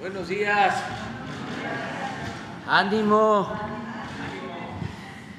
Buenos días. Ánimo.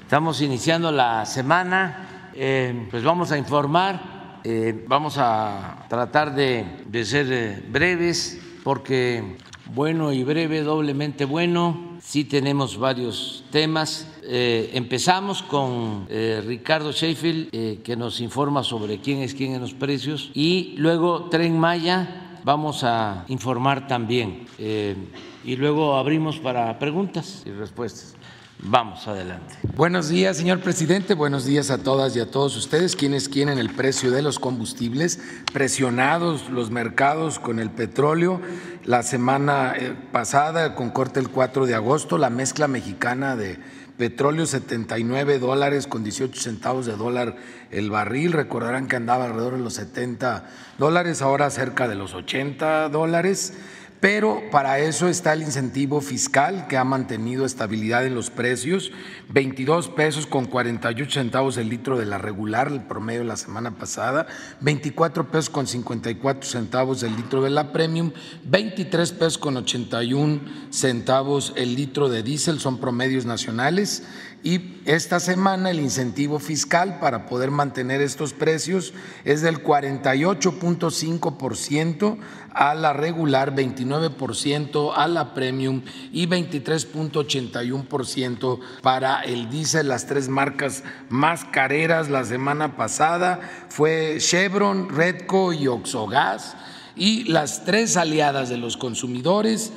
Estamos iniciando la semana. Eh, pues vamos a informar. eh, vamos a tratar de, ser eh, breves porque bueno y breve, doblemente bueno. Sí tenemos varios temas. Empezamos con Ricardo Sheffield, que nos informa sobre quién es quién en los precios, y luego Tren Maya vamos a informar también. Eh, y luego abrimos para preguntas y respuestas. Vamos adelante. Buenos días, señor presidente. Buenos días a todas y a todos ustedes. Quienes quieren el precio de los combustibles, presionados los mercados con el petróleo. La semana eh, pasada, con corte el 4 de agosto, la mezcla mexicana de petróleo 79 dólares con 18 centavos de dólar el barril. Recordarán que andaba alrededor de los 70 dólares, ahora cerca de los 80 dólares. Pero para eso está el incentivo fiscal que ha mantenido estabilidad en los precios, 22 pesos con 48 centavos el litro de la regular, el promedio de la semana pasada, 24 pesos con 54 centavos el litro de la premium, 23 pesos con 81 centavos el litro de diésel, son promedios nacionales. Y esta semana el incentivo fiscal para poder mantener estos precios es del 48.5% a la regular, 29% a la premium y 23.81% para el diésel. Las tres marcas más careras la semana pasada fue Chevron, Redco y Oxogas. Y las tres aliadas de los consumidores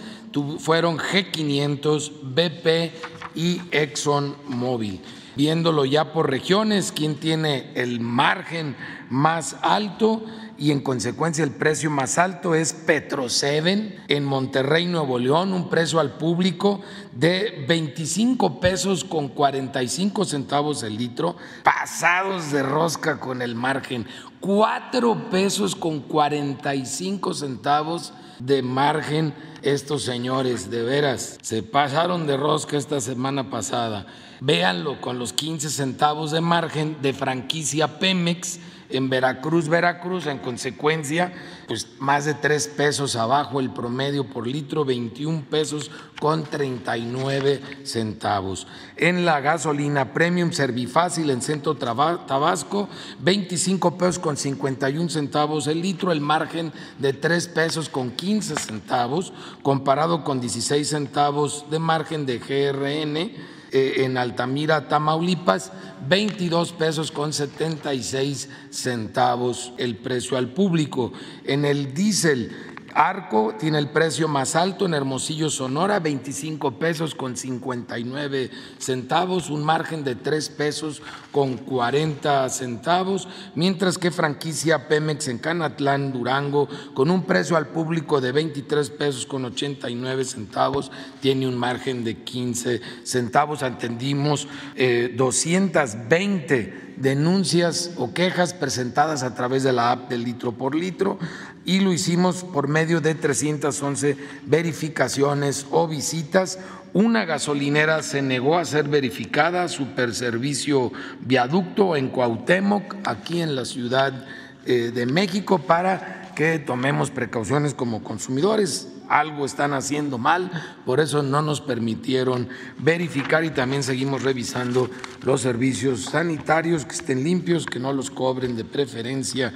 fueron G500, BP y ExxonMobil. Viéndolo ya por regiones, quién tiene el margen más alto y en consecuencia el precio más alto es Petro 7 en Monterrey, Nuevo León, un precio al público de 25 pesos con 45 centavos el litro, pasados de rosca con el margen, 4 pesos con 45 centavos de margen estos señores, de veras, se pasaron de rosca esta semana pasada. Véanlo con los 15 centavos de margen de franquicia Pemex en Veracruz, Veracruz, en consecuencia, pues más de tres pesos abajo el promedio por litro, 21 pesos con 39 centavos. En la gasolina premium Servifácil en Centro Tabasco, 25 pesos con 51 centavos el litro, el margen de 3 pesos con 15 centavos, comparado con 16 centavos de margen de GRN en Altamira, Tamaulipas, 22 pesos con 76 centavos el precio al público. En el diésel, Arco tiene el precio más alto en Hermosillo, Sonora, 25 pesos con 59 centavos, un margen de 3 pesos con 40 centavos, mientras que franquicia Pemex en Canatlán, Durango, con un precio al público de 23 pesos con 89 centavos, tiene un margen de 15 centavos. Atendimos eh, 220 denuncias o quejas presentadas a través de la app del litro por litro y lo hicimos por medio de 311 verificaciones o visitas. Una gasolinera se negó a ser verificada, Superservicio Viaducto en Cuauhtémoc, aquí en la Ciudad eh, de México, para que tomemos precauciones como consumidores. Algo están haciendo mal, por eso no nos permitieron verificar y también seguimos revisando los servicios sanitarios que estén limpios, que no los cobren de preferencia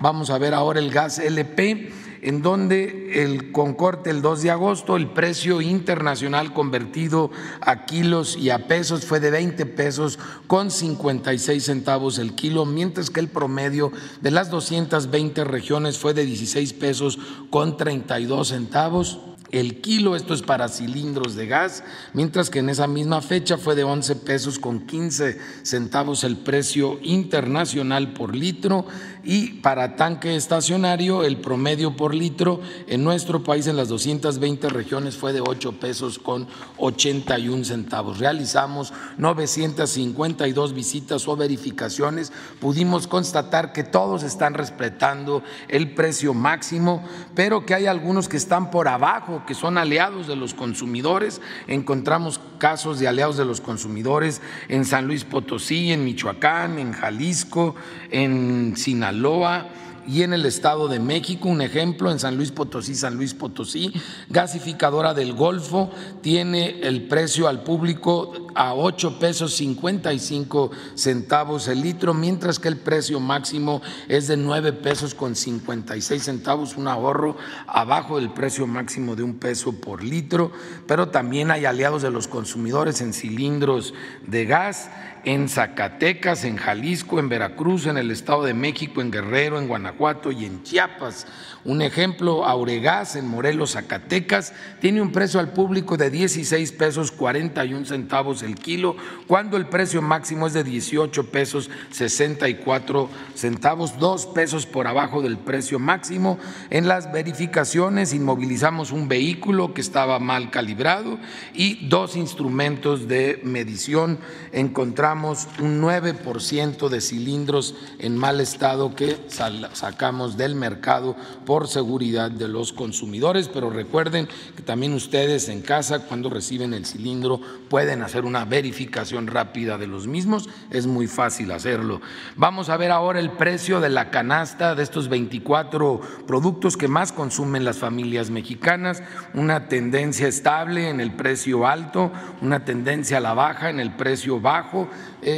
Vamos a ver ahora el gas LP, en donde el, con corte el 2 de agosto el precio internacional convertido a kilos y a pesos fue de 20 pesos con 56 centavos el kilo, mientras que el promedio de las 220 regiones fue de 16 pesos con 32 centavos el kilo, esto es para cilindros de gas, mientras que en esa misma fecha fue de 11 pesos con 15 centavos el precio internacional por litro y para tanque estacionario el promedio por litro en nuestro país en las 220 regiones fue de 8 pesos con 81 centavos. Realizamos 952 visitas o verificaciones, pudimos constatar que todos están respetando el precio máximo, pero que hay algunos que están por abajo, que son aliados de los consumidores. Encontramos casos de aliados de los consumidores en San Luis Potosí, en Michoacán, en Jalisco, en Sinaloa y en el Estado de México. Un ejemplo, en San Luis Potosí, San Luis Potosí, gasificadora del Golfo tiene el precio al público a 8 pesos 55 centavos el litro, mientras que el precio máximo es de 9 pesos con 56 centavos, un ahorro abajo del precio máximo de un peso por litro, pero también hay aliados de los consumidores en cilindros de gas en Zacatecas, en Jalisco, en Veracruz, en el Estado de México, en Guerrero, en Guanajuato y en Chiapas. Un ejemplo, Auregas en Morelos, Zacatecas, tiene un precio al público de 16 pesos 41 centavos el kilo, cuando el precio máximo es de 18 pesos 64 centavos, dos pesos por abajo del precio máximo. En las verificaciones inmovilizamos un vehículo que estaba mal calibrado y dos instrumentos de medición. Encontramos un 9% de cilindros en mal estado que sacamos del mercado por seguridad de los consumidores, pero recuerden que también ustedes en casa cuando reciben el cilindro pueden hacer una verificación rápida de los mismos, es muy fácil hacerlo. Vamos a ver ahora el precio de la canasta de estos 24 productos que más consumen las familias mexicanas, una tendencia estable en el precio alto, una tendencia a la baja en el precio bajo,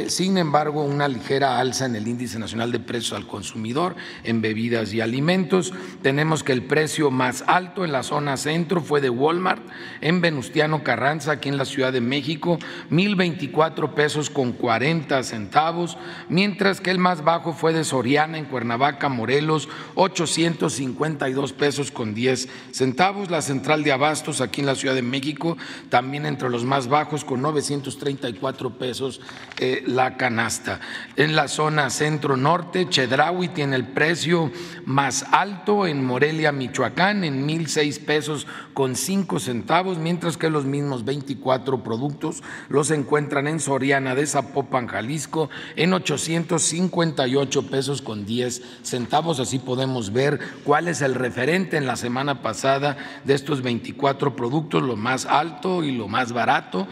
sin embargo una ligera alza en el índice nacional de precios al consumidor en bebidas y alimentos tenemos que el precio más alto en la zona centro fue de Walmart en Venustiano Carranza, aquí en la Ciudad de México, 1.024 pesos con 40 centavos, mientras que el más bajo fue de Soriana en Cuernavaca, Morelos, 852 pesos con 10 centavos. La central de abastos aquí en la Ciudad de México, también entre los más bajos, con 934 pesos eh, la canasta. En la zona centro-norte, Chedraui tiene el precio más alto en Morelia, Michoacán, en mil seis pesos con cinco centavos, mientras que los mismos 24 productos los encuentran en Soriana de Zapopan, Jalisco, en 858 pesos con 10 centavos. Así podemos ver cuál es el referente en la semana pasada de estos 24 productos, lo más alto y lo más barato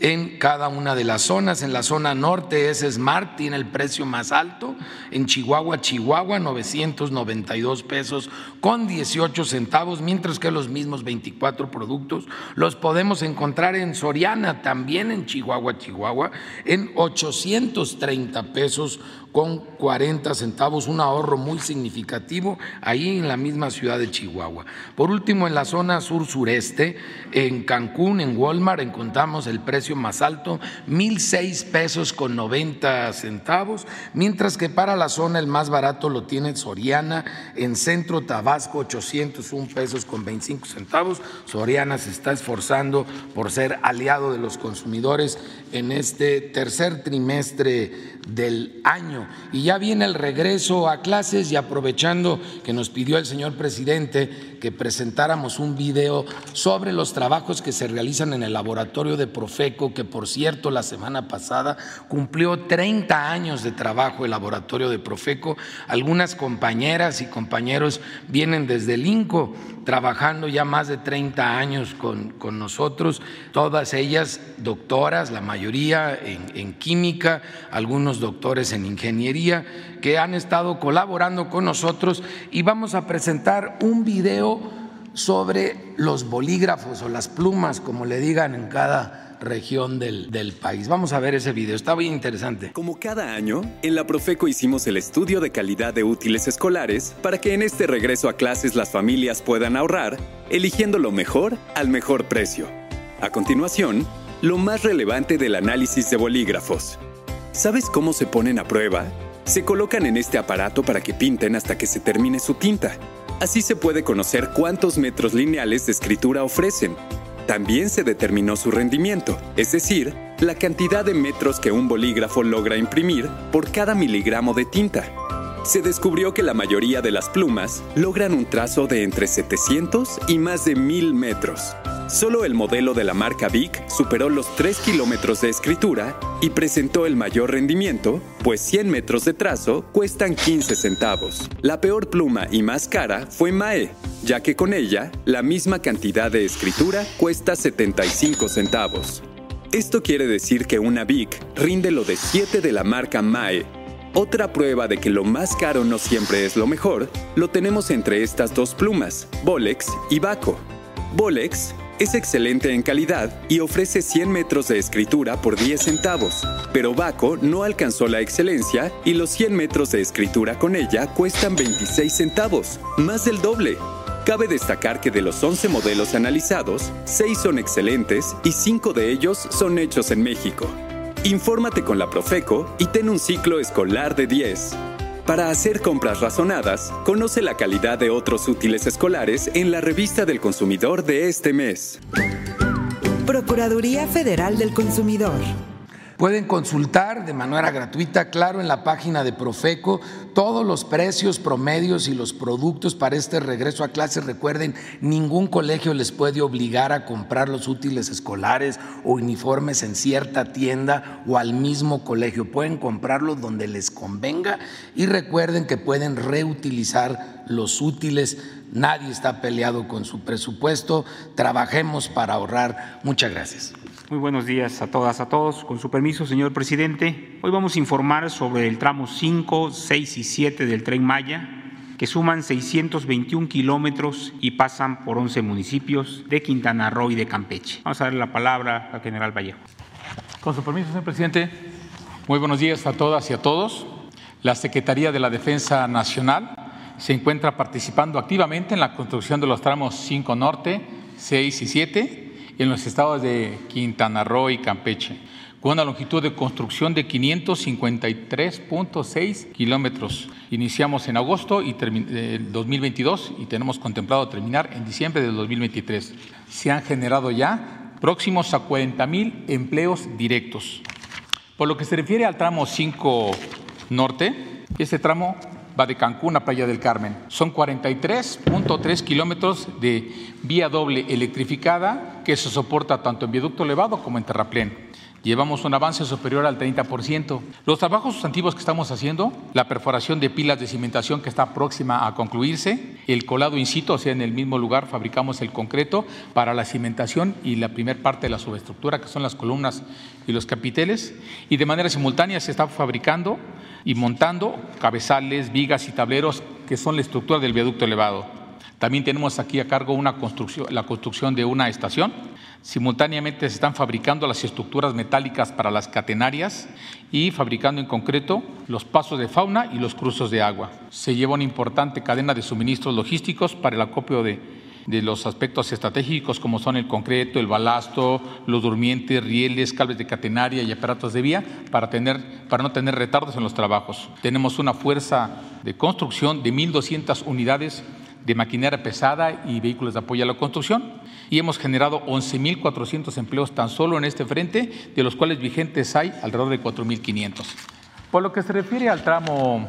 en cada una de las zonas. En la zona norte es Smart, tiene el precio más alto. En Chihuahua, Chihuahua, 992 pesos con 18 centavos, mientras que los mismos 24 productos los podemos encontrar en Soriana, también en Chihuahua, Chihuahua, en 830 pesos con 40 centavos, un ahorro muy significativo ahí en la misma ciudad de Chihuahua. Por último, en la zona sur-sureste, en Cancún, en Walmart, encontramos el precio más alto, 1.006 pesos con 90 centavos, mientras que para la zona el más barato lo tiene Soriana, en Centro Tabasco, 801 pesos con 25 centavos. Soriana se está esforzando por ser aliado de los consumidores en este tercer trimestre del año. Y ya viene el regreso a clases y aprovechando que nos pidió el señor presidente que presentáramos un video sobre los trabajos que se realizan en el laboratorio de Profeco, que por cierto la semana pasada cumplió 30 años de trabajo el laboratorio de Profeco. Algunas compañeras y compañeros vienen desde el INCO trabajando ya más de 30 años con, con nosotros, todas ellas doctoras, la mayoría en, en química, algunos doctores en ingeniería, que han estado colaborando con nosotros y vamos a presentar un video sobre los bolígrafos o las plumas, como le digan en cada región del, del, país. Vamos a ver ese video, está muy interesante. Como cada año, en la Profeco hicimos el estudio de calidad de útiles escolares para que en este regreso a clases las familias puedan ahorrar, eligiendo lo mejor al mejor precio. A continuación, lo más relevante del análisis de bolígrafos. ¿Sabes cómo se ponen a prueba? Se colocan en este aparato para que pinten hasta que se termine su tinta. Así se puede conocer cuántos metros lineales de escritura ofrecen también se determinó su rendimiento, es decir, la cantidad de metros que un bolígrafo logra imprimir por cada miligramo de tinta. Se descubrió que la mayoría de las plumas logran un trazo de entre 700 y más de 1000 metros. Solo el modelo de la marca Bic superó los 3 kilómetros de escritura y presentó el mayor rendimiento, pues 100 metros de trazo cuestan 15 centavos. La peor pluma y más cara fue Mae, ya que con ella la misma cantidad de escritura cuesta 75 centavos. Esto quiere decir que una Bic rinde lo de 7 de la marca Mae Otra prueba de que lo más caro no siempre es lo mejor, lo tenemos entre estas dos plumas, Bolex y Baco. Bolex es excelente en calidad y ofrece 100 metros de escritura por 10 centavos, pero Baco no alcanzó la excelencia y los 100 metros de escritura con ella cuestan 26 centavos, más del doble. Cabe destacar que de los 11 modelos analizados, 6 son excelentes y 5 de ellos son hechos en México. Infórmate con la Profeco y ten un ciclo escolar de 10. Para hacer compras razonadas, conoce la calidad de otros útiles escolares en la revista del consumidor de este mes. Procuraduría Federal del Consumidor. Pueden consultar de manera gratuita, claro, en la página de Profeco todos los precios promedios y los productos para este regreso a clases. Recuerden, ningún colegio les puede obligar a comprar los útiles escolares o uniformes en cierta tienda o al mismo colegio. Pueden comprarlos donde les convenga y recuerden que pueden reutilizar los útiles. Nadie está peleado con su presupuesto. Trabajemos para ahorrar. Muchas gracias. Muy buenos días a todas, a todos. Con su permiso, señor presidente, hoy vamos a informar sobre el tramo 5, 6 y 7 del tren Maya, que suman 621 kilómetros y pasan por 11 municipios de Quintana Roo y de Campeche. Vamos a darle la palabra al general Vallejo. Con su permiso, señor presidente, muy buenos días a todas y a todos. La Secretaría de la Defensa Nacional se encuentra participando activamente en la construcción de los tramos 5 Norte, 6 y 7 en los estados de Quintana Roo y Campeche, con una longitud de construcción de 553.6 kilómetros. Iniciamos en agosto del 2022 y tenemos contemplado terminar en diciembre del 2023. Se han generado ya próximos a 40 mil empleos directos. Por lo que se refiere al tramo 5 norte, este tramo va de Cancún a Playa del Carmen. Son 43.3 kilómetros de vía doble electrificada que se soporta tanto en viaducto elevado como en terraplén. Llevamos un avance superior al 30%. Los trabajos sustantivos que estamos haciendo, la perforación de pilas de cimentación que está próxima a concluirse, el colado in situ, o sea, en el mismo lugar fabricamos el concreto para la cimentación y la primera parte de la subestructura, que son las columnas y los capiteles, y de manera simultánea se está fabricando y montando cabezales, vigas y tableros que son la estructura del viaducto elevado. También tenemos aquí a cargo la construcción de una estación. Simultáneamente se están fabricando las estructuras metálicas para las catenarias y fabricando en concreto los pasos de fauna y los cruzos de agua. Se lleva una importante cadena de suministros logísticos para el acopio de de los aspectos estratégicos como son el concreto, el balasto, los durmientes, rieles, cables de catenaria y aparatos de vía para, tener, para no tener retardos en los trabajos. Tenemos una fuerza de construcción de 1.200 unidades de maquinaria pesada y vehículos de apoyo a la construcción y hemos generado 11.400 empleos tan solo en este frente, de los cuales vigentes hay alrededor de 4.500. Por lo que se refiere al tramo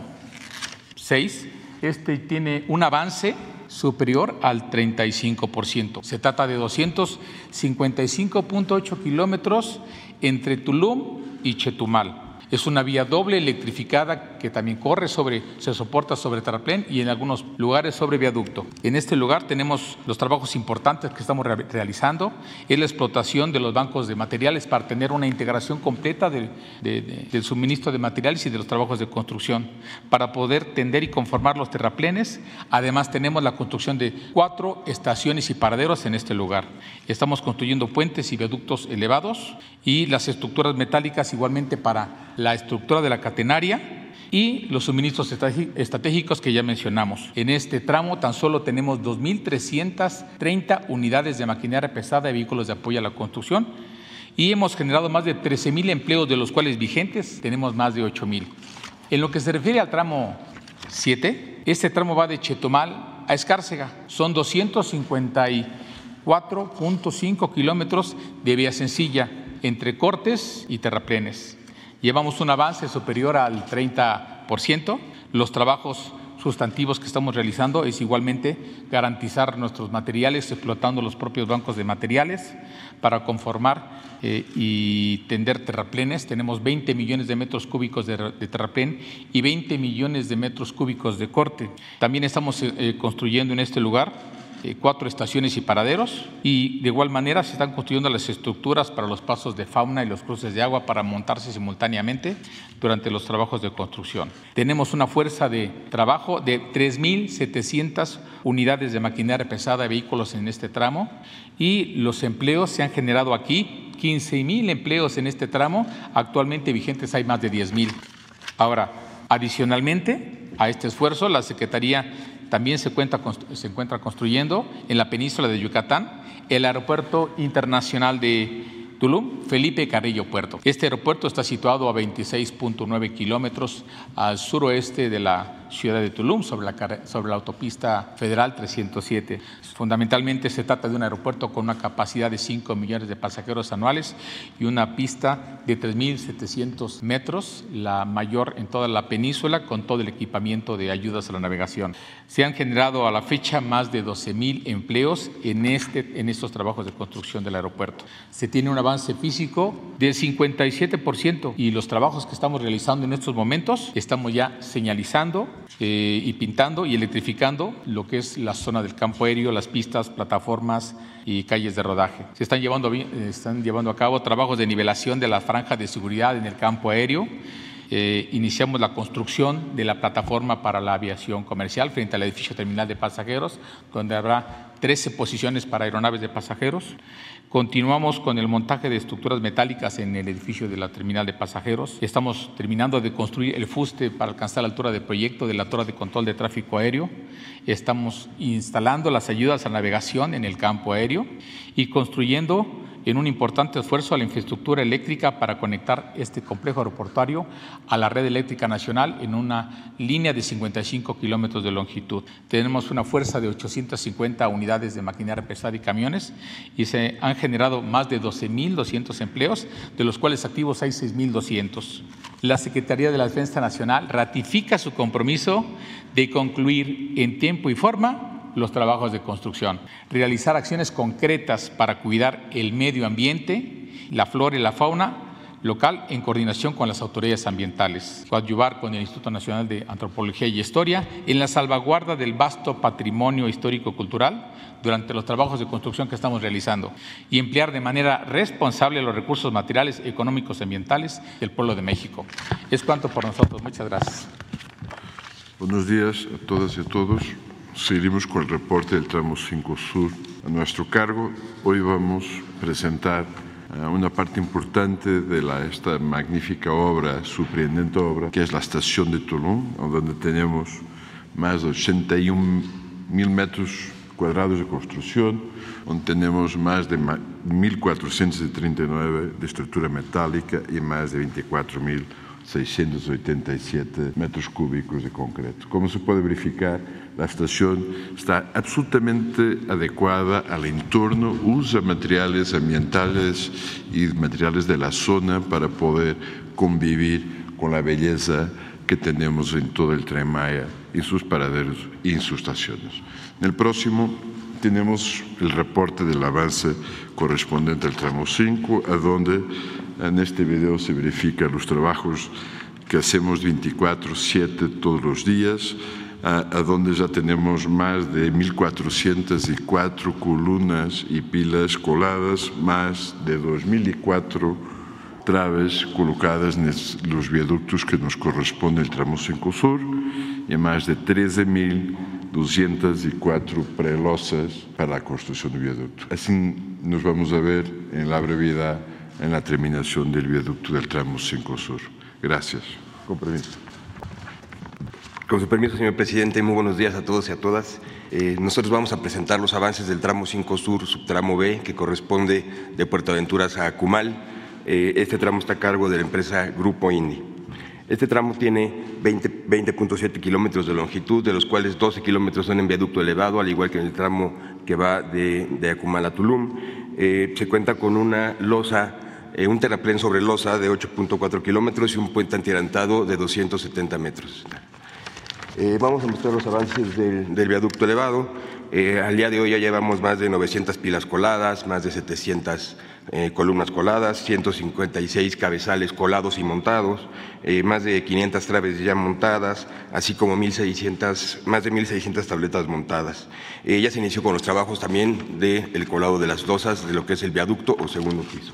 6, este tiene un avance superior al 35%. Se trata de 255.8 kilómetros entre Tulum y Chetumal. Es una vía doble electrificada que también corre sobre, se soporta sobre terraplén y en algunos lugares sobre viaducto. En este lugar tenemos los trabajos importantes que estamos realizando, es la explotación de los bancos de materiales para tener una integración completa del suministro de materiales y de los trabajos de construcción, para poder tender y conformar los terraplenes. Además tenemos la construcción de cuatro estaciones y paraderos en este lugar. Estamos construyendo puentes y viaductos elevados y las estructuras metálicas igualmente para la estructura de la catenaria y los suministros estratégicos que ya mencionamos. En este tramo tan solo tenemos 2.330 unidades de maquinaria pesada y vehículos de apoyo a la construcción y hemos generado más de 13.000 empleos, de los cuales vigentes tenemos más de 8.000. En lo que se refiere al tramo 7, este tramo va de Chetumal a Escárcega. Son 254.5 kilómetros de vía sencilla entre cortes y terraplenes. Llevamos un avance superior al 30%. Los trabajos sustantivos que estamos realizando es igualmente garantizar nuestros materiales explotando los propios bancos de materiales para conformar eh, y tender terraplenes. Tenemos 20 millones de metros cúbicos de, terraplén y 20 millones de metros cúbicos de corte. También estamos eh, construyendo en este lugar eh, cuatro estaciones y paraderos y de igual manera se están construyendo las estructuras para los pasos de fauna y los cruces de agua para montarse simultáneamente durante los trabajos de construcción. Tenemos una fuerza de trabajo de 3.700 unidades de maquinaria pesada de vehículos en este tramo y los empleos se han generado aquí 15.000 empleos en este tramo, actualmente vigentes hay más de 10.000. Ahora, adicionalmente a este esfuerzo, la Secretaría también se, encuentra construyendo en la península de Yucatán el Aeropuerto Internacional de Tulum, Felipe Carrillo Puerto. Este aeropuerto está situado a 26.9 kilómetros al suroeste de la ciudad de Tulum, sobre la, sobre la autopista federal 307. Fundamentalmente se trata de un aeropuerto con una capacidad de 5 millones de pasajeros anuales y una pista de 3.700 metros, la mayor en toda la península, con todo el equipamiento de ayudas a la navegación. Se han generado a la fecha más de 12.000 empleos en, este, en estos trabajos de construcción del aeropuerto. Se tiene un avance físico del 57% y los trabajos que estamos realizando en estos momentos estamos ya señalizando eh, y pintando y electrificando lo que es la zona del campo aéreo, las pistas, plataformas y calles de rodaje. Se están llevando, eh, están llevando a cabo trabajos de nivelación de la franja de seguridad en el campo aéreo. Eh, iniciamos la construcción de la plataforma para la aviación comercial frente al edificio terminal de pasajeros, donde habrá 13 posiciones para aeronaves de pasajeros. Continuamos con el montaje de estructuras metálicas en el edificio de la terminal de pasajeros. Estamos terminando de construir el fuste para alcanzar la altura de proyecto de la torre de control de tráfico aéreo. Estamos instalando las ayudas a navegación en el campo aéreo y construyendo en un importante esfuerzo a la infraestructura eléctrica para conectar este complejo aeroportuario a la red eléctrica nacional en una línea de 55 kilómetros de longitud. Tenemos una fuerza de 850 unidades de maquinaria pesada y camiones y se han generado más de 12.200 empleos, de los cuales activos hay 6.200. La Secretaría de la Defensa Nacional ratifica su compromiso de concluir en tiempo y forma los trabajos de construcción, realizar acciones concretas para cuidar el medio ambiente, la flora y la fauna local en coordinación con las autoridades ambientales, coadyuvar con el Instituto Nacional de Antropología y Historia en la salvaguarda del vasto patrimonio histórico-cultural durante los trabajos de construcción que estamos realizando y emplear de manera responsable los recursos materiales, económicos y ambientales del pueblo de México. Es cuanto por nosotros. Muchas gracias. Buenos días a todas y a todos. Seguimos con el reporte del tramo 5 Sur a nuestro cargo. Hoy vamos a presentar eh, una parte importante de la, esta magnífica obra, sorprendente obra, que es la estación de Tulum, donde tenemos más de 81 mil metros cuadrados de construcción, donde tenemos más de 1.439 de estructura metálica y más de 24.000 687 metros cúbicos de concreto. Como se puede verificar, la estación está absolutamente adecuada al entorno, usa materiales ambientales y materiales de la zona para poder convivir con la belleza que tenemos en todo el Tren Maya, en sus paraderos y en sus estaciones. En el próximo tenemos el reporte del avance correspondiente al tramo 5, a donde en este video se verifican los trabajos que hacemos 24/7 todos los días, a, donde ya tenemos más de 1.404 columnas y pilas coladas, más de 2.004 traves colocadas en los viaductos que nos corresponde el tramo 5 Sur y más de 13.204 prelosas para la construcción del viaducto. Así nos vamos a ver en la brevedad en la terminación del viaducto del tramo 5 Sur. Gracias. Con. Con su permiso, señor presidente, muy buenos días a todos y a todas. Eh, nosotros vamos a presentar los avances del tramo 5 Sur, subtramo B, que corresponde de Puerto Aventuras a Cumal. Eh, este tramo está a cargo de la empresa Grupo Indi. Este tramo tiene 20.7 kilómetros de longitud, de los cuales 12 kilómetros son en viaducto elevado, al igual que en el tramo que va de, de Acumal a Tulum. Eh, se cuenta con una losa eh, un terraplén sobre losa de 8.4 kilómetros y un puente antirantado de 270 metros. Eh, vamos a mostrar los avances del, viaducto elevado. Eh, al día de hoy ya llevamos más de 900 pilas coladas, más de 700 eh, columnas coladas, 156 cabezales colados y montados, más de 500 traves ya montadas, así como 1600, más de 1.600 tabletas montadas. Ya se inició con los trabajos también del colado de las losas de lo que es el viaducto o segundo piso.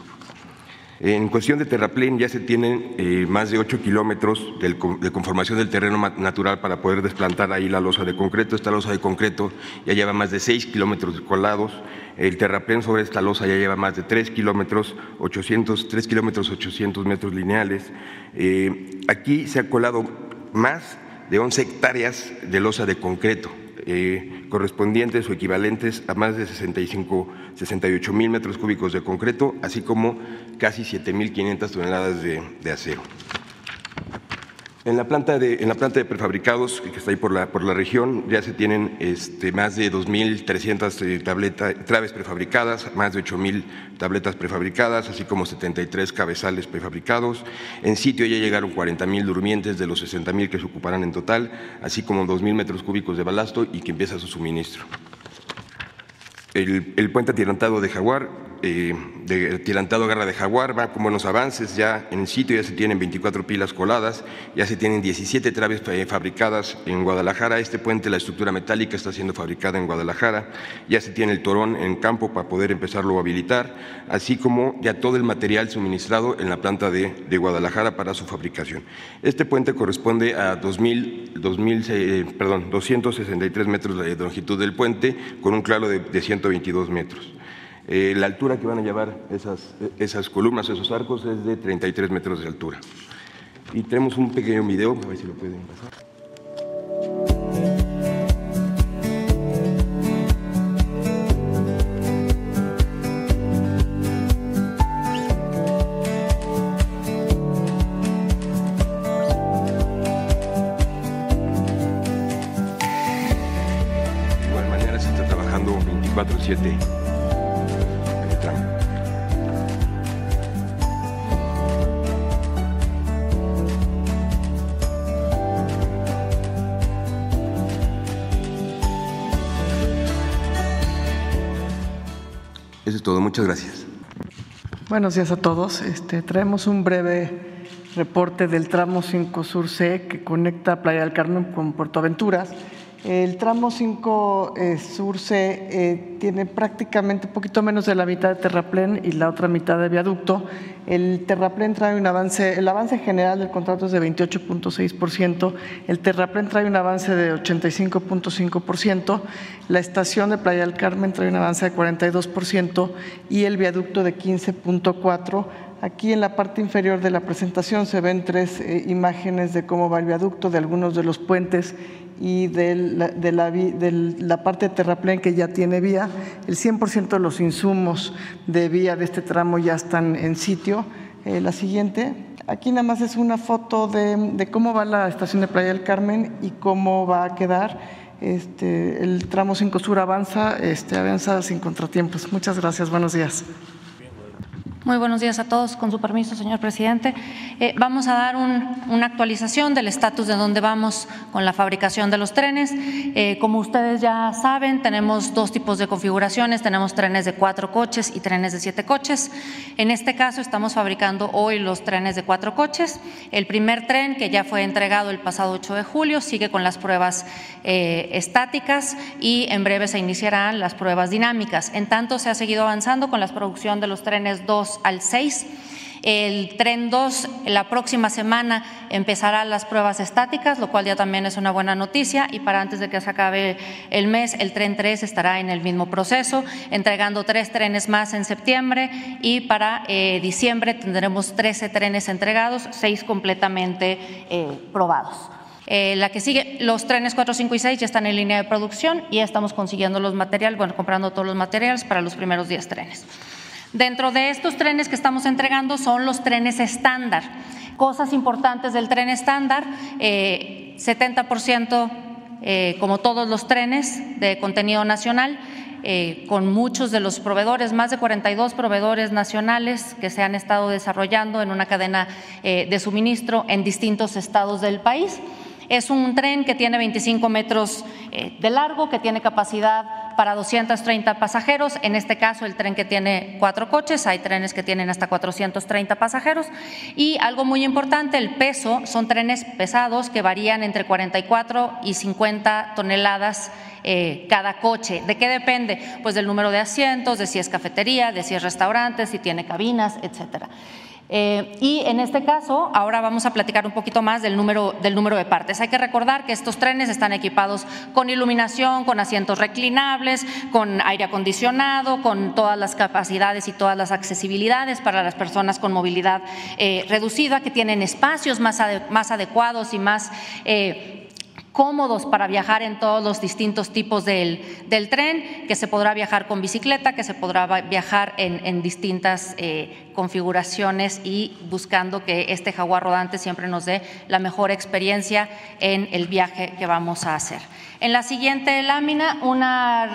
En cuestión de terraplén ya se tienen eh, más de 8 kilómetros de conformación del terreno natural para poder desplantar ahí la losa de concreto. Esta losa de concreto ya lleva más de 6 kilómetros colados. El terraplén sobre esta losa ya lleva más de 3 kilómetros, 800, 3 kilómetros 800 metros lineales. Eh, aquí se ha colado más de 11 hectáreas de losa de concreto. Eh, correspondientes o equivalentes a más de 65, 68 mil metros cúbicos de concreto, así como casi 7.500 toneladas de, de acero. En la planta de, en la planta de prefabricados que está ahí por la, por la región ya se tienen este, más de 2.300 eh, traves prefabricadas, más de 8.000 tabletas prefabricadas, así como 73 cabezales prefabricados. En sitio ya llegaron 40.000 durmientes de los 60.000 que se ocuparán en total, así como 2.000 metros cúbicos de balasto y que empieza su suministro. El, el puente atirantado de Jaguar eh, de tirantado garra de jaguar, va con buenos avances, ya en el sitio ya se tienen 24 pilas coladas, ya se tienen 17 traves eh, fabricadas en Guadalajara, este puente, la estructura metálica está siendo fabricada en Guadalajara, ya se tiene el torón en campo para poder empezarlo a habilitar, así como ya todo el material suministrado en la planta de, Guadalajara para su fabricación. Este puente corresponde a 2000, 2000 eh, perdón, 263 metros de longitud del puente con un claro de, de 122 metros. Eh, la altura que van a llevar esas, esas columnas, esos arcos, es de 33 metros de altura. Y tenemos un pequeño video, a ver si lo pueden pasar. De Muchas gracias. Buenos días a todos. Este, traemos un breve reporte del tramo 5 Sur C que conecta Playa del Carmen con Puerto Aventuras. El tramo 5 eh, Sur C eh, tiene prácticamente un poquito menos de la mitad de terraplén y la otra mitad de viaducto. El terraplén trae un avance, el avance general del contrato es de 28.6%, el terraplén trae un avance de 85.5%, la estación de Playa del Carmen trae un avance de 42% y el viaducto de 15.4%. Aquí en la parte inferior de la presentación se ven tres eh, imágenes de cómo va el viaducto, de algunos de los puentes y de la, de la, de la parte terraplén que ya tiene vía. El 100% de los insumos de vía de este tramo ya están en sitio. Eh, la siguiente. Aquí nada más es una foto de, de, cómo va la estación de Playa del Carmen y cómo va a quedar. Este, el tramo 5 Sur avanza, este, avanza sin contratiempos. Muchas gracias. Buenos días. Muy buenos días a todos. Con su permiso, señor presidente, eh, vamos a dar un, una actualización del estatus de dónde vamos con la fabricación de los trenes. Eh, como ustedes ya saben, tenemos dos tipos de configuraciones. Tenemos trenes de cuatro coches y trenes de siete coches. En este caso, estamos fabricando hoy los trenes de cuatro coches. El primer tren, que ya fue entregado el pasado 8 de julio, sigue con las pruebas eh, estáticas y en breve se iniciarán las pruebas dinámicas. En tanto, se ha seguido avanzando con la producción de los trenes 2 al 6. El tren 2 la próxima semana empezará las pruebas estáticas, lo cual ya también es una buena noticia y para antes de que se acabe el mes el tren 3 estará en el mismo proceso, entregando tres trenes más en septiembre y para eh, diciembre tendremos 13 trenes entregados, seis completamente eh, probados. Eh, la que sigue, los trenes 4, 5 y 6 ya están en línea de producción y ya estamos consiguiendo los materiales, bueno, comprando todos los materiales para los primeros 10 trenes. Dentro de estos trenes que estamos entregando son los trenes estándar. Cosas importantes del tren estándar, 70% eh, eh, como todos los trenes de contenido nacional, eh, con muchos de los proveedores, más de 42 proveedores nacionales que se han estado desarrollando en una cadena de suministro en distintos estados del país. Es un tren que tiene 25 metros de largo, que tiene capacidad para 230 pasajeros. En este caso, el tren que tiene cuatro coches, hay trenes que tienen hasta 430 pasajeros. Y algo muy importante, el peso, son trenes pesados que varían entre 44 y 50 toneladas eh, cada coche. ¿De qué depende? Pues del número de asientos, de si es cafetería, de si es restaurante, si tiene cabinas, etcétera. Eh, y en este caso, ahora vamos a platicar un poquito más del número, del número de partes. Hay que recordar que estos trenes están equipados con iluminación, con asientos reclinables, con aire acondicionado, con todas las capacidades y todas las accesibilidades para las personas con movilidad eh, reducida, que tienen espacios más, más adecuados y más... Eh, cómodos para viajar en todos los distintos tipos del, del, tren, que se podrá viajar con bicicleta, que se podrá viajar en, distintas configuraciones y buscando que este jaguar rodante siempre nos dé la mejor experiencia en el viaje que vamos a hacer. En la siguiente lámina, una,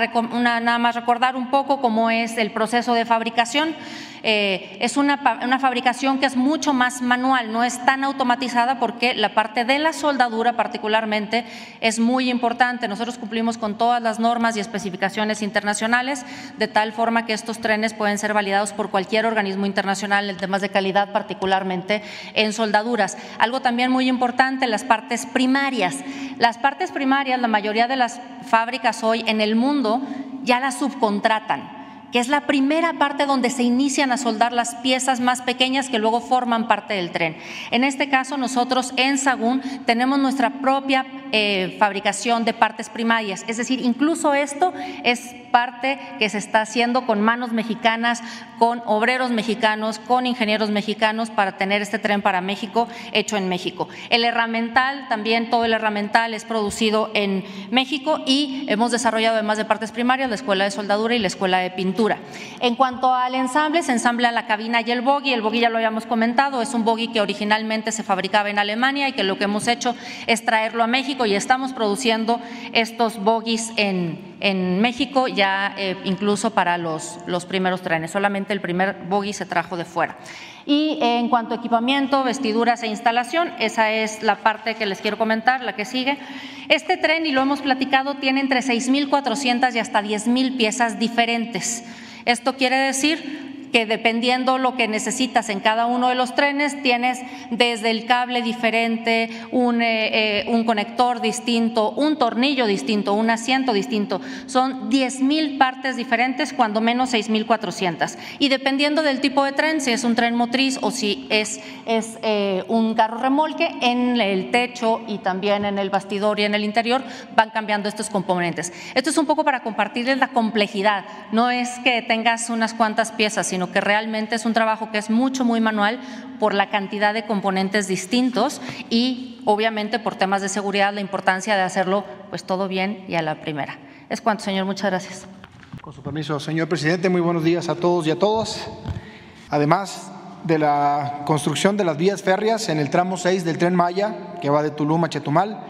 nada más recordar un poco cómo es el proceso de fabricación. Eh, es una, una, fabricación que es mucho más manual, no es tan automatizada porque la parte de la soldadura particularmente es muy importante. Nosotros cumplimos con todas las normas y especificaciones internacionales, de tal forma que estos trenes pueden ser validados por cualquier organismo internacional en temas de calidad, particularmente en soldaduras. Algo también muy importante, las partes primarias. Las partes primarias, la mayoría de las fábricas hoy en el mundo ya las subcontratan que es la primera parte donde se inician a soldar las piezas más pequeñas que luego forman parte del tren. En este caso, nosotros en Sagún tenemos nuestra propia eh, fabricación de partes primarias, es decir, incluso esto es parte que se está haciendo con manos mexicanas, con obreros mexicanos, con ingenieros mexicanos para tener este tren para México hecho en México. El herramental, también todo el herramental es producido en México y hemos desarrollado además de partes primarias la escuela de soldadura y la escuela de pintura. En cuanto al ensamble, se ensambla la cabina y el bogie. El bogie ya lo habíamos comentado, es un bogie que originalmente se fabricaba en Alemania y que lo que hemos hecho es traerlo a México y estamos produciendo estos bogies en en México ya eh, incluso para los, los primeros trenes. Solamente el primer bogie se trajo de fuera. Y en cuanto a equipamiento, vestiduras e instalación, esa es la parte que les quiero comentar, la que sigue. Este tren, y lo hemos platicado, tiene entre 6.400 y hasta 10.000 piezas diferentes. Esto quiere decir que dependiendo lo que necesitas en cada uno de los trenes, tienes desde el cable diferente, un, eh, eh, un conector distinto, un tornillo distinto, un asiento distinto. Son 10.000 partes diferentes, cuando menos 6.400. Y dependiendo del tipo de tren, si es un tren motriz o si es, es eh, un carro remolque, en el techo y también en el bastidor y en el interior van cambiando estos componentes. Esto es un poco para compartirles la complejidad. No es que tengas unas cuantas piezas, sino sino que realmente es un trabajo que es mucho, muy manual por la cantidad de componentes distintos y obviamente por temas de seguridad la importancia de hacerlo pues todo bien y a la primera. Es cuanto, señor. Muchas gracias. Con su permiso, señor presidente, muy buenos días a todos y a todas. Además de la construcción de las vías férreas en el tramo 6 del tren Maya, que va de Tulum a Chetumal,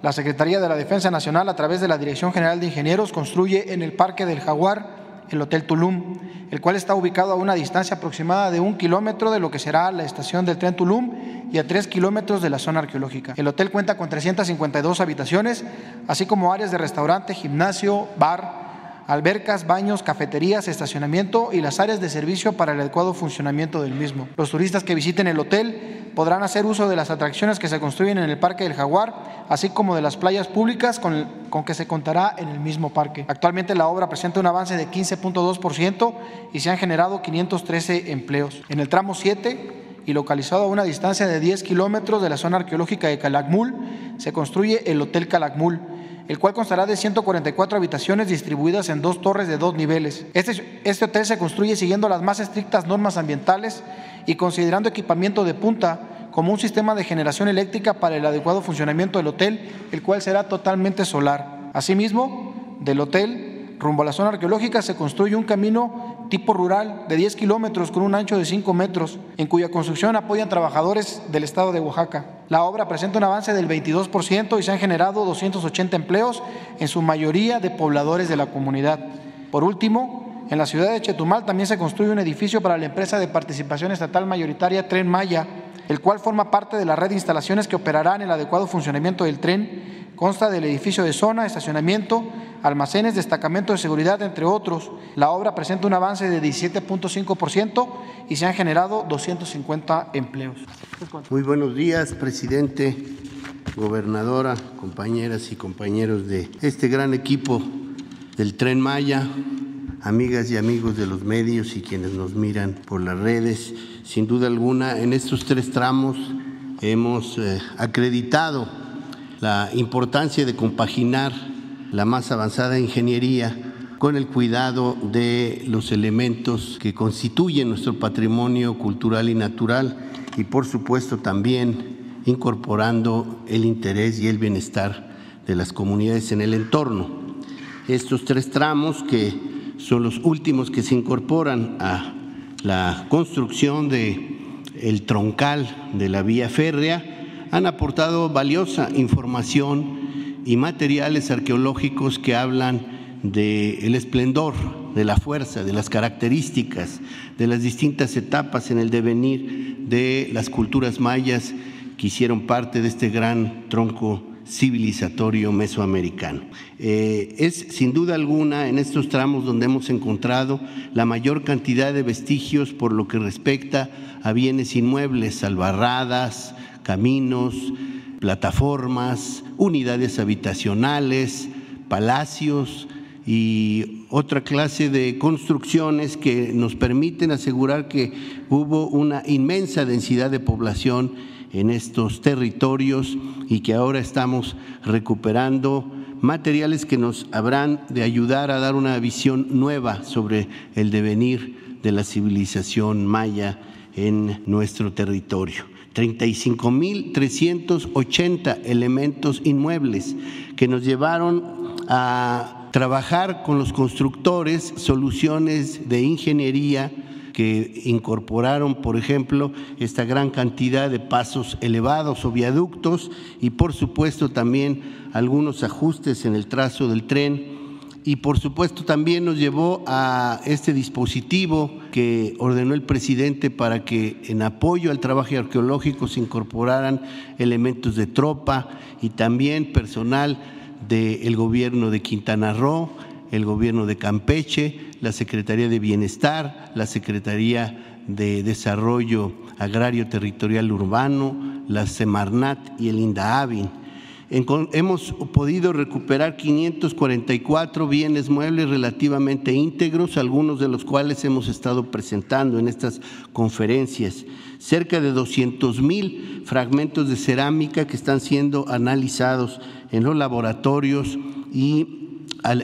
la Secretaría de la Defensa Nacional, a través de la Dirección General de Ingenieros, construye en el Parque del Jaguar el Hotel Tulum, el cual está ubicado a una distancia aproximada de un kilómetro de lo que será la estación del tren Tulum y a tres kilómetros de la zona arqueológica. El hotel cuenta con 352 habitaciones, así como áreas de restaurante, gimnasio, bar, albercas, baños, cafeterías, estacionamiento y las áreas de servicio para el adecuado funcionamiento del mismo. Los turistas que visiten el hotel podrán hacer uso de las atracciones que se construyen en el Parque del Jaguar, así como de las playas públicas con, con que se contará en el mismo parque. Actualmente la obra presenta un avance de 15.2% y se han generado 513 empleos. En el tramo 7 y localizado a una distancia de 10 kilómetros de la zona arqueológica de Calakmul, se construye el Hotel Calakmul el cual constará de 144 habitaciones distribuidas en dos torres de dos niveles. Este, este, hotel se construye siguiendo las más estrictas normas ambientales y considerando equipamiento de punta como un sistema de generación eléctrica para el adecuado funcionamiento del hotel, el cual será totalmente solar. Asimismo, del hotel rumbo a la zona arqueológica se construye un camino tipo rural de 10 kilómetros con un ancho de 5 metros, en cuya construcción apoyan trabajadores del estado de Oaxaca. La obra presenta un avance del 22% y se han generado 280 empleos, en su mayoría de pobladores de la comunidad. Por último, en la ciudad de Chetumal también se construye un edificio para la empresa de participación estatal mayoritaria Tren Maya, el cual forma parte de la red de instalaciones que operarán el adecuado funcionamiento del tren Consta del edificio de zona, estacionamiento, almacenes, destacamento de seguridad, entre otros. La obra presenta un avance de 17.5% y se han generado 250 empleos. Muy buenos días, presidente, gobernadora, compañeras y compañeros de este gran equipo del Tren Maya, amigas y amigos de los medios y quienes nos miran por las redes. Sin duda alguna, en estos tres tramos hemos eh, acreditado la importancia de compaginar la más avanzada ingeniería con el cuidado de los elementos que constituyen nuestro patrimonio cultural y natural y por supuesto también incorporando el interés y el bienestar de las comunidades en el entorno. Estos tres tramos que son los últimos que se incorporan a la construcción de el troncal de la vía férrea han aportado valiosa información y materiales arqueológicos que hablan del esplendor, de la fuerza, de las características, de las distintas etapas en el devenir de las culturas mayas que hicieron parte de este gran tronco civilizatorio mesoamericano. Eh, es sin duda alguna en estos tramos donde hemos encontrado la mayor cantidad de vestigios por lo que respecta a bienes inmuebles, albarradas, caminos, plataformas, unidades habitacionales, palacios y otra clase de construcciones que nos permiten asegurar que hubo una inmensa densidad de población en estos territorios y que ahora estamos recuperando materiales que nos habrán de ayudar a dar una visión nueva sobre el devenir de la civilización maya en nuestro territorio. 35.380 elementos inmuebles que nos llevaron a trabajar con los constructores soluciones de ingeniería que incorporaron, por ejemplo, esta gran cantidad de pasos elevados o viaductos y, por supuesto, también algunos ajustes en el trazo del tren. Y por supuesto también nos llevó a este dispositivo que ordenó el presidente para que en apoyo al trabajo arqueológico se incorporaran elementos de tropa y también personal del gobierno de Quintana Roo, el gobierno de Campeche, la Secretaría de Bienestar, la Secretaría de Desarrollo Agrario Territorial Urbano, la Semarnat y el INDAAVIN. Hemos podido recuperar 544 bienes muebles relativamente íntegros, algunos de los cuales hemos estado presentando en estas conferencias. Cerca de 200 mil fragmentos de cerámica que están siendo analizados en los laboratorios y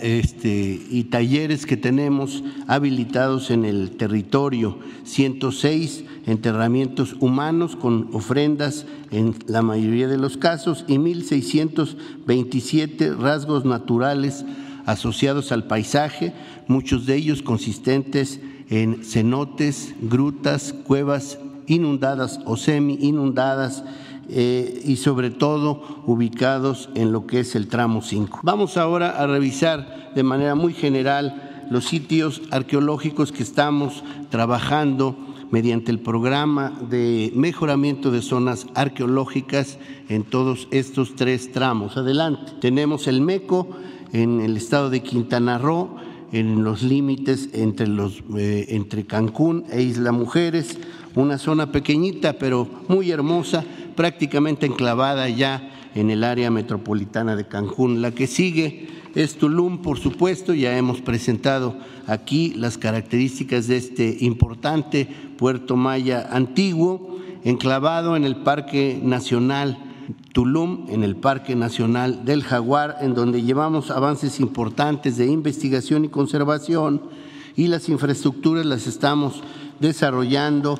este, y talleres que tenemos habilitados en el territorio, 106 enterramientos humanos con ofrendas en la mayoría de los casos y 1.627 rasgos naturales asociados al paisaje, muchos de ellos consistentes en cenotes, grutas, cuevas inundadas o semi inundadas, eh, y sobre todo ubicados en lo que es el tramo 5. Vamos ahora a revisar de manera muy general los sitios arqueológicos que estamos trabajando mediante el programa de mejoramiento de zonas arqueológicas en todos estos tres tramos. Adelante. Tenemos el MECO en el estado de Quintana Roo, en los límites entre, los, eh, entre Cancún e Isla Mujeres, una zona pequeñita pero muy hermosa prácticamente enclavada ya en el área metropolitana de Cancún. La que sigue es Tulum, por supuesto, ya hemos presentado aquí las características de este importante puerto maya antiguo, enclavado en el Parque Nacional Tulum, en el Parque Nacional del Jaguar, en donde llevamos avances importantes de investigación y conservación y las infraestructuras las estamos desarrollando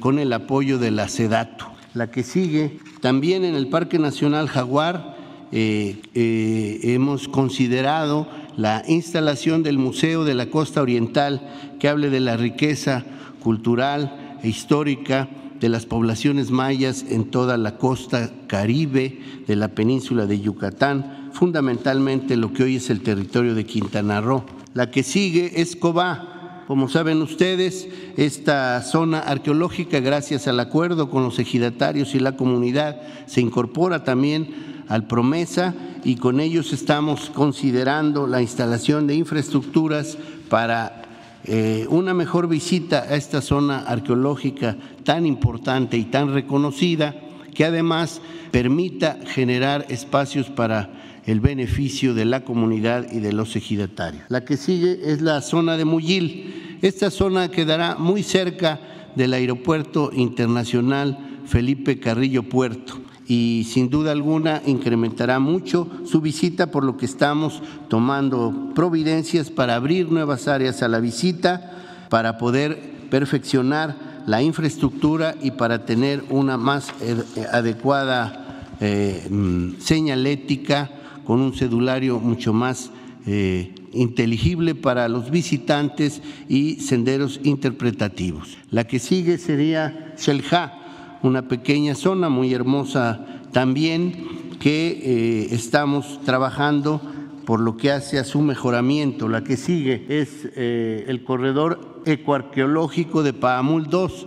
con el apoyo de la SEDATU la que sigue. También en el Parque Nacional Jaguar eh, eh, hemos considerado la instalación del Museo de la Costa Oriental que hable de la riqueza cultural e histórica de las poblaciones mayas en toda la costa caribe de la península de Yucatán, fundamentalmente lo que hoy es el territorio de Quintana Roo. La que sigue es Cobá, como saben ustedes, esta zona arqueológica, gracias al acuerdo con los ejidatarios y la comunidad, se incorpora también al Promesa y con ellos estamos considerando la instalación de infraestructuras para eh, una mejor visita a esta zona arqueológica tan importante y tan reconocida que además permita generar espacios para el beneficio de la comunidad y de los ejidatarios. La que sigue es la zona de Muyil. Esta zona quedará muy cerca del Aeropuerto Internacional Felipe Carrillo Puerto y sin duda alguna incrementará mucho su visita, por lo que estamos tomando providencias para abrir nuevas áreas a la visita, para poder perfeccionar la infraestructura y para tener una más eh, adecuada eh, mm, señalética con un cedulario mucho más eh, inteligible para los visitantes y senderos interpretativos. La que sigue sería Shelja, una pequeña zona muy hermosa también que eh, estamos trabajando por lo que hace a su mejoramiento. La que sigue es eh, el corredor ecoarqueológico de Paamul 2,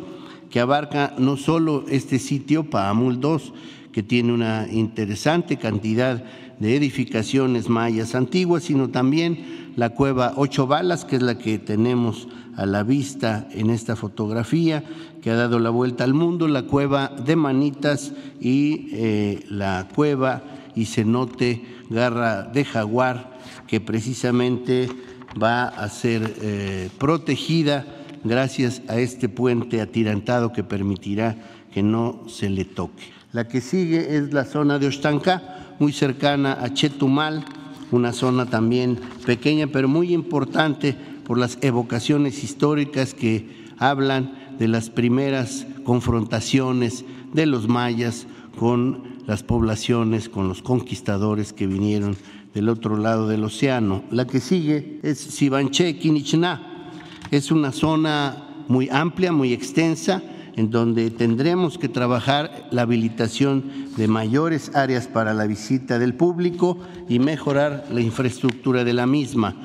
que abarca no solo este sitio, Paamul 2, que tiene una interesante cantidad de edificaciones mayas antiguas, sino también la cueva Ocho Balas, que es la que tenemos a la vista en esta fotografía, que ha dado la vuelta al mundo, la cueva de Manitas y eh, la cueva y cenote Garra de Jaguar, que precisamente va a ser eh, protegida gracias a este puente atirantado que permitirá que no se le toque. La que sigue es la zona de Ostanca, muy cercana a Chetumal, una zona también pequeña pero muy importante por las evocaciones históricas que hablan de las primeras confrontaciones de los mayas con las poblaciones, con los conquistadores que vinieron del otro lado del océano. La que sigue es Sibanché, Quinichná. Es una zona muy amplia, muy extensa, en donde tendremos que trabajar la habilitación de mayores áreas para la visita del público y mejorar la infraestructura de la misma.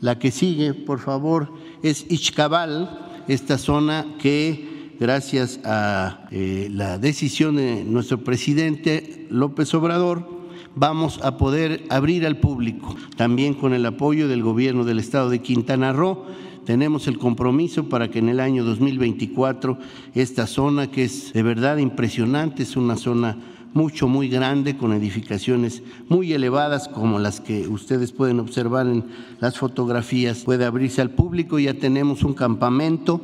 La que sigue, por favor, es Ichcabal, esta zona que gracias a eh, la decisión de nuestro presidente López Obrador, vamos a poder abrir al público, también con el apoyo del gobierno del estado de Quintana Roo. Tenemos el compromiso para que en el año 2024 esta zona, que es de verdad impresionante, es una zona mucho, muy grande, con edificaciones muy elevadas, como las que ustedes pueden observar en las fotografías, puede abrirse al público. Ya tenemos un campamento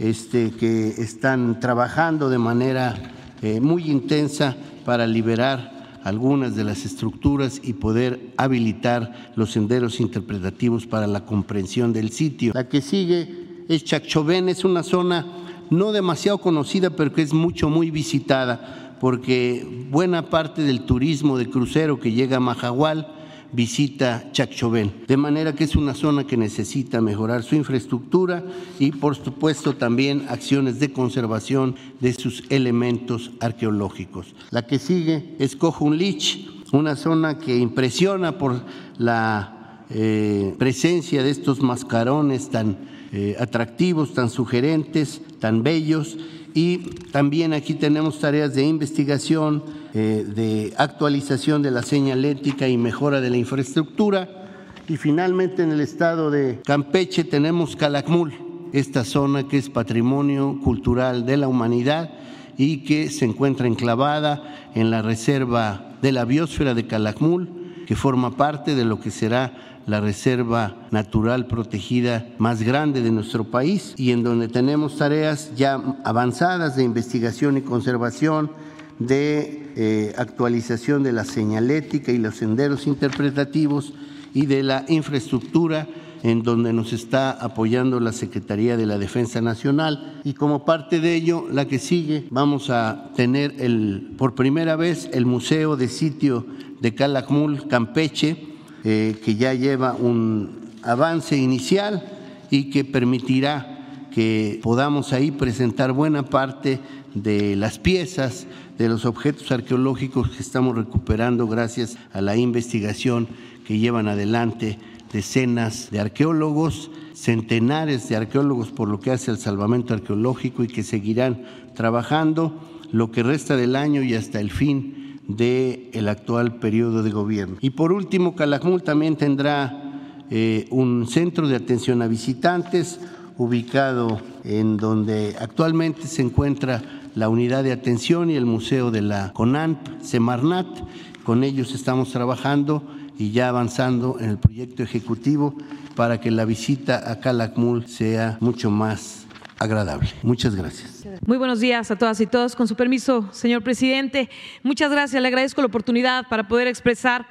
este, que están trabajando de manera eh, muy intensa para liberar algunas de las estructuras y poder habilitar los senderos interpretativos para la comprensión del sitio. La que sigue es Chacchoven, es una zona no demasiado conocida, pero que es mucho, muy visitada porque buena parte del turismo de crucero que llega a Majahual visita Chacchoven, de manera que es una zona que necesita mejorar su infraestructura y por supuesto también acciones de conservación de sus elementos arqueológicos. La que sigue es Cojunlich, una zona que impresiona por la eh, presencia de estos mascarones tan eh, atractivos, tan sugerentes, tan bellos y también aquí tenemos tareas de investigación, de actualización de la señalética y mejora de la infraestructura. Y finalmente en el estado de Campeche tenemos Calakmul, esta zona que es patrimonio cultural de la humanidad y que se encuentra enclavada en la reserva de la biosfera de Calakmul, que forma parte de lo que será la reserva natural protegida más grande de nuestro país y en donde tenemos tareas ya avanzadas de investigación y conservación, de eh, actualización de la señalética y los senderos interpretativos y de la infraestructura en donde nos está apoyando la Secretaría de la Defensa Nacional. Y como parte de ello, la que sigue, vamos a tener el, por primera vez el Museo de Sitio de Calakmul, Campeche, eh, que ya lleva un avance inicial y que permitirá que podamos ahí presentar buena parte de las piezas, de los objetos arqueológicos que estamos recuperando gracias a la investigación que llevan adelante decenas de arqueólogos, centenares de arqueólogos por lo que hace al salvamento arqueológico y que seguirán trabajando lo que resta del año y hasta el fin del actual periodo de gobierno. Y por último, Calakmul también tendrá eh, un centro de atención a visitantes ubicado en donde actualmente se encuentra la unidad de atención y el museo de la CONANP, Semarnat. Con ellos estamos trabajando y ya avanzando en el proyecto ejecutivo para que la visita a Calakmul sea mucho más agradable. Muchas gracias. Muy buenos días a todas y todos. Con su permiso, señor presidente, muchas gracias. Le agradezco la oportunidad para poder expresar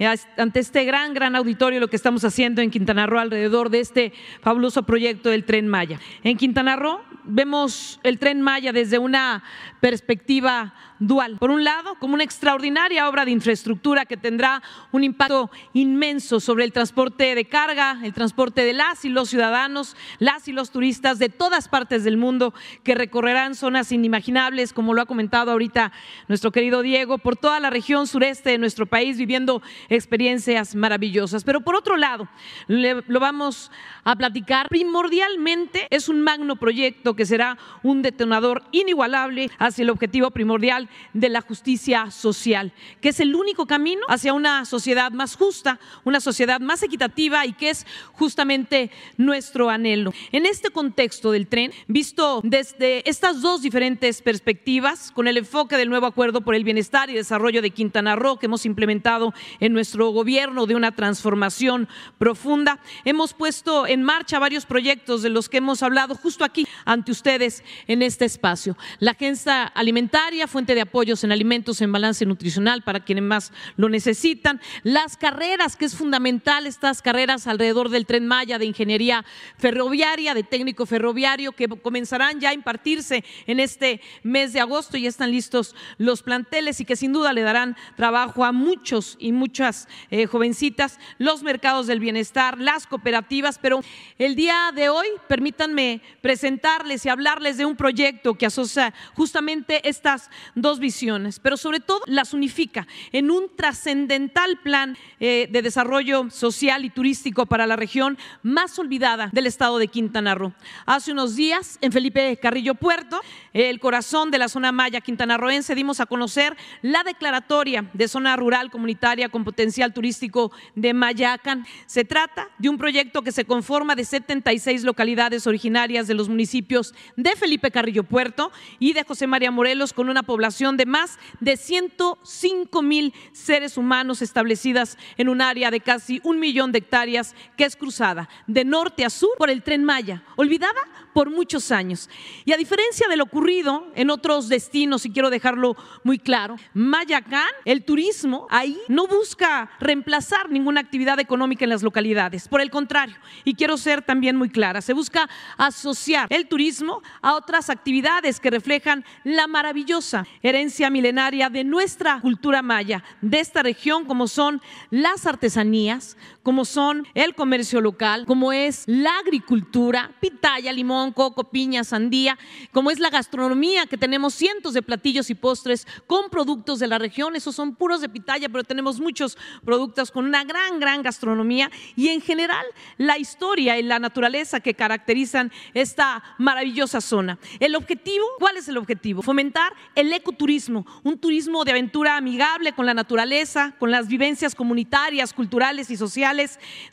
eh, ante este gran, gran auditorio lo que estamos haciendo en Quintana Roo alrededor de este fabuloso proyecto del tren Maya. En Quintana Roo vemos el tren Maya desde una perspectiva dual. Por un lado, como una extraordinaria obra de infraestructura que tendrá un impacto inmenso sobre el transporte de carga, el transporte de las y los ciudadanos, las y los turistas de todas partes del mundo que recorrerán zonas inimaginables, como lo ha comentado ahorita nuestro querido Diego, por toda la región sureste de nuestro país, viviendo experiencias maravillosas. Pero por otro lado, lo vamos a platicar, primordialmente es un magno proyecto que será un detonador inigualable hacia el objetivo primordial de la justicia social, que es el único camino hacia una sociedad más justa, una sociedad más equitativa y que es justamente nuestro anhelo. En este contexto del tren, visto desde estas dos diferentes perspectivas, con el enfoque del nuevo acuerdo por el bienestar y desarrollo de Quintana Roo que hemos implementado en nuestro gobierno de una transformación profunda, hemos puesto en marcha varios proyectos de los que hemos hablado justo aquí ante ustedes en este espacio. La agencia alimentaria, fuente de apoyos en alimentos en balance nutricional para quienes más lo necesitan, las carreras, que es fundamental, estas carreras alrededor del tren Maya de ingeniería ferroviaria, de técnico ferroviario, que comenzarán ya a impartirse en este mes de agosto y están listos los planteles y que sin duda le darán trabajo a muchos y muchas eh, jovencitas, los mercados del bienestar, las cooperativas, pero el día de hoy permítanme presentarles y hablarles de un proyecto que asocia justamente estas dos visiones, pero sobre todo las unifica en un trascendental plan eh, de desarrollo social y turístico para la región más olvidada del estado de Quintana Roo. Hace unos días, en Felipe Carrillo Puerto, el corazón de la zona maya quintanarroense, dimos a conocer la declaratoria de zona rural comunitaria con potencial turístico de Mayacan. Se trata de un proyecto que se conforma de 76 localidades originarias de los municipios de Felipe Carrillo Puerto y de José María Morelos con una población de más de 105 mil seres humanos establecidas en un área de casi un millón de hectáreas que es cruzada de norte a sur por el tren Maya, olvidada por muchos años. Y a diferencia de lo ocurrido en otros destinos, y quiero dejarlo muy claro, Mayacán, el turismo ahí no busca reemplazar ninguna actividad económica en las localidades, por el contrario, y quiero ser también muy clara, se busca asociar el turismo a otras actividades que reflejan la maravillosa herencia milenaria de nuestra cultura maya, de esta región, como son las artesanías, como son el comercio local, como es la agricultura, pitaya, limón, coco, piña, sandía, como es la gastronomía, que tenemos cientos de platillos y postres con productos de la región, esos son puros de pitaya, pero tenemos muchos productos con una gran, gran gastronomía y en general la historia y la naturaleza que caracterizan esta maravillosa zona. El objetivo, ¿cuál es el objetivo? Fomentar el ecoturismo, un turismo de aventura amigable con la naturaleza, con las vivencias comunitarias, culturales y sociales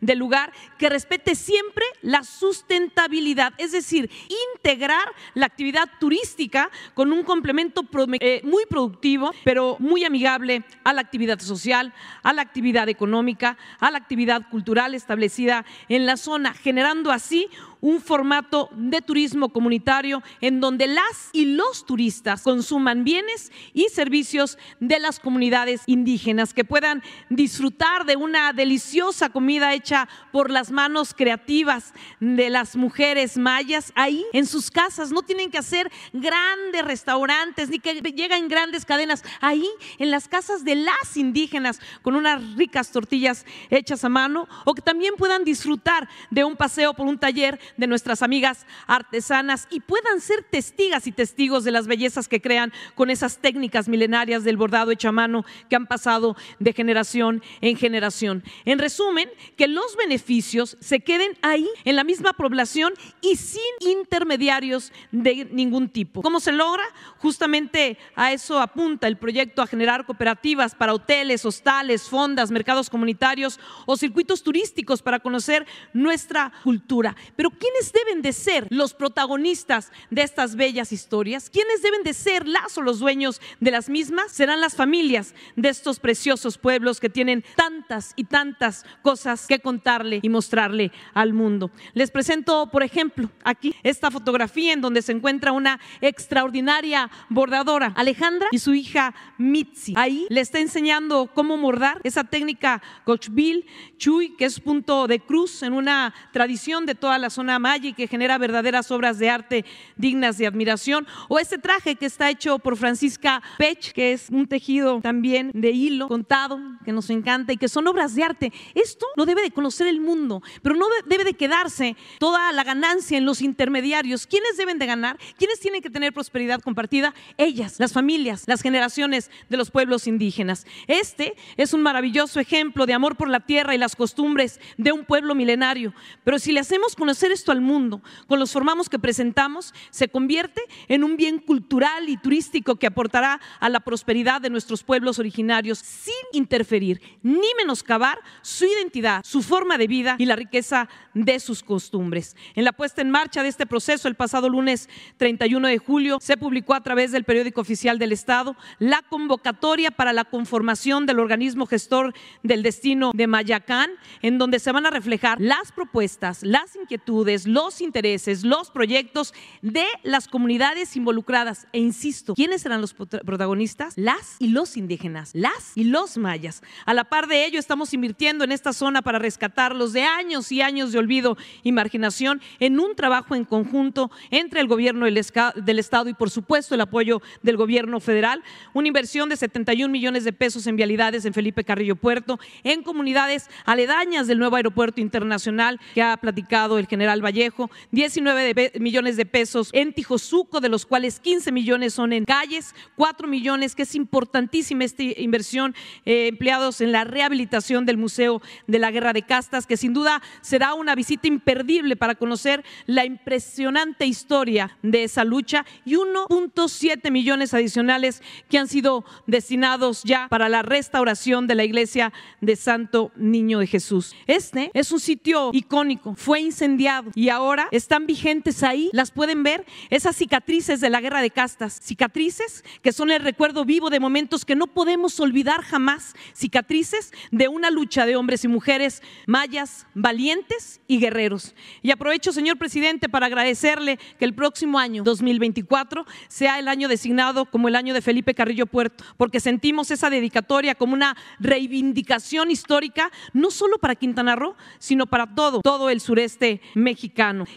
del lugar, que respete siempre la sustentabilidad, es decir, integrar la actividad turística con un complemento eh, muy productivo, pero muy amigable a la actividad social, a la actividad económica, a la actividad cultural establecida en la zona, generando así un formato de turismo comunitario en donde las y los turistas consuman bienes y servicios de las comunidades indígenas, que puedan disfrutar de una deliciosa comida hecha por las manos creativas de las mujeres mayas ahí en sus casas. No tienen que hacer grandes restaurantes ni que lleguen grandes cadenas. Ahí en las casas de las indígenas con unas ricas tortillas hechas a mano o que también puedan disfrutar de un paseo por un taller de nuestras amigas artesanas y puedan ser testigas y testigos de las bellezas que crean con esas técnicas milenarias del bordado hecho a mano que han pasado de generación en generación. En resumen, que los beneficios se queden ahí en la misma población y sin intermediarios de ningún tipo. ¿Cómo se logra? Justamente a eso apunta el proyecto a generar cooperativas para hoteles, hostales, fondas, mercados comunitarios o circuitos turísticos para conocer nuestra cultura. Pero ¿quiénes deben de ser los protagonistas de estas bellas historias? ¿Quiénes deben de ser las o los dueños de las mismas? Serán las familias de estos preciosos pueblos que tienen tantas y tantas cosas que contarle y mostrarle al mundo. Les presento, por ejemplo, aquí esta fotografía en donde se encuentra una extraordinaria bordadora, Alejandra y su hija Mitzi. Ahí le está enseñando cómo bordar esa técnica Cochville Chuy, que es punto de cruz en una tradición de toda la zona y que genera verdaderas obras de arte dignas de admiración. O este traje que está hecho por Francisca Pech, que es un tejido también de hilo contado, que nos encanta y que son obras de arte. Esto lo debe de conocer el mundo, pero no debe de quedarse toda la ganancia en los intermediarios. ¿Quiénes deben de ganar? ¿Quiénes tienen que tener prosperidad compartida? Ellas, las familias, las generaciones de los pueblos indígenas. Este es un maravilloso ejemplo de amor por la tierra y las costumbres de un pueblo milenario. Pero si le hacemos conocer esto al mundo, con los formatos que presentamos, se convierte en un bien cultural y turístico que aportará a la prosperidad de nuestros pueblos originarios sin interferir ni menoscabar su identidad, su forma de vida y la riqueza de sus costumbres. En la puesta en marcha de este proceso, el pasado lunes 31 de julio, se publicó a través del periódico oficial del Estado la convocatoria para la conformación del organismo gestor del destino de Mayacán, en donde se van a reflejar las propuestas, las inquietudes, los intereses, los proyectos de las comunidades involucradas. E insisto, ¿quiénes serán los protagonistas? Las y los indígenas, las y los mayas. A la par de ello, estamos invirtiendo en esta zona para rescatarlos de años y años de olvido y marginación en un trabajo en conjunto entre el gobierno del Estado y, por supuesto, el apoyo del gobierno federal. Una inversión de 71 millones de pesos en vialidades en Felipe Carrillo Puerto, en comunidades aledañas del nuevo aeropuerto internacional que ha platicado el general Vallejo, 19 millones de pesos en Tijosuco, de los cuales 15 millones son en calles, 4 millones, que es importantísima esta inversión, eh, empleados en la rehabilitación del Museo de la Guerra de Castas, que sin duda será una visita imperdible para conocer la impresionante historia de esa lucha y 1.7 millones adicionales que han sido destinados ya para la restauración de la iglesia de Santo Niño de Jesús. Este es un sitio icónico, fue incendiado y ahora están vigentes ahí, las pueden ver, esas cicatrices de la guerra de castas, cicatrices que son el recuerdo vivo de momentos que no podemos olvidar jamás, cicatrices de una lucha de hombres y mujeres mayas valientes y guerreros. Y aprovecho, señor presidente, para agradecerle que el próximo año, 2024, sea el año designado como el año de Felipe Carrillo Puerto, porque sentimos esa dedicatoria como una reivindicación histórica, no solo para Quintana Roo, sino para todo, todo el sureste mexicano.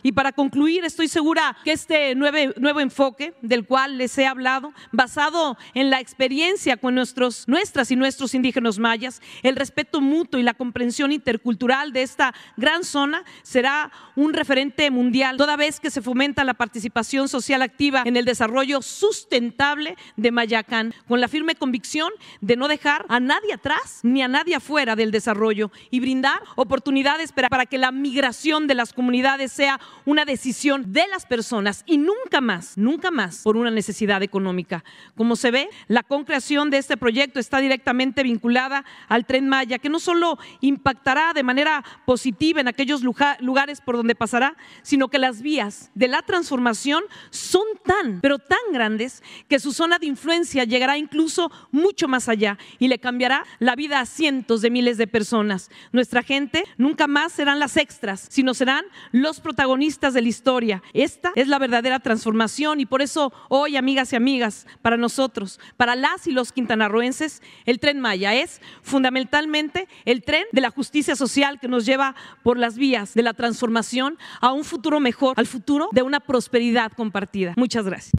Y para concluir, estoy segura que este nuevo, nuevo enfoque del cual les he hablado, basado en la experiencia con nuestros, nuestras y nuestros indígenas mayas, el respeto mutuo y la comprensión intercultural de esta gran zona, será un referente mundial, toda vez que se fomenta la participación social activa en el desarrollo sustentable de Mayacán, con la firme convicción de no dejar a nadie atrás ni a nadie afuera del desarrollo y brindar oportunidades para que la migración de las comunidades sea una decisión de las personas y nunca más, nunca más por una necesidad económica. Como se ve, la concreación de este proyecto está directamente vinculada al tren Maya, que no solo impactará de manera positiva en aquellos lugares por donde pasará, sino que las vías de la transformación son tan, pero tan grandes que su zona de influencia llegará incluso mucho más allá y le cambiará la vida a cientos de miles de personas. Nuestra gente nunca más serán las extras, sino serán los protagonistas de la historia. Esta es la verdadera transformación y por eso hoy, amigas y amigas, para nosotros, para las y los quintanarroenses, el tren Maya es fundamentalmente el tren de la justicia social que nos lleva por las vías de la transformación a un futuro mejor, al futuro de una prosperidad compartida. Muchas gracias.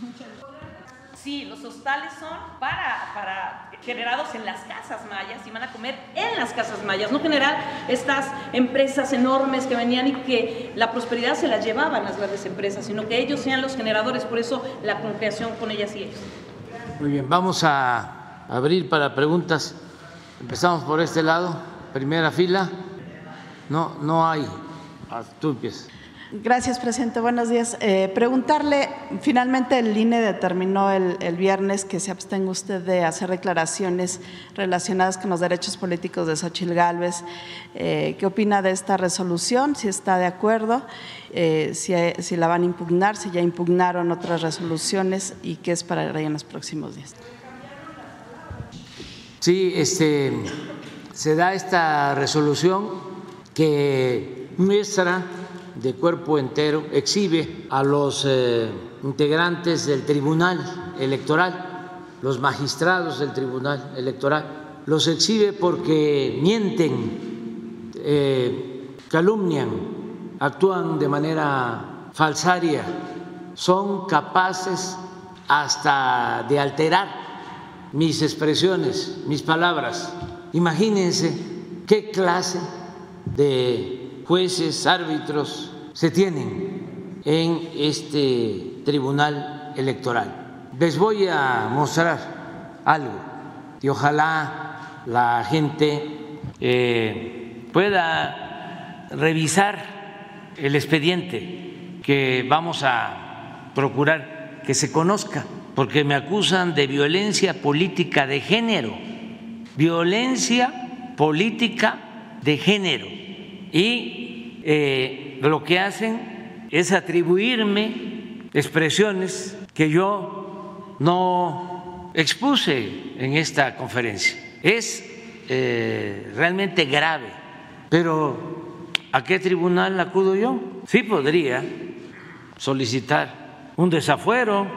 Sí, los hostales son para, para generados en las casas mayas y van a comer en las casas mayas, no generar estas empresas enormes que venían y que la prosperidad se la llevaban las grandes empresas, sino que ellos sean los generadores, por eso la concreación con ellas y ellos. Muy bien, vamos a abrir para preguntas. Empezamos por este lado, primera fila. No, no hay. Ah, tú. Gracias, presidente. Buenos días. Eh, preguntarle, finalmente el INE determinó el, viernes que se abstenga usted de hacer declaraciones relacionadas con los derechos políticos de Xochil Gálvez. Eh, ¿Qué opina de esta resolución? Si está de acuerdo, eh, si, si, la van a impugnar, si ya impugnaron otras resoluciones y qué es para en los próximos días. Sí, este, se da esta resolución que muestra de cuerpo entero exhibe a los eh, integrantes del Tribunal Electoral, los magistrados del Tribunal Electoral, los exhibe porque mienten, eh, calumnian, actúan de manera falsaria, son capaces hasta de alterar mis expresiones, mis palabras. Imagínense qué clase de jueces, árbitros, se tienen en este tribunal electoral. Les voy a mostrar algo y ojalá la gente eh, pueda revisar el expediente que vamos a procurar que se conozca, porque me acusan de violencia política de género, violencia política de género. Y eh, lo que hacen es atribuirme expresiones que yo no expuse en esta conferencia. Es eh, realmente grave, pero ¿a qué tribunal acudo yo? Sí podría solicitar un desafuero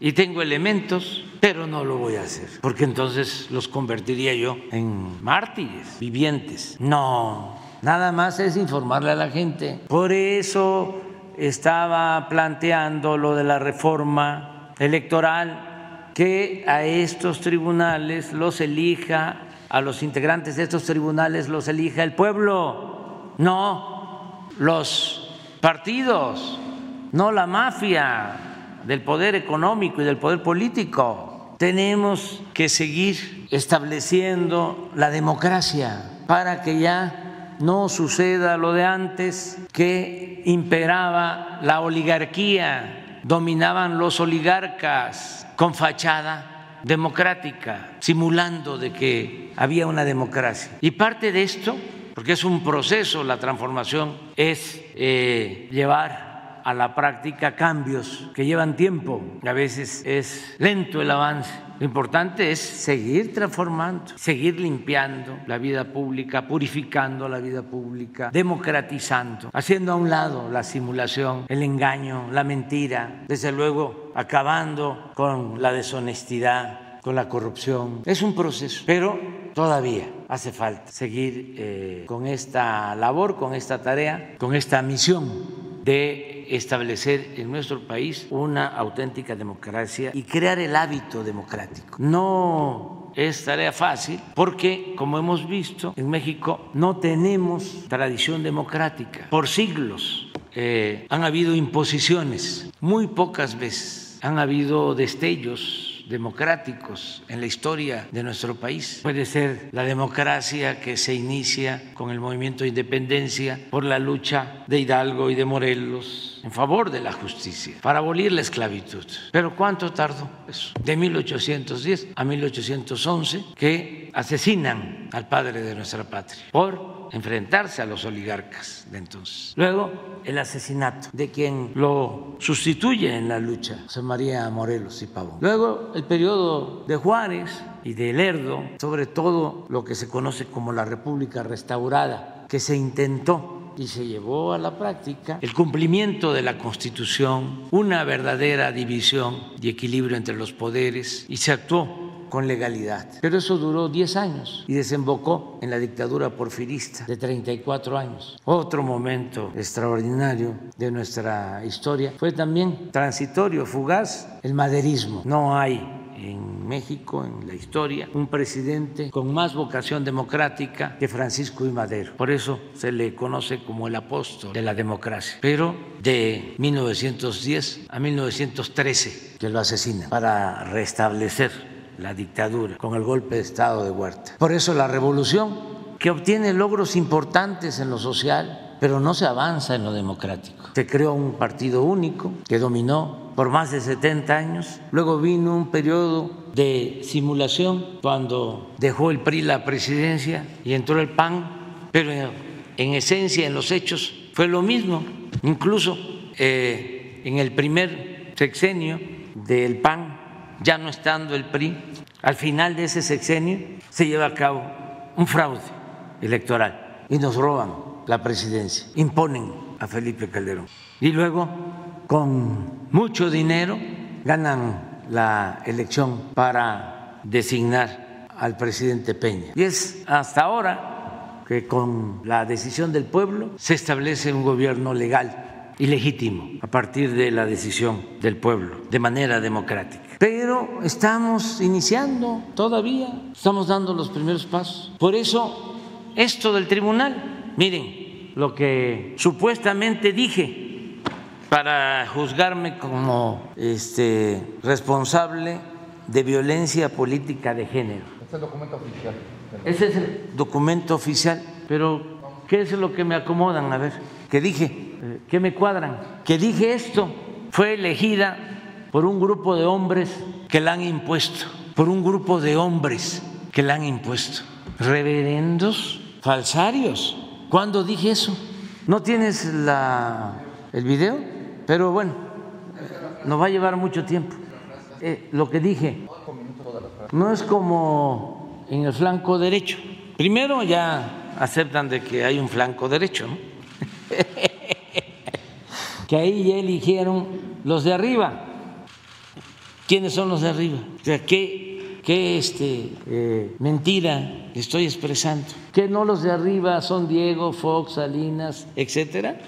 y tengo elementos, pero no lo voy a hacer, porque entonces los convertiría yo en mártires vivientes. No, Nada más es informarle a la gente. Por eso estaba planteando lo de la reforma electoral, que a estos tribunales los elija, a los integrantes de estos tribunales los elija el pueblo, no los partidos, no la mafia del poder económico y del poder político. Tenemos que seguir estableciendo la democracia para que ya no suceda lo de antes, que imperaba la oligarquía, dominaban los oligarcas con fachada democrática, simulando de que había una democracia. Y parte de esto, porque es un proceso, la transformación, es eh, llevar a la práctica cambios que llevan tiempo, a veces es lento el avance lo importante es seguir transformando, seguir limpiando la vida pública, purificando la vida pública, democratizando, haciendo a un lado la simulación, el engaño, la mentira, desde luego acabando con la deshonestidad, con la corrupción. Es un proceso, pero todavía hace falta seguir eh, con esta labor, con esta tarea, con esta misión de establecer en nuestro país una auténtica democracia y crear el hábito democrático. No es tarea fácil porque, como hemos visto, en México no tenemos tradición democrática. Por siglos eh, han habido imposiciones, muy pocas veces han habido destellos democráticos en la historia de nuestro país. Puede ser la democracia que se inicia con el movimiento de independencia por la lucha de Hidalgo y de Morelos en favor de la justicia, para abolir la esclavitud. Pero ¿cuánto tardó eso? De 1810 a 1811, que asesinan al padre de nuestra patria por enfrentarse a los oligarcas de entonces. Luego, el asesinato de quien lo sustituye en la lucha, José María Morelos y Pavón. Luego, el periodo de Juárez y de Lerdo, sobre todo lo que se conoce como la República Restaurada, que se intentó y se llevó a la práctica el cumplimiento de la Constitución, una verdadera división y equilibrio entre los poderes y se actuó con legalidad. Pero eso duró 10 años y desembocó en la dictadura porfirista de 34 años. Otro momento extraordinario de nuestra historia fue también transitorio, fugaz, el maderismo. No hay en México, en la historia, un presidente con más vocación democrática que Francisco I. Madero. Por eso se le conoce como el apóstol de la democracia. Pero de 1910 a 1913 que lo asesinan para restablecer la dictadura con el golpe de Estado de Huerta. Por eso la revolución, que obtiene logros importantes en lo social, pero no se avanza en lo democrático. Se creó un partido único que dominó por más de 70 años. Luego vino un periodo de simulación cuando dejó el PRI la presidencia y entró el PAN, pero en esencia, en los hechos, fue lo mismo. Incluso eh, en el primer sexenio del PAN, ya no estando el PRI, al final de ese sexenio se lleva a cabo un fraude electoral y nos roban la presidencia, imponen a Felipe Calderón. Y luego, con mucho dinero, ganan la elección para designar al presidente Peña. Y es hasta ahora que con la decisión del pueblo se establece un gobierno legal y legítimo a partir de la decisión del pueblo, de manera democrática. Pero estamos iniciando todavía, estamos dando los primeros pasos. Por eso, esto del tribunal, miren, lo que supuestamente dije para juzgarme como este, responsable de violencia política de género. Este es el documento oficial. Ese es el documento oficial, pero ¿qué es lo que me acomodan? A ver, que dije, eh, ¿qué me cuadran? Que dije esto, fue elegida por un grupo de hombres que la han impuesto, por un grupo de hombres que la han impuesto. Reverendos falsarios. ¿Cuándo dije eso? ¿No tienes la, el video? Pero bueno, nos va a llevar mucho tiempo. Eh, lo que dije no es como en el flanco derecho. Primero ya aceptan de que hay un flanco derecho, ¿no? que ahí ya eligieron los de arriba. ¿Quiénes son los de arriba? O sea, ¿qué, qué este, eh, mentira estoy expresando? ¿Que no los de arriba son Diego, Fox, Salinas, etcétera?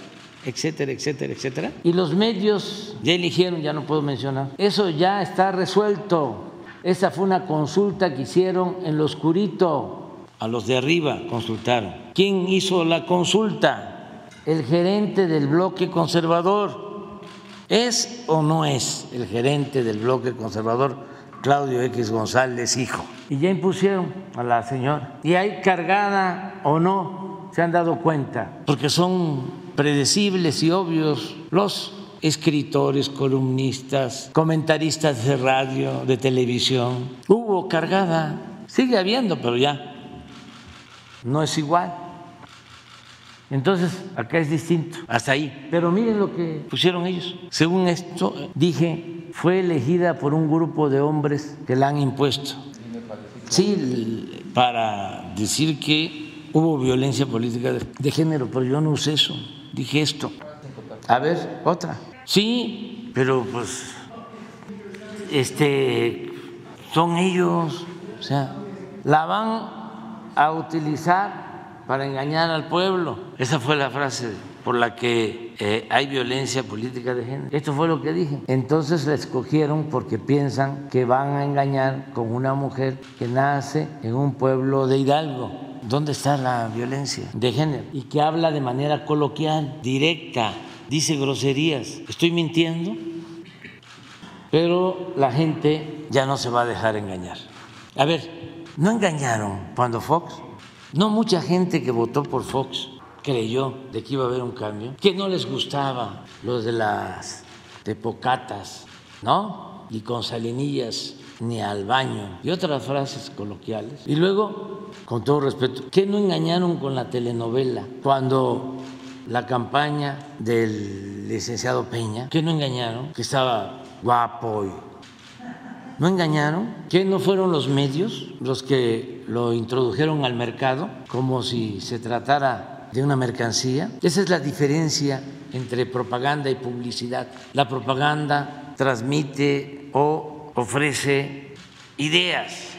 etcétera, etcétera, etcétera. Y los medios ya eligieron, ya no puedo mencionar. Eso ya está resuelto. Esa fue una consulta que hicieron en lo oscurito. A los de arriba consultaron. ¿Quién hizo la consulta? El gerente del bloque conservador. ¿Es o no es el gerente del bloque conservador Claudio X González, hijo? Y ya impusieron a la señora. Y hay cargada o no, se han dado cuenta, porque son predecibles y obvios los escritores, columnistas, comentaristas de radio, de televisión. Hubo cargada, sigue habiendo, pero ya no es igual. Entonces, acá es distinto, hasta ahí. Pero miren lo que pusieron ellos. Según esto, dije, fue elegida por un grupo de hombres que la han impuesto. Sí, para decir que hubo violencia política de género, pero yo no usé eso dije esto. A ver, otra. Sí, pero pues este son ellos, o sea, la van a utilizar para engañar al pueblo. Esa fue la frase por la que eh, hay violencia política de género. Esto fue lo que dije. Entonces la escogieron porque piensan que van a engañar con una mujer que nace en un pueblo de Hidalgo ¿Dónde está la violencia de género? Y que habla de manera coloquial, directa, dice groserías. ¿Estoy mintiendo? Pero la gente ya no se va a dejar engañar. A ver, ¿no engañaron cuando Fox? No mucha gente que votó por Fox creyó de que iba a haber un cambio, que no les gustaba lo de las tepocatas, ¿no? Y con salinillas ni al baño y otras frases coloquiales. Y luego, con todo respeto, ¿qué no engañaron con la telenovela cuando la campaña del licenciado Peña, ¿qué no engañaron? Que estaba guapo y ¿No engañaron? ¿Qué no fueron los medios los que lo introdujeron al mercado como si se tratara de una mercancía? Esa es la diferencia entre propaganda y publicidad. La propaganda transmite o ofrece ideas.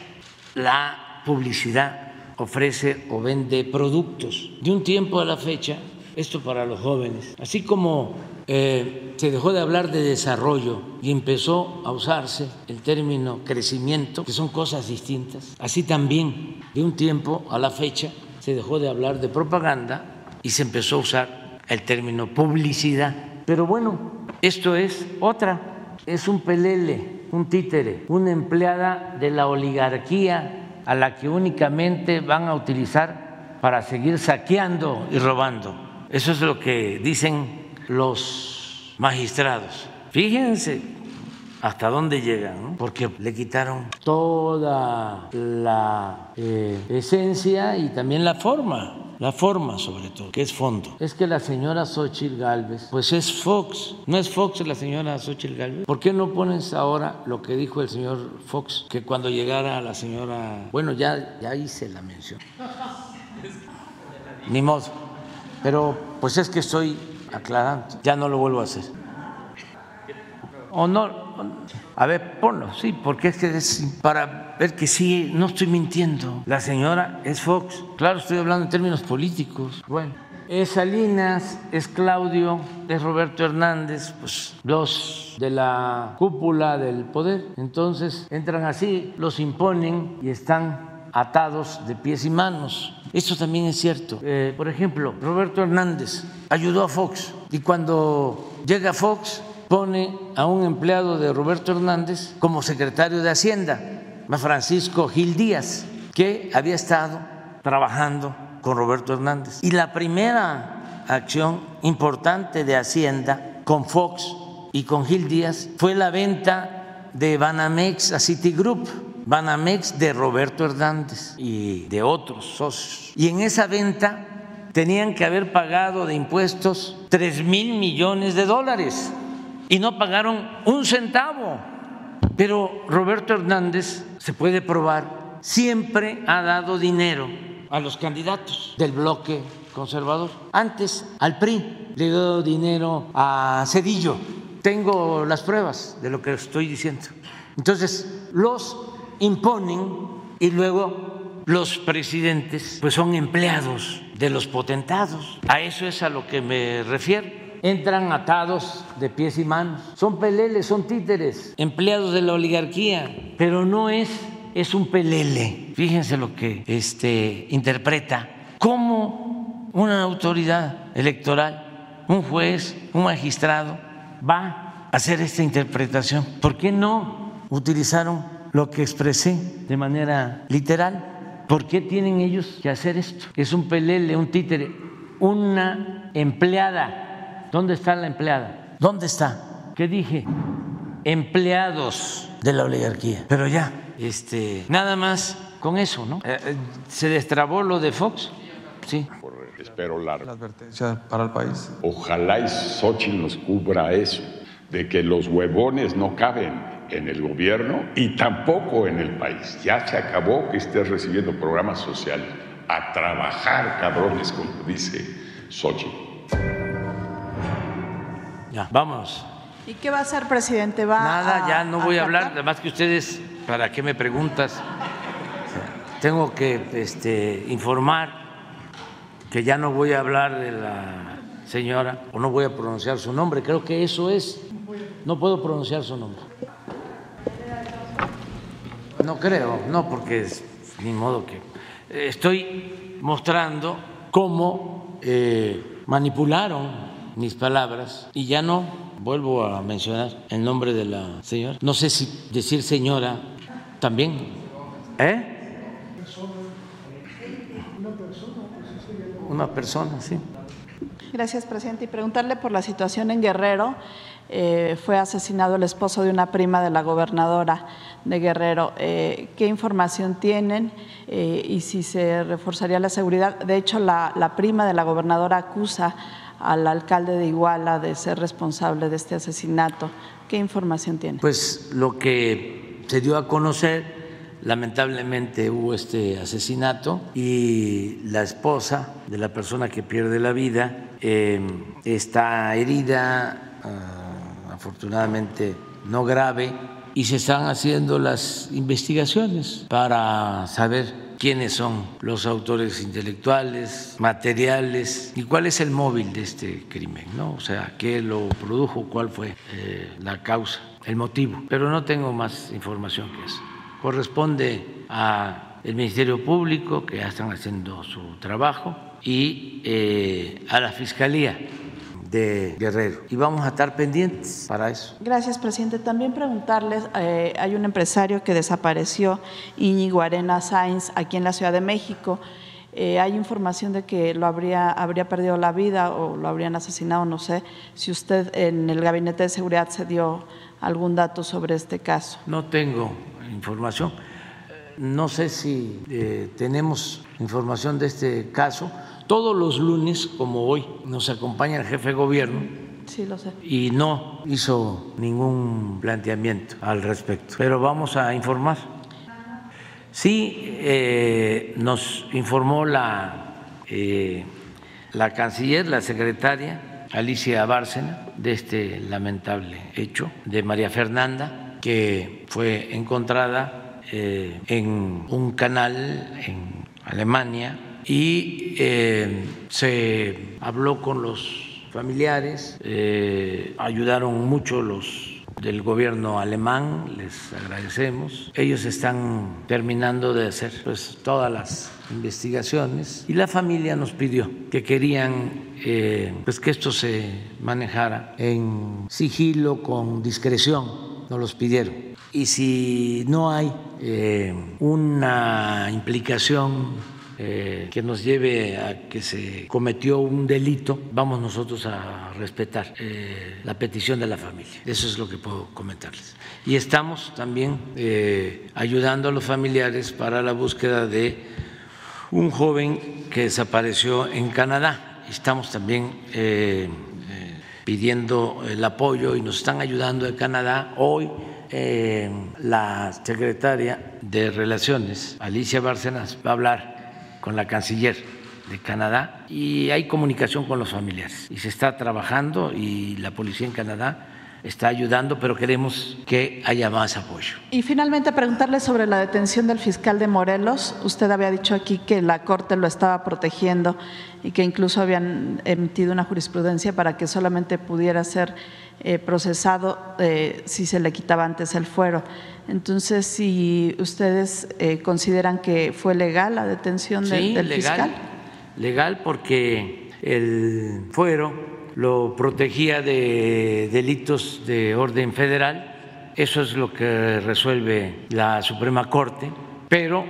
La publicidad ofrece o vende productos. De un tiempo a la fecha, esto para los jóvenes, así como eh, se dejó de hablar de desarrollo y empezó a usarse el término crecimiento, que son cosas distintas, así también de un tiempo a la fecha se dejó de hablar de propaganda y se empezó a usar el término publicidad. Pero bueno, esto es otra, es un pelele, un títere, una empleada de la oligarquía a la que únicamente van a utilizar para seguir saqueando y robando. Eso es lo que dicen los magistrados. Fíjense hasta dónde llegan, porque le quitaron toda la eh, esencia y también la forma la forma sobre todo, que es fondo. Es que la señora Xochitl Galvez, pues es Fox, no es Fox la señora Xochitl Galvez. ¿Por qué no pones ahora lo que dijo el señor Fox, que cuando llegara la señora, bueno, ya, ya hice la mención. Ni modo. Pero pues es que estoy aclarando, ya no lo vuelvo a hacer. O no, a ver, ponlo, sí, porque es que es para ver que sí, no estoy mintiendo. La señora es Fox. Claro, estoy hablando en términos políticos. Bueno, es Salinas, es Claudio, es Roberto Hernández, pues los de la cúpula del poder. Entonces entran así, los imponen y están atados de pies y manos. Esto también es cierto. Eh, por ejemplo, Roberto Hernández ayudó a Fox y cuando llega Fox pone a un empleado de Roberto Hernández como secretario de Hacienda, Francisco Gil Díaz, que había estado trabajando con Roberto Hernández. Y la primera acción importante de Hacienda con Fox y con Gil Díaz fue la venta de Banamex a Citigroup Banamex de Roberto Hernández y de otros socios. Y en esa venta tenían que haber pagado de impuestos 3 mil millones de dólares y no pagaron un centavo. Pero Roberto Hernández, se puede probar, siempre ha dado dinero a los candidatos del bloque conservador. Antes al PRI le dio dinero a Cedillo. Tengo las pruebas de lo que estoy diciendo. Entonces, los imponen y luego los presidentes pues son empleados de los potentados. A eso es a lo que me refiero. Entran atados de pies y manos. Son peleles, son títeres, empleados de la oligarquía, pero no es es un pelele. Fíjense lo que este interpreta cómo una autoridad electoral, un juez, un magistrado va a hacer esta interpretación. ¿Por qué no utilizaron lo que expresé de manera literal. ¿Por qué tienen ellos que hacer esto? Es un pelele, un títere, una empleada. ¿Dónde está la empleada? ¿Dónde está? ¿Qué dije? Empleados de la oligarquía. Pero ya, este, nada más con eso, ¿no? Eh, eh, ¿Se destrabó lo de Fox? Sí. Espero la advertencia para el país. Ojalá y Xochitl nos cubra eso, de que los huevones no caben en el gobierno y tampoco en el país. Ya se acabó que estés recibiendo programas sociales. A trabajar, cabrones, como dice Sochi. Ya, vamos. ¿Y qué va a hacer, presidente? ¿Va Nada, ya no voy a, hablar, además que ustedes, ¿para qué me preguntas? Tengo que este, informar que ya no voy a hablar de la señora o no voy a pronunciar su nombre. Creo que eso es. No puedo pronunciar su nombre. No creo, no, porque es, ni modo que. Estoy mostrando cómo eh, manipularon mis palabras y ya no vuelvo a mencionar el nombre de la señora. No sé si decir señora también. ¿Eh? Una persona, sí. Gracias, presidente. Y preguntarle por la situación en Guerrero. Eh, fue asesinado el esposo de una prima de la gobernadora de Guerrero. Eh, ¿Qué información tienen eh, y si se reforzaría la seguridad? De hecho, la, prima de la gobernadora acusa al alcalde de Iguala de ser responsable de este asesinato. ¿Qué información tiene? Pues lo que se dio a conocer, lamentablemente hubo este asesinato y la esposa de la persona que pierde la vida está herida. Ah, afortunadamente no grave, y se están haciendo las investigaciones para saber quiénes son los autores intelectuales, materiales y cuál es el móvil de este crimen, ¿no? O sea, qué lo produjo, cuál fue eh, la causa, el motivo. Pero no tengo más información que eso. Corresponde al Ministerio Público, que ya están haciendo su trabajo, y eh, a la Fiscalía de Guerrero. Y vamos a estar pendientes para eso. Gracias, presidente. También preguntarles, eh, hay un empresario que desapareció, Íñigo Arena Sainz, aquí en la Ciudad de México. Eh, hay información de que lo habría, habría perdido la vida o lo habrían asesinado, no sé. Si usted en el Gabinete de Seguridad se dio algún dato sobre este caso. No tengo información. No sé si eh, tenemos información de este caso todos los lunes, como hoy, nos acompaña el jefe de gobierno. Sí, lo sé. Y no hizo ningún planteamiento al respecto. Pero vamos a informar. Sí, eh, nos informó la, eh, la canciller, la secretaria Alicia Bárcena, de este lamentable hecho de María Fernanda, que fue encontrada eh, en un canal en Alemania y eh, se habló con los familiares, eh, ayudaron mucho los del gobierno alemán, les agradecemos. Ellos están terminando de hacer pues, todas las investigaciones y la familia nos pidió que querían eh, pues que esto se manejara en sigilo, con discreción, nos los pidieron. Y si no hay una implicación eh, que nos lleve a que se cometió un delito, vamos nosotros a respetar eh, la petición de la familia. Eso es lo que puedo comentarles. Y estamos también eh, ayudando a los familiares para la búsqueda de un joven que desapareció en Canadá. Estamos también pidiendo el apoyo y nos están ayudando en Canadá. Hoy la secretaria de Relaciones, Alicia Bárcenas, va a hablar con la canciller de Canadá y hay comunicación con los familiares. Y se está trabajando y la policía en Canadá está ayudando, pero queremos que haya más apoyo. Y finalmente preguntarle sobre la detención del fiscal de Morelos. Usted había dicho aquí que la Corte lo estaba protegiendo y que incluso habían emitido una jurisprudencia para que solamente pudiera ser eh, procesado eh, si se le quitaba antes el fuero. Entonces, si ustedes eh, consideran que fue legal la detención del legal, fiscal. Legal porque el fuero lo protegía de delitos de orden federal. Eso es lo que resuelve la Suprema Corte, pero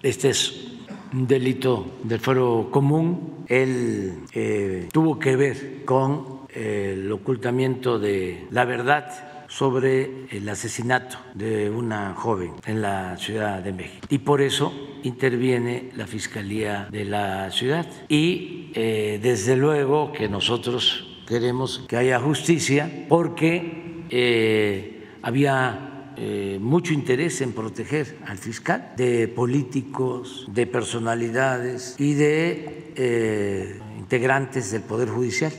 este es un delito del fuero común. Él eh, tuvo que ver con el ocultamiento de la verdad sobre el asesinato de una joven en la Ciudad de México. Y por eso interviene la Fiscalía de la ciudad. Y eh, desde luego que nosotros queremos que haya justicia porque eh, había eh, mucho interés en proteger al fiscal de políticos, de personalidades y de integrantes del Poder Judicial.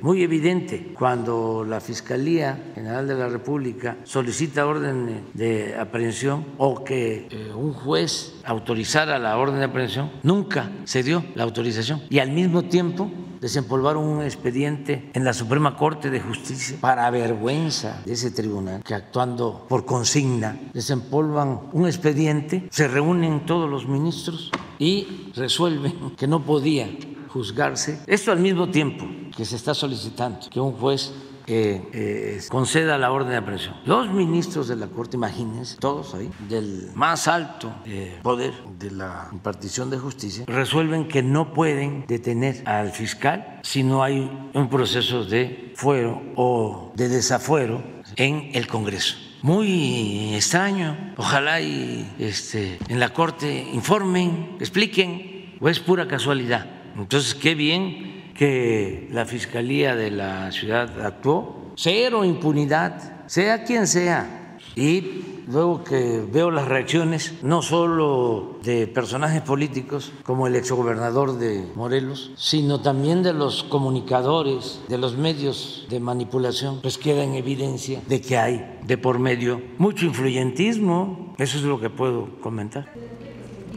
muy evidente cuando la Fiscalía General de la República solicita orden de aprehensión o que eh, un juez autorizara la orden de aprehensión, nunca se dio la autorización. Y al mismo tiempo desempolvaron un expediente en la Suprema Corte de Justicia para vergüenza de ese tribunal que actuando por consigna desempolvan un expediente, se reúnen todos los ministros y resuelven que no podía juzgarse. Esto al mismo tiempo que se está solicitando que un juez eh, eh, conceda la orden de aprehensión. Los ministros de la Corte, imagínense, todos ahí, del más alto eh, poder de la impartición de justicia, resuelven que no pueden detener al fiscal si no hay un proceso de fuero o de desafuero en el Congreso muy extraño. Ojalá y este, en la Corte informen, expliquen, o es pura casualidad. Entonces, qué bien que la Fiscalía de la ciudad actuó. Cero impunidad, sea quien sea. Y luego que veo las reacciones, no solo de personajes políticos como el exgobernador de Morelos, sino también de los comunicadores, de los medios de manipulación, pues queda en evidencia de que hay de por medio mucho influyentismo. Eso es lo que puedo comentar.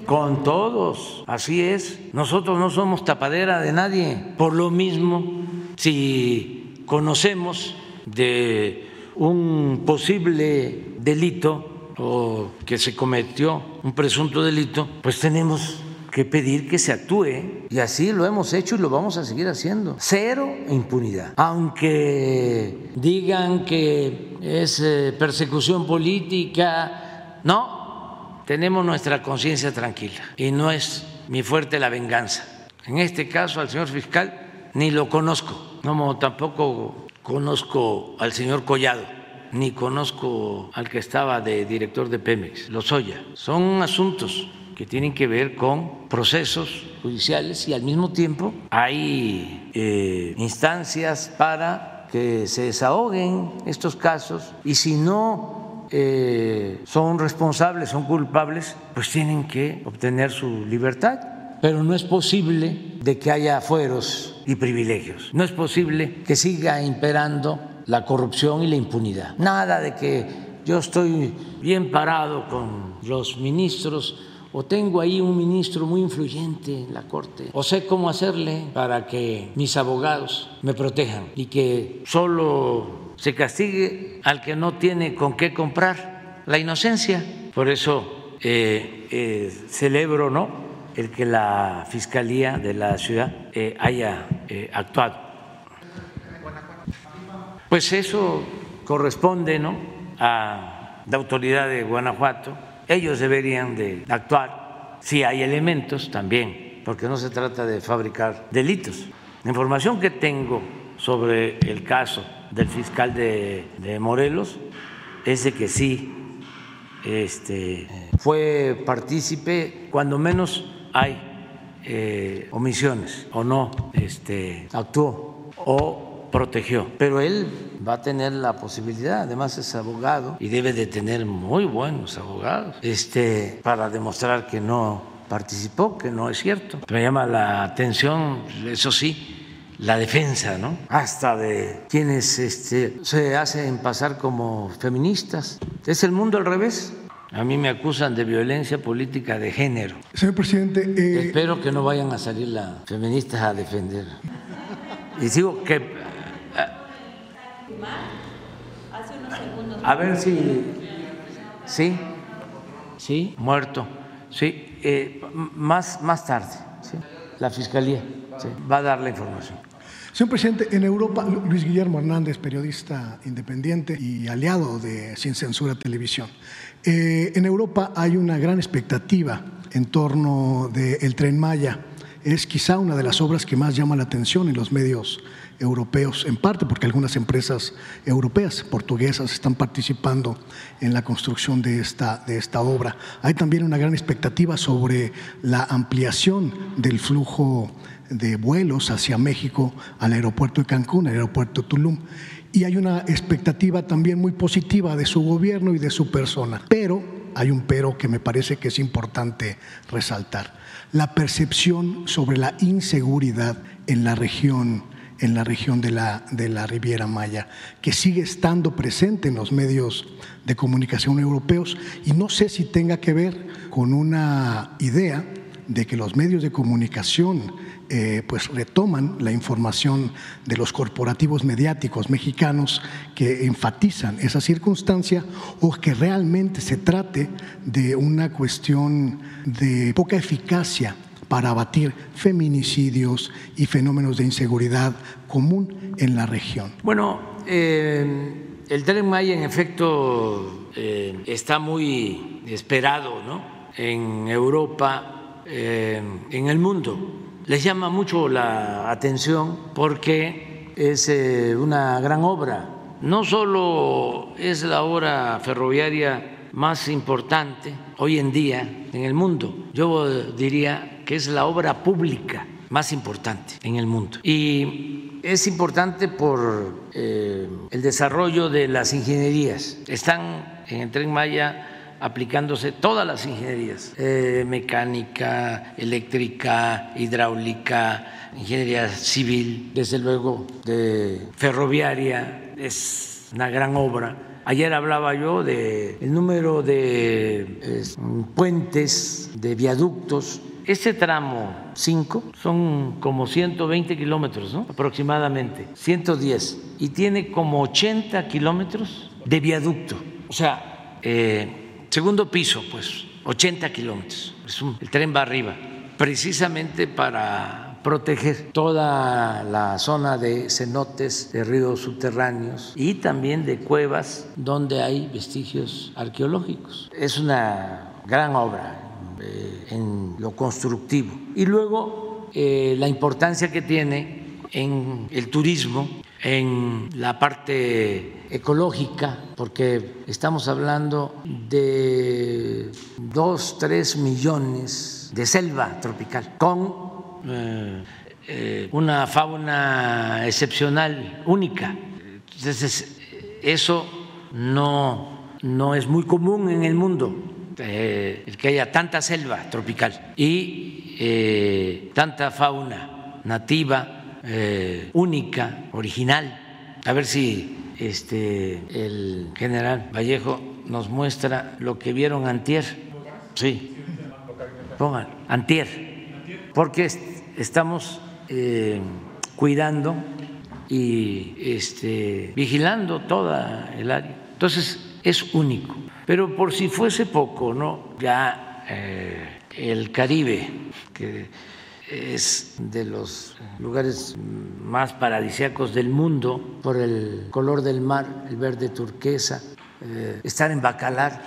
Con todos, así es. Nosotros no somos tapadera de nadie. Por lo mismo, si conocemos de un posible delito o que se cometió un presunto delito, pues tenemos que pedir que se actúe y así lo hemos hecho y lo vamos a seguir haciendo. Cero impunidad. Aunque digan que es eh, persecución política, no, tenemos nuestra conciencia tranquila y no es mi fuerte la venganza. En este caso al señor fiscal ni lo conozco, no tampoco conozco al señor Collado, ni conozco al que estaba de director de Pemex, Lozoya. Son asuntos que tienen que ver con procesos judiciales y al mismo tiempo hay eh, instancias para que se desahoguen estos casos y si no eh, son responsables, son culpables, pues tienen que obtener su libertad. Pero no es posible de que haya fueros y privilegios. No es posible que siga imperando la corrupción y la impunidad. Nada de que yo estoy bien parado con los ministros o tengo ahí un ministro muy influyente en la Corte, o sé cómo hacerle para que mis abogados me protejan y que solo se castigue al que no tiene con qué comprar la inocencia. Por eso eh, eh, celebro, ¿no? el que la Fiscalía de la ciudad eh, haya actuado. Pues eso corresponde ¿no? a la autoridad de Guanajuato. Ellos deberían de actuar si hay elementos también, porque no se trata de fabricar delitos. La información que tengo sobre el caso del fiscal de, de Morelos es de que sí este, fue partícipe, cuando menos hay eh, omisiones o no este, actuó o protegió. Pero él va a tener la posibilidad, además es abogado y debe de tener muy buenos abogados este, para demostrar que no participó, que no es cierto. Me llama la atención, eso sí, la defensa, ¿no? Hasta de quienes este, se hacen pasar como feministas. Es el mundo al revés. A mí me acusan de violencia política de género. Señor presidente. Eh... Espero que no vayan a salir las feministas a defender. Y digo que. Eh, a ver si. Sí. Sí, muerto. Sí. Eh, más, más tarde. ¿sí? La fiscalía ¿sí? va a dar la información. Señor presidente, en Europa, Luis Guillermo Hernández, periodista independiente y aliado de Sin Censura Televisión. Eh, en Europa hay una gran expectativa en torno del tren Maya. Es quizá una de las obras que más llama la atención en los medios europeos, en parte porque algunas empresas europeas, portuguesas, están participando en la construcción de de esta obra. Hay también una gran expectativa sobre la ampliación del flujo de vuelos hacia México al aeropuerto de Cancún, al aeropuerto Tulum y hay una expectativa también muy positiva de su gobierno y de su persona. Pero hay un pero que me parece que es importante resaltar. La percepción sobre la inseguridad en la región en la región de la, de la Riviera Maya, que sigue estando presente en los medios de comunicación europeos y no sé si tenga que ver con una idea de que los medios de comunicación eh, pues retoman la información de los corporativos mediáticos mexicanos que enfatizan esa circunstancia o que realmente se trate de una cuestión de poca eficacia para abatir feminicidios y fenómenos de inseguridad común en la región. Bueno, eh, el tren Maya en efecto eh, está muy esperado ¿no? en Europa, en el mundo les llama mucho la atención porque es eh, una gran obra. No solo es la obra ferroviaria más importante hoy en día en el mundo, yo diría que es la obra pública más importante en el mundo. Y es importante por eh, el desarrollo de las ingenierías. Están en el tren Maya aplicándose todas las ingenierías, eh, mecánica, eléctrica, hidráulica, ingeniería civil, desde luego de ferroviaria, es una gran obra. Ayer hablaba yo del el número de puentes, de viaductos este tramo 5 son como 120 kilómetros, ¿no? Aproximadamente, 110. Y tiene como 80 kilómetros de viaducto. O sea, eh, segundo piso, pues, 80 kilómetros. el tren va arriba, precisamente para proteger toda la zona de cenotes, de ríos subterráneos y también de cuevas donde hay vestigios arqueológicos. Es una gran obra eh, en lo constructivo. Y luego eh, la importancia que tiene en el turismo, en la parte ecológica, porque estamos hablando de dos, tres millones de selva tropical con eh, una fauna excepcional, única. Entonces, eso no, no es muy común en el mundo eh, el que haya tanta selva tropical y eh, tanta fauna nativa, eh, única, original. A ver si este, el general Vallejo nos muestra lo que vieron antier. Sí, pongan, antier, porque estamos cuidando y este, vigilando toda el área. Entonces, es único. Pero por si fuese poco, ¿no? Ya eh, el Caribe, que es de los lugares más paradisíacos del mundo por el color del mar, el verde turquesa, eh, estar en Bacalar,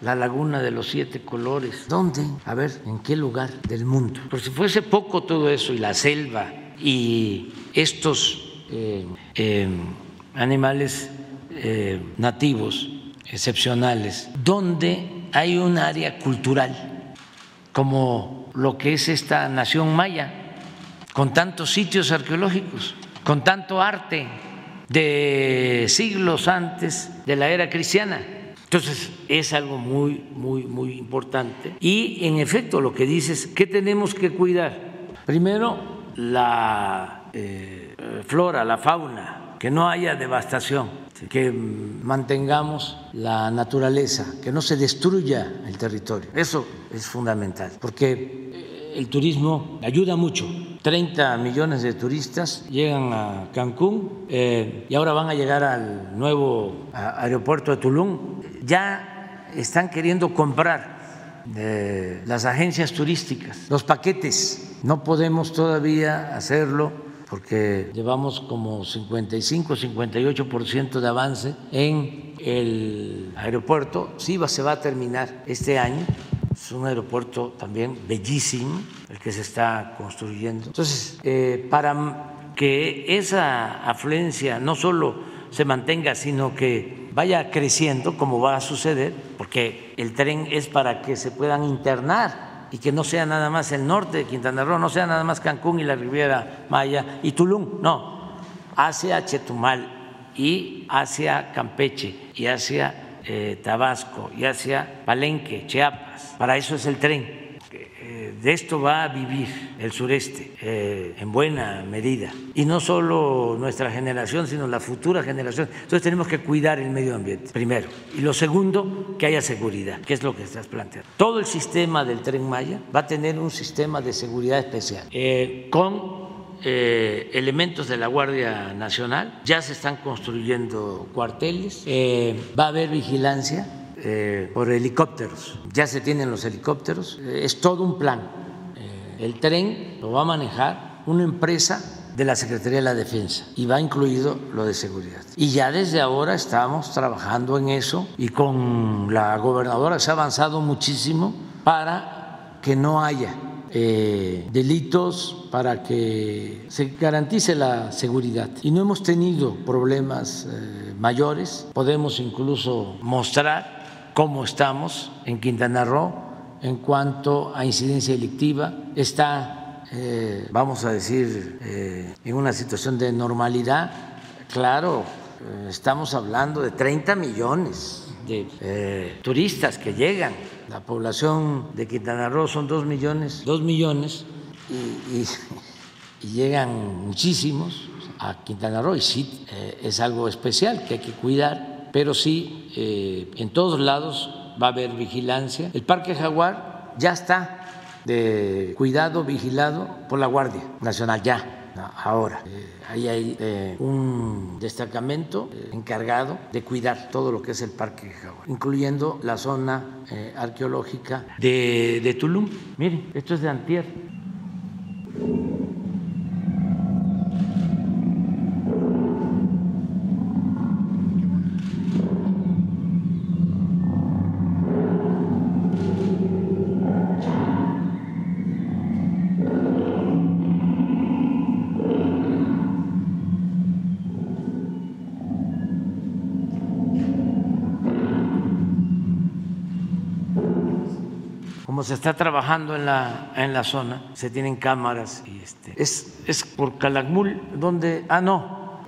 la laguna de los siete colores. ¿Dónde? A ver, ¿en qué lugar del mundo? Por si fuese poco todo eso y la selva y estos eh, animales nativos excepcionales, donde hay un área cultural, como lo que es esta nación maya, con tantos sitios arqueológicos, con tanto arte de siglos antes de la era cristiana. Entonces es algo muy, muy, muy importante. Y en efecto, lo que dices, ¿qué tenemos que cuidar? Primero, la eh, flora, la fauna, que no haya devastación que mantengamos la naturaleza, que no se destruya el territorio. Eso es fundamental, porque el turismo ayuda mucho. 30 millones de turistas llegan a Cancún eh, y ahora van a llegar al nuevo aeropuerto de Tulum. Ya están queriendo comprar eh, las agencias turísticas, los paquetes. No podemos todavía hacerlo porque llevamos como 55, 58% de avance en el aeropuerto. Sí, se va a terminar este año. Es un aeropuerto también bellísimo el que se está construyendo. Entonces, eh, para que esa afluencia no solo se mantenga, sino que vaya creciendo como va a suceder, porque el tren es para que se puedan internar y que no sea nada más el norte de Quintana Roo, no sea nada más Cancún y la Riviera Maya y Tulum, no, hacia Chetumal y hacia Campeche y hacia eh, Tabasco y hacia Palenque, Chiapas. Para eso es el tren de esto va a vivir el sureste eh, en buena medida. Y no solo nuestra generación, sino la futura generación. Entonces tenemos que cuidar el medio ambiente, primero. Y lo segundo, que haya seguridad, que es lo que estás planteando. Todo el sistema del tren Maya va a tener un sistema de seguridad especial, eh, con eh, elementos de la Guardia Nacional, ya se están construyendo cuarteles, va a haber vigilancia eh, por helicópteros. Ya se tienen los helicópteros. Eh, es todo un plan. Eh, el tren lo va a manejar una empresa de la Secretaría de la Defensa y va incluido lo de seguridad. Y ya desde ahora estamos trabajando en eso y con la gobernadora se ha avanzado muchísimo para que no haya delitos, para que se garantice la seguridad. Y no hemos tenido problemas mayores, podemos incluso mostrar cómo estamos en Quintana Roo en cuanto a incidencia delictiva. Está eh, vamos a decir, eh, en una situación de normalidad, claro, eh, estamos hablando de 30 millones de turistas que llegan. La población de Quintana Roo son 2 millones, 2 millones y, y llegan muchísimos a Quintana Roo y sí es algo especial que hay que cuidar, pero sí en todos lados va a haber vigilancia. El Parque Jaguar ya está de cuidado vigilado por la Guardia Nacional ya. Ahora, eh, ahí hay eh, un destacamento eh, encargado de cuidar todo lo que es el Parque Jaguar, incluyendo la zona arqueológica de, de Tulum. Miren, esto es de Antier. Se está trabajando en la, en la zona, se tienen cámaras y este, es, es por Calakmul, donde, ah, no,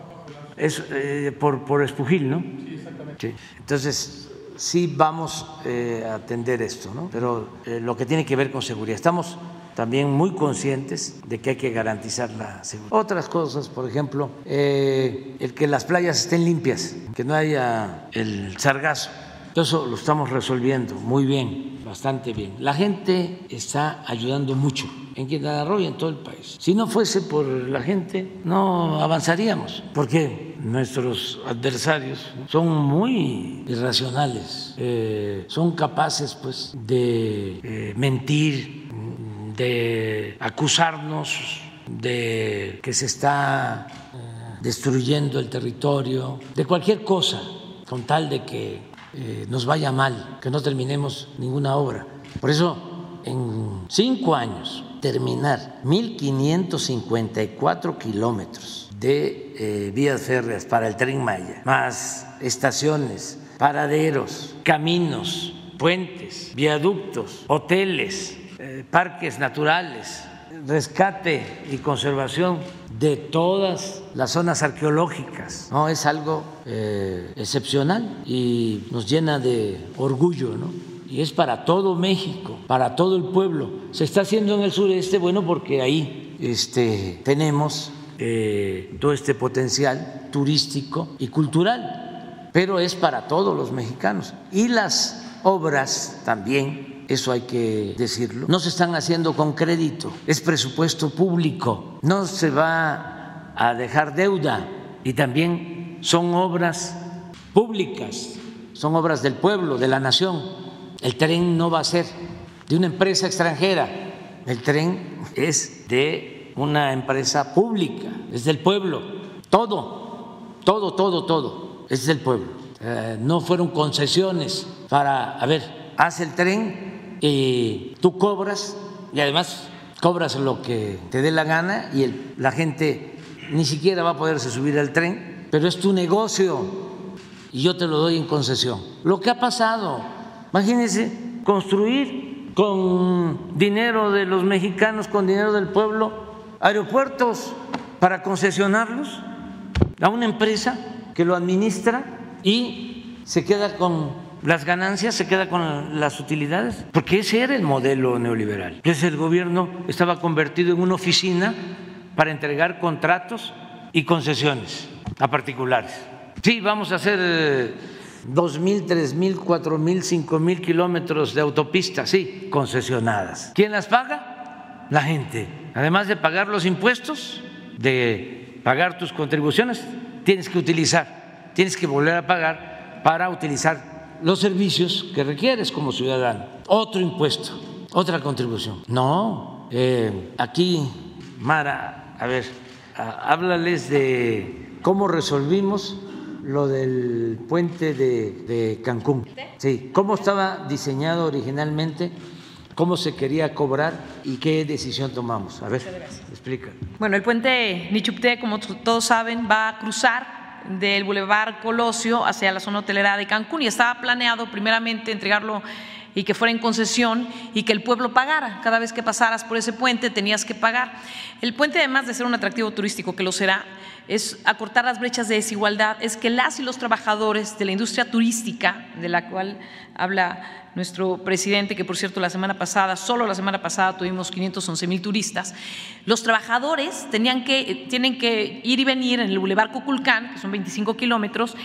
es eh, por, por Espujil, ¿no? Sí, exactamente. Entonces, sí vamos eh, a atender esto, ¿no? Pero eh, lo que tiene que ver con seguridad. Estamos también muy conscientes de que hay que garantizar la seguridad. Otras cosas, por ejemplo, el que las playas estén limpias, que no haya el sargazo. Eso lo estamos resolviendo muy bien bastante bien. La gente está ayudando mucho en Quintana Roo y en todo el país. Si no fuese por la gente, no avanzaríamos, porque nuestros adversarios son muy irracionales, eh, son capaces pues de eh, mentir, de acusarnos de que se está eh, destruyendo el territorio, de cualquier cosa, con tal de que eh, nos vaya mal, que no terminemos ninguna obra. Por eso, en cinco años, terminar 1.554 kilómetros de eh, vías férreas para el tren Maya, más estaciones, paraderos, caminos, puentes, viaductos, hoteles, eh, parques naturales, rescate y conservación de todas las zonas arqueológicas. No es algo eh, excepcional y nos llena de orgullo, ¿no? Y es para todo México, para todo el pueblo. Se está haciendo en el sureste, bueno, porque ahí este, tenemos eh, todo este potencial turístico y cultural, pero es para todos los mexicanos. Y las obras también eso hay que decirlo, no se están haciendo con crédito, es presupuesto público, no se va a dejar deuda. Y también son obras públicas, son obras del pueblo, de la nación. El tren no va a ser de una empresa extranjera, el tren es de una empresa pública, es del pueblo, todo, todo, todo, todo, es del pueblo. Eh, no fueron concesiones para, a ver, haz el tren y tú cobras y además cobras lo que te dé la gana y la gente ni siquiera va a poderse subir al tren, pero es tu negocio y yo te lo doy en concesión. Lo que ha pasado, imagínense, construir con dinero de los mexicanos, con dinero del pueblo, aeropuertos para concesionarlos a una empresa que lo administra y se queda con las ganancias, se queda con las utilidades, porque ese era el modelo neoliberal. Entonces el gobierno estaba convertido en una oficina para entregar contratos y concesiones a particulares. Sí, vamos a hacer dos mil, tres mil, cuatro mil, cinco mil kilómetros de autopistas, sí, concesionadas. ¿Quién las paga? La gente. Además de pagar los impuestos, de pagar tus contribuciones, tienes que utilizar, tienes que volver a pagar para utilizar los servicios que requieres como ciudadano. Otro impuesto, otra contribución. No, eh, aquí, Mara, a ver, háblales de cómo resolvimos lo del puente de, Cancún. Sí, cómo estaba diseñado originalmente, cómo se quería cobrar y qué decisión tomamos. A ver, explica. Bueno, el puente Nichupté, como todos saben, va a cruzar del Boulevard Colosio hacia la zona hotelera de Cancún y estaba planeado primeramente entregarlo y que fuera en concesión y que el pueblo pagara. Cada vez que pasaras por ese puente tenías que pagar. El puente, además de ser un atractivo turístico, que lo será, es acortar las brechas de desigualdad, es que las y los trabajadores de la industria turística, de la cual habla nuestro presidente, que por cierto la semana pasada, solo la semana pasada tuvimos 511 mil turistas, los trabajadores tenían que, tienen que ir y venir en el Boulevard Cuculcán, que son 25 kilómetros,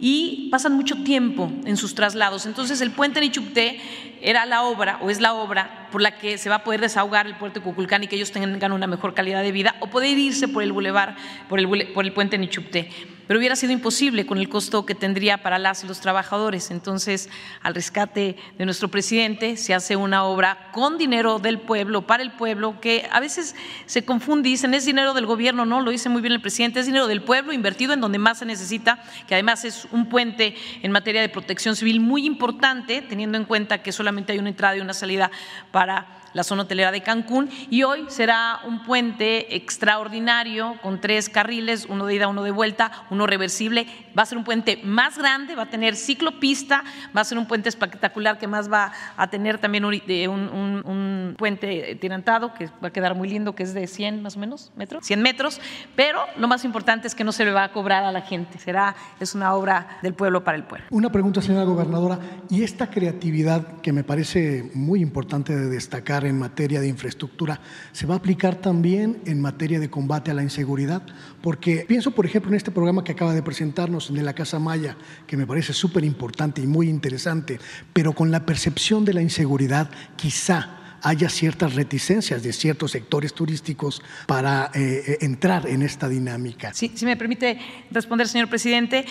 y pasan mucho tiempo en sus traslados. Entonces el puente Nichupté era la obra o es la obra por la que se va a poder desahogar el puerto de Cuculcán y que ellos tengan una mejor calidad de vida o poder irse por el bulevar, por el, por el puente Nichupté pero hubiera sido imposible con el costo que tendría para las y los trabajadores. Entonces, al rescate de nuestro presidente, se hace una obra con dinero del pueblo, para el pueblo, que a veces se confunde y dicen es dinero del gobierno, no, lo dice muy bien el presidente, es dinero del pueblo invertido en donde más se necesita, que además es un puente en materia de protección civil muy importante, teniendo en cuenta que solamente hay una entrada y una salida para la zona hotelera de Cancún y hoy será un puente extraordinario con tres carriles, uno de ida, uno de vuelta, uno reversible. Va a ser un puente más grande, va a tener ciclopista, va a ser un puente espectacular que más va a tener también un, un, puente tirantado que va a quedar muy lindo, que es de 100 más o menos metros, 100 metros, pero lo más importante es que no se le va a cobrar a la gente, será, es una obra del pueblo para el pueblo. Una pregunta, señora gobernadora, y esta creatividad que me parece muy importante de destacar, en materia de infraestructura, ¿se va a aplicar también en materia de combate a la inseguridad? Porque pienso, por ejemplo, en este programa que acaba de presentarnos de la Casa Maya, que me parece súper importante y muy interesante, pero con la percepción de la inseguridad, quizá haya ciertas reticencias de ciertos sectores turísticos para eh, eh, entrar en esta dinámica. Sí, si me permite responder, señor presidente.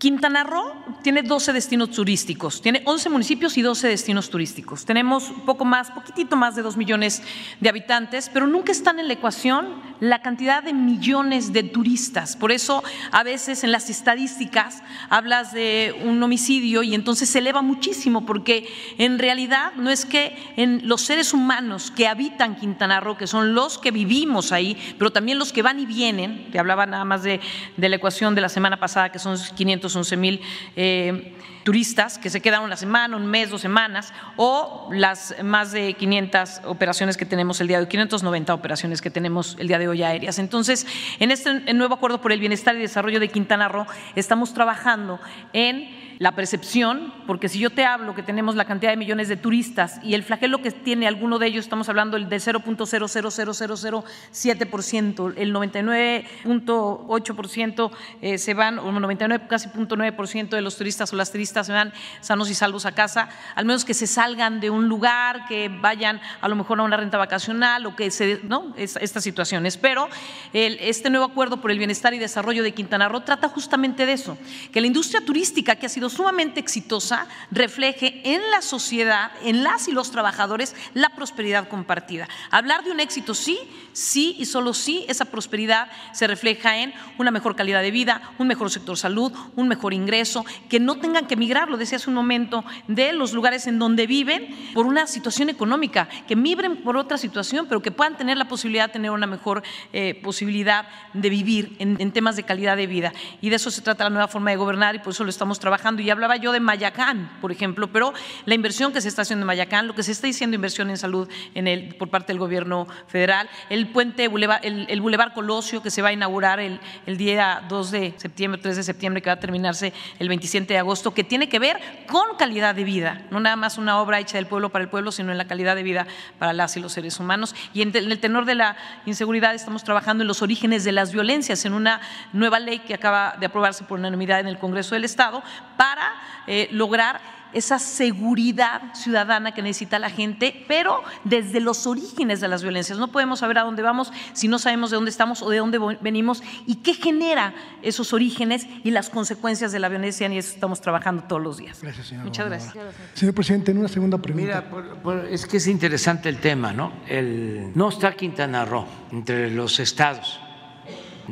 Quintana Roo tiene 12 destinos turísticos, tiene 11 municipios y 12 destinos turísticos. Tenemos poco más, poquitito más de 2 millones de habitantes, pero nunca están en la ecuación la cantidad de millones de turistas. Por eso a veces en las estadísticas hablas de un homicidio y entonces se eleva muchísimo, porque en realidad no es que en los seres humanos que habitan Quintana Roo, que son los que vivimos ahí, pero también los que van y vienen, te hablaba nada más de, la ecuación de la semana pasada, que son 500 11 mil eh, turistas que se quedan una semana, un mes, dos semanas, o las más de 500 operaciones que tenemos el día de hoy, 590 operaciones que tenemos el día de hoy aéreas. Entonces, en este nuevo acuerdo por el bienestar y desarrollo de Quintana Roo, estamos trabajando en la percepción, porque si yo te hablo que tenemos la cantidad de millones de turistas y el flagelo que tiene alguno de ellos, estamos hablando del de 0.00007%, el 99.8% eh, se van, o 99 casi .9% de los turistas o las turistas se van sanos y salvos a casa, al menos que se salgan de un lugar, que vayan a lo mejor a una renta vacacional o que se, ¿no? Estas situaciones. Pero este nuevo acuerdo por el bienestar y desarrollo de Quintana Roo trata justamente de eso, que la industria turística que ha sido sumamente exitosa refleje en la sociedad, en las y los trabajadores, la prosperidad compartida. Hablar de un éxito sí, sí y solo sí, esa prosperidad se refleja en una mejor calidad de vida, un mejor sector salud, un mejor ingreso, que no tengan que migrar, lo decía hace un momento, de los lugares en donde viven por una situación económica, que migren por otra situación, pero que puedan tener la posibilidad de tener una mejor eh, posibilidad de vivir en, en temas de calidad de vida. Y de eso se trata la nueva forma de gobernar y por eso lo estamos trabajando y hablaba yo de Mayacán, por ejemplo, pero la inversión que se está haciendo en Mayacán, lo que se está diciendo inversión en salud en el, por parte del gobierno federal, el puente, el, el Boulevard Colosio que se va a inaugurar el, el día 2 de septiembre, 3 de septiembre, que va a terminarse el 27 de agosto, que tiene que ver con calidad de vida, no nada más una obra hecha del pueblo para el pueblo, sino en la calidad de vida para las y los seres humanos. Y en el tenor de la inseguridad estamos trabajando en los orígenes de las violencias, en una nueva ley que acaba de aprobarse por unanimidad en el Congreso del Estado, para eh, lograr esa seguridad ciudadana que necesita la gente, pero desde los orígenes de las violencias. No podemos saber a dónde vamos si no sabemos de dónde estamos o de dónde venimos y qué genera esos orígenes y las consecuencias de la violencia, y eso estamos trabajando todos los días. Gracias, señor. Muchas gracias. Señor presidente, en una segunda pregunta. Mira, es que es interesante el tema, ¿no? El, no está Quintana Roo entre los estados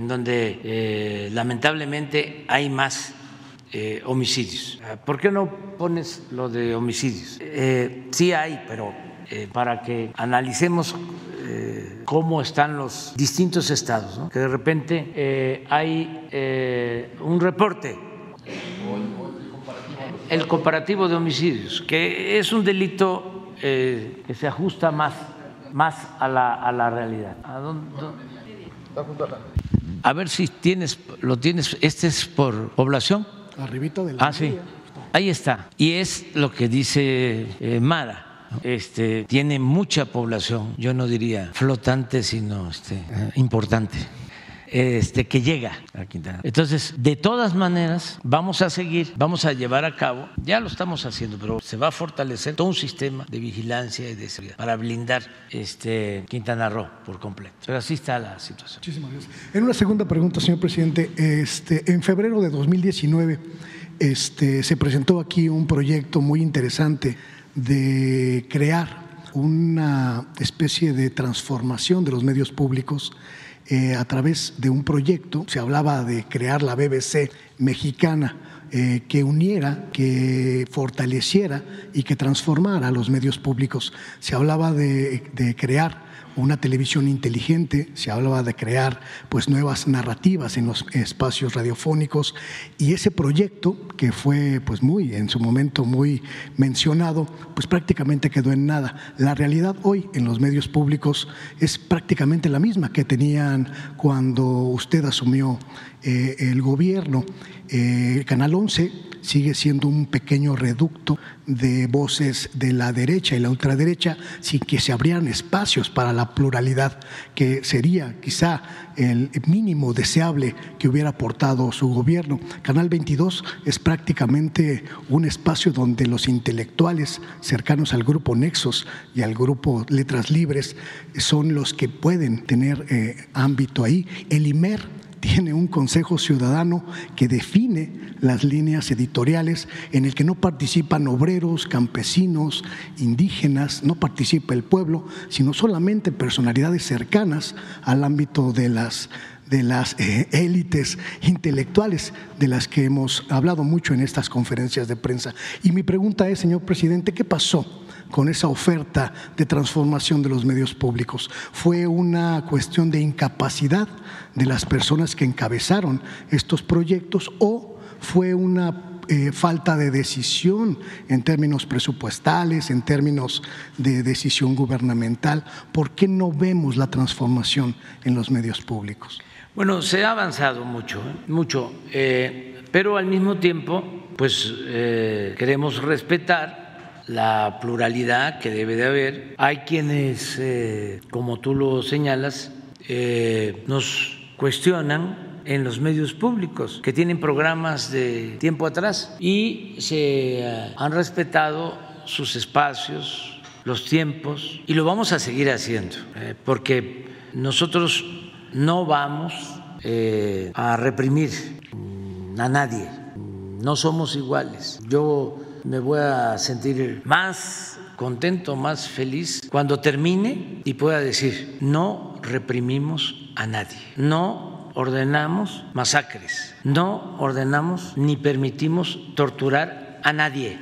donde eh, lamentablemente hay más eh, homicidios. Ah, ¿Por qué no pones lo de homicidios? Eh, sí hay, pero eh, para que analicemos eh, cómo están los distintos estados, ¿no? que de repente hay un reporte el comparativo de homicidios, que es un delito eh, que se ajusta más, más a, la, a la realidad. ¿A, dónde, a ver si tienes, lo tienes, este es por población. Arribito de la Ah, sí. Ahí está. Y es lo que dice eh, Mara. Este, tiene mucha población, yo no diría flotante, sino este, eh, importante este, que llega a Quintana. Entonces, de todas maneras, vamos a seguir, vamos a llevar a cabo, ya lo estamos haciendo, pero se va a fortalecer todo un sistema de vigilancia y de seguridad para blindar este, Quintana Roo por completo. Pero así está la situación. Muchísimas gracias. En una segunda pregunta, señor presidente, este, en febrero de 2019 este, se presentó aquí un proyecto muy interesante de crear una especie de transformación de los medios públicos eh, a través de un proyecto. Se hablaba de crear la BBC mexicana. eh, que uniera, que fortaleciera y que transformara los medios públicos. Se hablaba de, de crear una televisión inteligente, se hablaba de crear pues nuevas narrativas en los espacios radiofónicos y ese proyecto que fue pues muy en su momento muy mencionado, pues prácticamente quedó en nada. La realidad hoy en los medios públicos es prácticamente la misma que tenían cuando usted asumió eh, el gobierno. Eh, Canal 11 sigue siendo un pequeño reducto de voces de la derecha y la ultraderecha sin que se abrieran espacios para la pluralidad, que sería quizá el mínimo deseable que hubiera aportado su gobierno. Canal 22 es prácticamente un espacio donde los intelectuales cercanos al grupo Nexos y al grupo Letras Libres son los que pueden tener eh, ámbito ahí. El IMER tiene un Consejo Ciudadano que define las líneas editoriales en el que no participan obreros, campesinos, indígenas, no participa el pueblo, sino solamente personalidades cercanas al ámbito de las de las eh, élites intelectuales de las que hemos hablado mucho en estas conferencias de prensa. Y mi pregunta es, señor presidente, ¿qué pasó? Con esa oferta de transformación de los medios públicos. Fue una cuestión de incapacidad de las personas que encabezaron estos proyectos o fue una eh, falta de decisión en términos presupuestales, en términos de decisión gubernamental. ¿Por qué no vemos la transformación en los medios públicos? Bueno, se ha avanzado mucho, ¿eh? mucho, eh, pero al mismo tiempo, pues queremos respetar la pluralidad que debe de haber. Hay quienes, eh, como tú lo señalas, eh, nos cuestionan en los medios públicos que tienen programas de tiempo atrás y se eh, han respetado sus espacios, los tiempos y lo vamos a seguir haciendo eh, porque nosotros no vamos eh, a reprimir a nadie, no somos iguales. Yo me voy a sentir más contento, más feliz cuando termine y pueda decir, no reprimimos a nadie, no ordenamos masacres, no ordenamos ni permitimos torturar a nadie,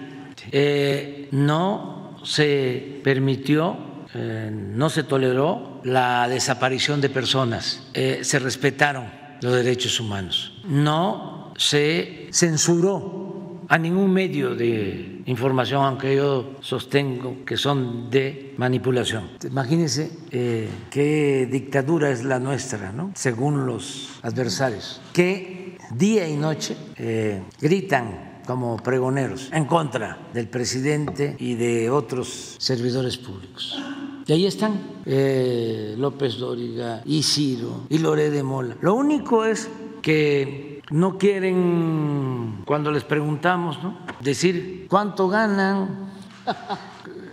Eh, no se permitió, eh, no se toleró la desaparición de personas, eh, se respetaron los derechos humanos, no se censuró a ningún medio de información, aunque yo sostengo que son de manipulación. Imagínense eh, qué dictadura es la nuestra, ¿no? según los adversarios, que día y noche eh, gritan como pregoneros en contra del presidente y de otros servidores públicos. Y ahí están eh, López Dóriga y Ciro y Loré de Mola. Lo único es que no quieren, cuando les preguntamos, ¿no? decir cuánto ganan.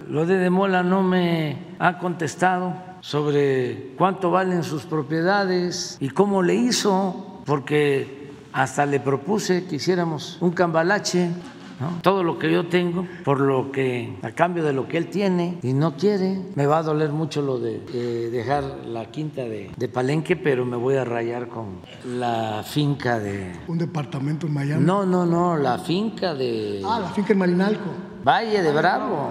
Lo de Mola no me ha contestado sobre cuánto valen sus propiedades y cómo le hizo, porque hasta le propuse que hiciéramos un cambalache. ¿No? Todo lo que yo tengo, por lo que a cambio de lo que él tiene y no quiere, me va a doler mucho lo de eh, dejar la quinta de, de Palenque, pero me voy a rayar con la finca de Un departamento en Miami. no, no, no, la finca de Ah, la finca en Marinalco. Valle de Bravo.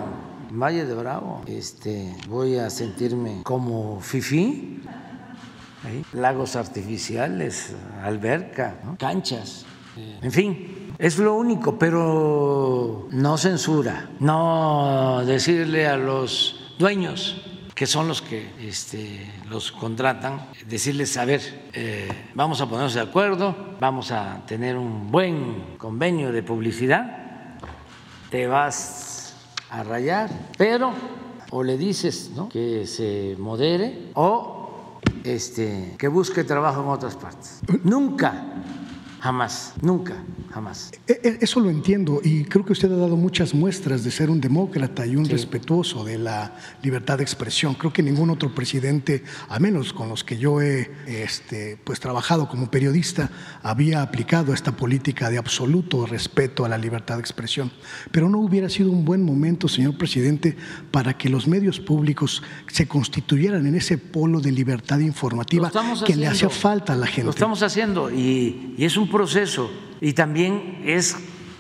Valle de Bravo. Este, voy a sentirme como fifí. Lagos artificiales, alberca, ¿no? canchas. eh, En fin, Es lo único, pero no censura, no decirle a los dueños que son los que este, los contratan, decirles, a ver, eh, vamos a ponernos de acuerdo, vamos a tener un buen convenio de publicidad, te vas a rayar, pero o le dices que se modere o este, que busque trabajo en otras partes. Nunca Jamás, nunca, jamás. E, e, eso lo entiendo y creo que usted ha dado muchas muestras de ser un demócrata y un respetuoso de la libertad de expresión. Creo que ningún otro presidente, a menos con los que yo he este, pues, trabajado como periodista, había aplicado esta política de absoluto respeto a la libertad de expresión. Pero no hubiera sido un buen momento, señor presidente, para que los medios públicos se constituyeran en ese polo de libertad informativa que le hacía falta a la gente. Lo estamos haciendo y, y es un proceso y también es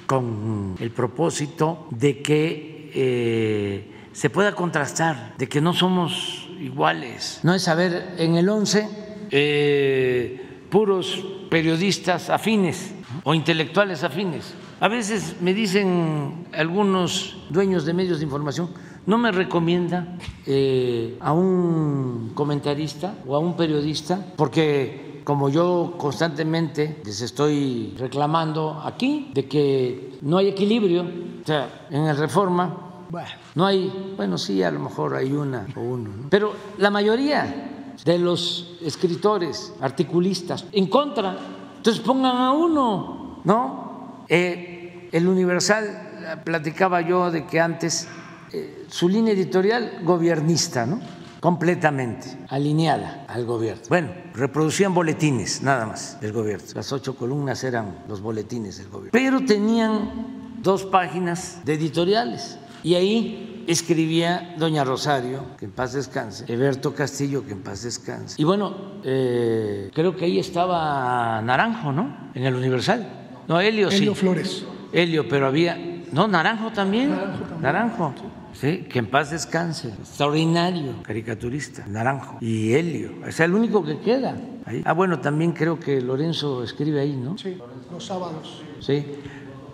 con el propósito de que eh, se pueda contrastar, de que no somos iguales. No es saber en el 11 eh, puros periodistas afines o intelectuales afines. A veces me dicen algunos dueños de medios de información, no me recomienda eh, a un comentarista o a un periodista porque como yo constantemente les estoy reclamando aquí, de que no hay equilibrio, o sea, en el reforma no hay, bueno, sí, a lo mejor hay una o uno, pero la mayoría de los escritores, articulistas, en contra, entonces pongan a uno, ¿no? Eh, el Universal, platicaba yo de que antes eh, su línea editorial gobernista, ¿no? Completamente alineada al gobierno. Bueno, reproducían boletines nada más del gobierno. Las ocho columnas eran los boletines del gobierno. Pero tenían dos páginas de editoriales y ahí escribía doña Rosario, que en paz descanse, Eberto Castillo, que en paz descanse. Y bueno, eh, creo que ahí estaba Naranjo, ¿no? En el Universal. No, Helio, sí. Helio Flores. Helio, pero había... No, Naranjo también. Naranjo. Naranjo. Sí, que en paz descanse. Extraordinario caricaturista, Naranjo. Y Helio. Es el único que queda. Ahí. Ah, bueno, también creo que Lorenzo escribe ahí, ¿no? Sí, los sábados. Sí.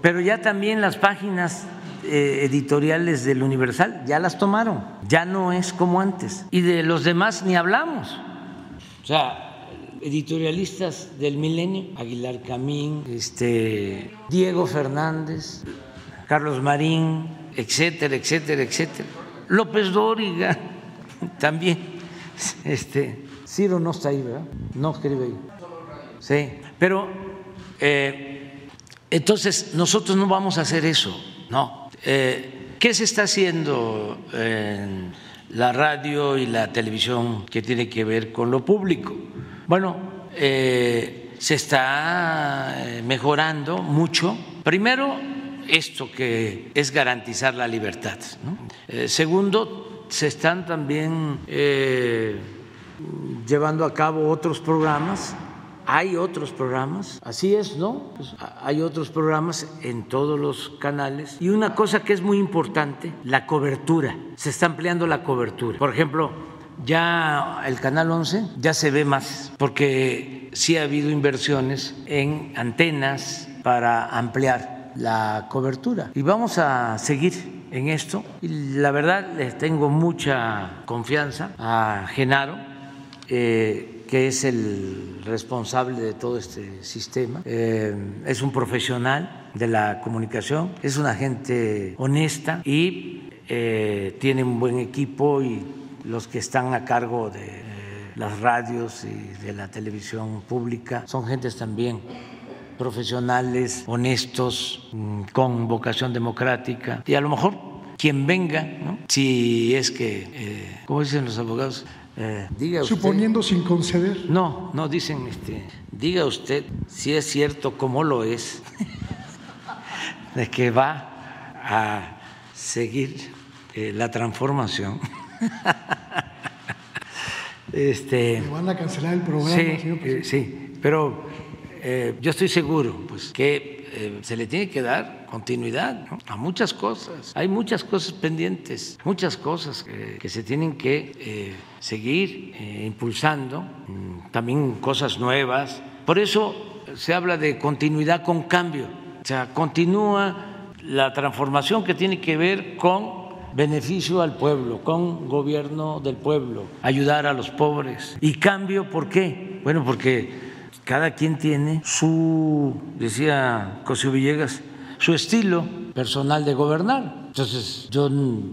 Pero ya también las páginas eh, editoriales del Universal ya las tomaron. Ya no es como antes. Y de los demás ni hablamos. O sea, editorialistas del milenio, Aguilar Camín, este, Diego Fernández, Carlos Marín, etcétera, etcétera, etcétera. López Dóriga también. Este, Ciro no está ahí, ¿verdad? No escribe ahí. Sí, pero eh, entonces nosotros no vamos a hacer eso, no. Eh, ¿Qué se está haciendo en la radio y la televisión que tiene que ver con lo público? Bueno, eh, se está mejorando mucho. Primero, esto que es garantizar la libertad. Eh, segundo, se están también eh, llevando a cabo otros programas. Hay otros programas, así es, ¿no? Pues, hay otros programas en todos los canales. Y una cosa que es muy importante, la cobertura. Se está ampliando la cobertura. Por ejemplo, ya el Canal 11 ya se ve más, porque sí ha habido inversiones en antenas para ampliar la cobertura. Y vamos a seguir en esto. Y la verdad les tengo mucha confianza a Genaro, eh, que es el responsable de todo este sistema. Eh, es un profesional de la comunicación, es una gente honesta y eh, tiene un buen equipo y los que están a cargo de las radios y de la televisión pública son gentes también profesionales, honestos, mm, con vocación democrática. Y a lo mejor quien venga, si es que, eh, ¿cómo dicen los abogados? Eh, diga usted, Suponiendo sin conceder. No, no dicen, este, diga usted si es cierto como lo es, de que va a seguir eh, la transformación. este, ¿Me van a cancelar el programa, sí, Sí, pero eh, yo estoy seguro pues, que eh, se le tiene que dar continuidad a muchas cosas. Hay muchas cosas pendientes, muchas cosas que, se tienen que eh, seguir impulsando, mm, también cosas nuevas. Por eso se habla de continuidad con cambio. O sea, continúa la transformación que tiene que ver con beneficio al pueblo, con gobierno del pueblo, ayudar a los pobres. ¿Y cambio por qué? Bueno, porque cada quien tiene su, decía Cosio Villegas, su estilo personal de gobernar. Entonces yo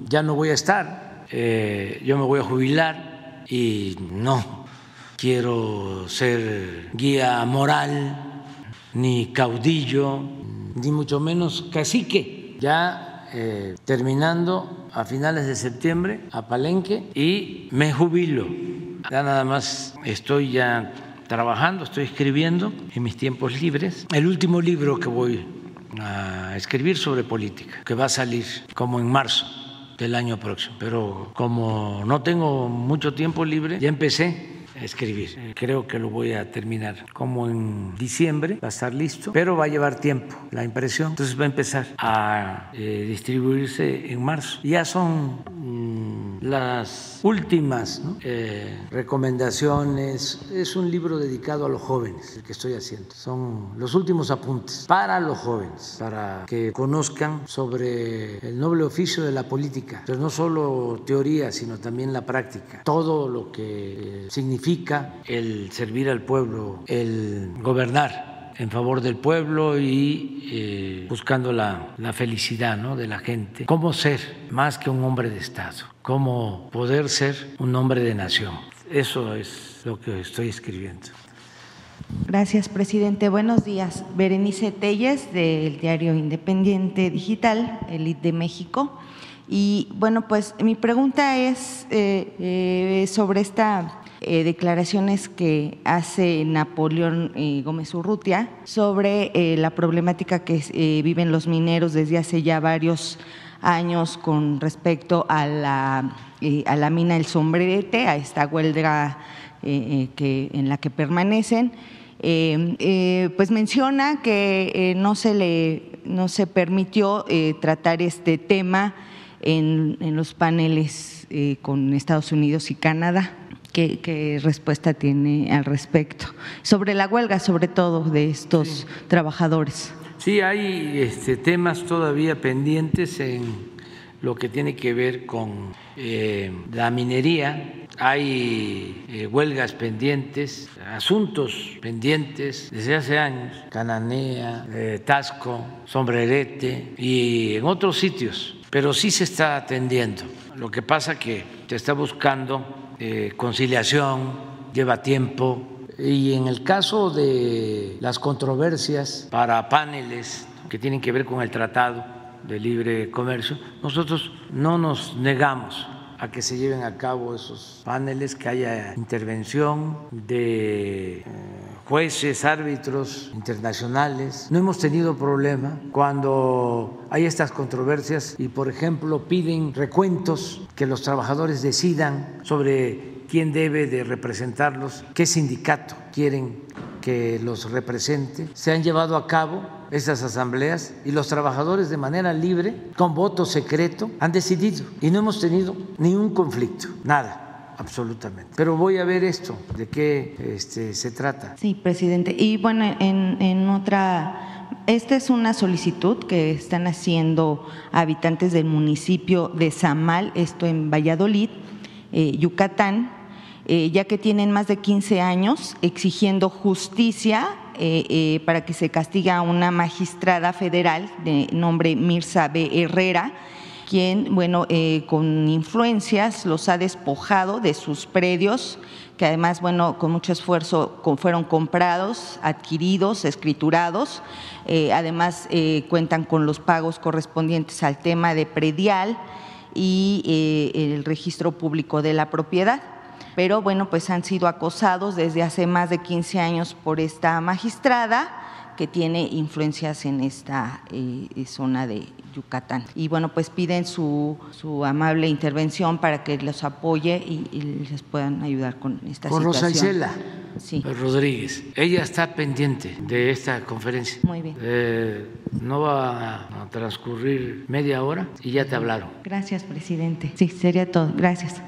ya no voy a estar, eh, yo me voy a jubilar y no quiero ser guía moral, ni caudillo, ni mucho menos cacique. Ya eh, terminando a finales de septiembre a Palenque y me jubilo. Ya nada más estoy ya trabajando, estoy escribiendo en mis tiempos libres. El último libro que voy a escribir sobre política, que va a salir como en marzo del año próximo. Pero como no tengo mucho tiempo libre, ya empecé escribir. Creo que lo voy a terminar como en diciembre, va a estar listo, pero va a llevar tiempo la impresión. Entonces va a empezar a eh, distribuirse en marzo. Ya son mm, las últimas eh, recomendaciones. Es un libro dedicado a los jóvenes, el que estoy haciendo. Son los últimos apuntes para los jóvenes, para que conozcan sobre el noble oficio de la política. Pero no solo teoría, sino también la práctica. Todo lo que significa el servir al pueblo, el gobernar en favor del pueblo y eh, buscando la, la felicidad ¿no? de la gente. Cómo ser más que un hombre de Estado, cómo poder ser un hombre de nación. Eso es lo que estoy escribiendo. Gracias, presidente. Buenos días. Berenice Telles, del diario Independiente Digital, el de México. Y bueno, pues mi pregunta es eh, eh, sobre esta eh, declaraciones que hace Napoleón eh, Gómez Urrutia sobre eh, la problemática que viven los mineros desde hace ya varios años con respecto a la, a la mina El Sombrerete, a esta huelga que, en la que permanecen. pues menciona que no, se le, no se permitió tratar este tema en, en los paneles con Estados Unidos y Canadá. ¿Qué, respuesta tiene al respecto? Sobre la huelga, sobre todo, de estos trabajadores. Sí, hay este, temas todavía pendientes en lo que tiene que ver con eh, la minería. Hay eh, huelgas pendientes, asuntos pendientes desde hace años, Cananea, eh, Tasco, Sombrerete y en otros sitios, pero sí se está atendiendo. Lo que pasa que se está buscando eh, conciliación, lleva tiempo. Y en el caso de las controversias para paneles que tienen que ver con el Tratado de Libre Comercio, nosotros no nos negamos a que se lleven a cabo esos paneles, que haya intervención de eh, jueces, árbitros internacionales. No hemos tenido problema cuando hay estas controversias y, por ejemplo, piden recuentos, que los trabajadores decidan sobre quién debe de representarlos, qué sindicato quieren que los represente. Se han llevado a cabo esas asambleas y los trabajadores de manera libre, con voto secreto, han decidido y no hemos tenido ningún conflicto, nada absolutamente. Pero voy a ver esto, de qué este, se trata. Sí, presidente. Y bueno, en, en otra, esta es una solicitud que están haciendo habitantes del municipio de Zamal, esto en Valladolid, eh, Yucatán, eh, ya que tienen más de 15 años exigiendo justicia eh, para que se castigue a una magistrada federal de nombre Mirza B. Herrera, quien, bueno, eh, con influencias los ha despojado de sus predios, que además, bueno, con mucho esfuerzo fueron comprados, adquiridos, escriturados. Eh, además, eh, cuentan con los pagos correspondientes al tema de predial y el registro público de la propiedad. Pero bueno, pues han sido acosados desde hace más de 15 años por esta magistrada que tiene influencias en esta zona de Yucatán. Y bueno, pues piden su, su amable intervención para que los apoye y, les puedan ayudar con esta con situación. Rosa Isela sí. Rodríguez. Ella está pendiente de esta conferencia. Muy bien. Eh, no va a transcurrir media hora y ya te hablaron. Gracias, presidente. Sí, sería todo. Gracias.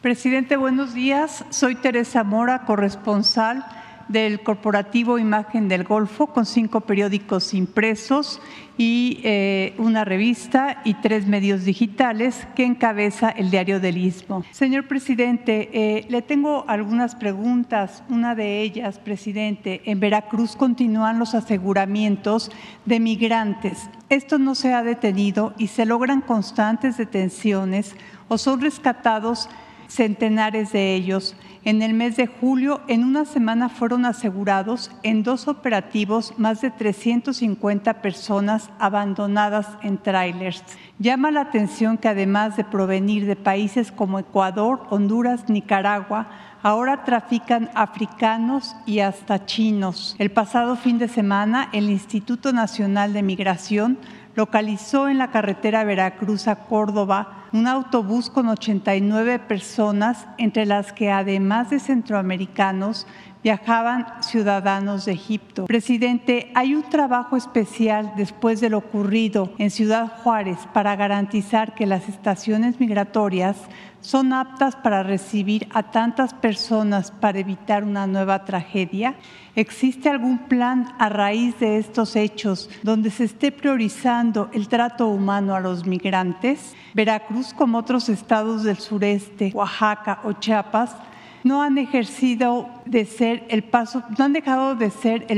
Presidente, buenos días. Soy Teresa Mora, corresponsal del corporativo Imagen del Golfo con cinco periódicos impresos y eh, una revista y tres medios digitales que encabeza el Diario del Istmo. Señor presidente, eh, le tengo algunas preguntas. Una de ellas, presidente, en Veracruz continúan los aseguramientos de migrantes. Esto no se ha detenido y se logran constantes detenciones o son rescatados centenares de ellos. En el mes de julio, en una semana fueron asegurados en dos operativos más de 350 personas abandonadas en trailers. Llama la atención que además de provenir de países como Ecuador, Honduras, Nicaragua, ahora trafican africanos y hasta chinos. El pasado fin de semana, el Instituto Nacional de Migración localizó en la carretera Veracruz a Córdoba un autobús con 89 personas, entre las que además de centroamericanos viajaban ciudadanos de Egipto. Presidente, hay un trabajo especial después de lo ocurrido en Ciudad Juárez para garantizar que las estaciones migratorias son aptas para recibir a tantas personas para evitar una nueva tragedia? ¿Existe algún plan a raíz de estos hechos donde se esté priorizando el trato humano a los migrantes? Veracruz, como otros estados del sureste, Oaxaca o Chiapas, no han dejado de ser el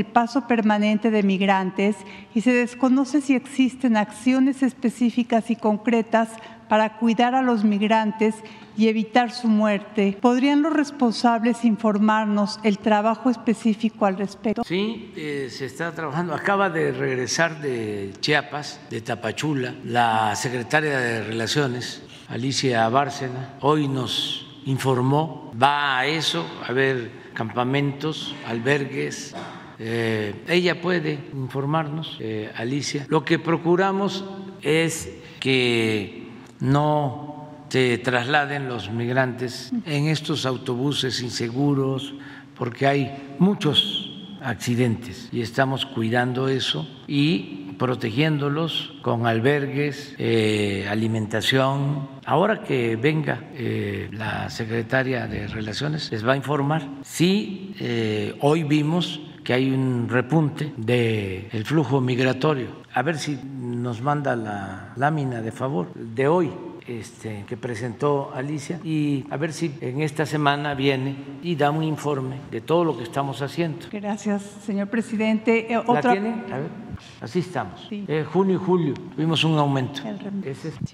paso permanente de migrantes y se desconoce si existen acciones específicas y concretas para cuidar a los migrantes y evitar su muerte. ¿Podrían los responsables informarnos el trabajo específico al respecto? Sí, eh, se está trabajando. Acaba de regresar de Chiapas, de Tapachula, la secretaria de Relaciones, Alicia Bárcena. Hoy nos informó, va a eso, a ver campamentos, albergues. Eh, ella puede informarnos, eh, Alicia. Lo que procuramos es que no se trasladen los migrantes en estos autobuses inseguros, porque hay muchos accidentes y estamos cuidando eso y protegiéndolos con albergues, eh, alimentación. Ahora que venga eh, la secretaria de Relaciones, les va a informar. Sí, eh, hoy vimos que hay un repunte del flujo migratorio. A ver si nos manda la lámina de favor de hoy este, que presentó Alicia y a ver si en esta semana viene y da un informe de todo lo que estamos haciendo. Gracias, señor presidente. Eh, ¿La tiene? A ver, así estamos. Eh, junio y julio tuvimos un aumento.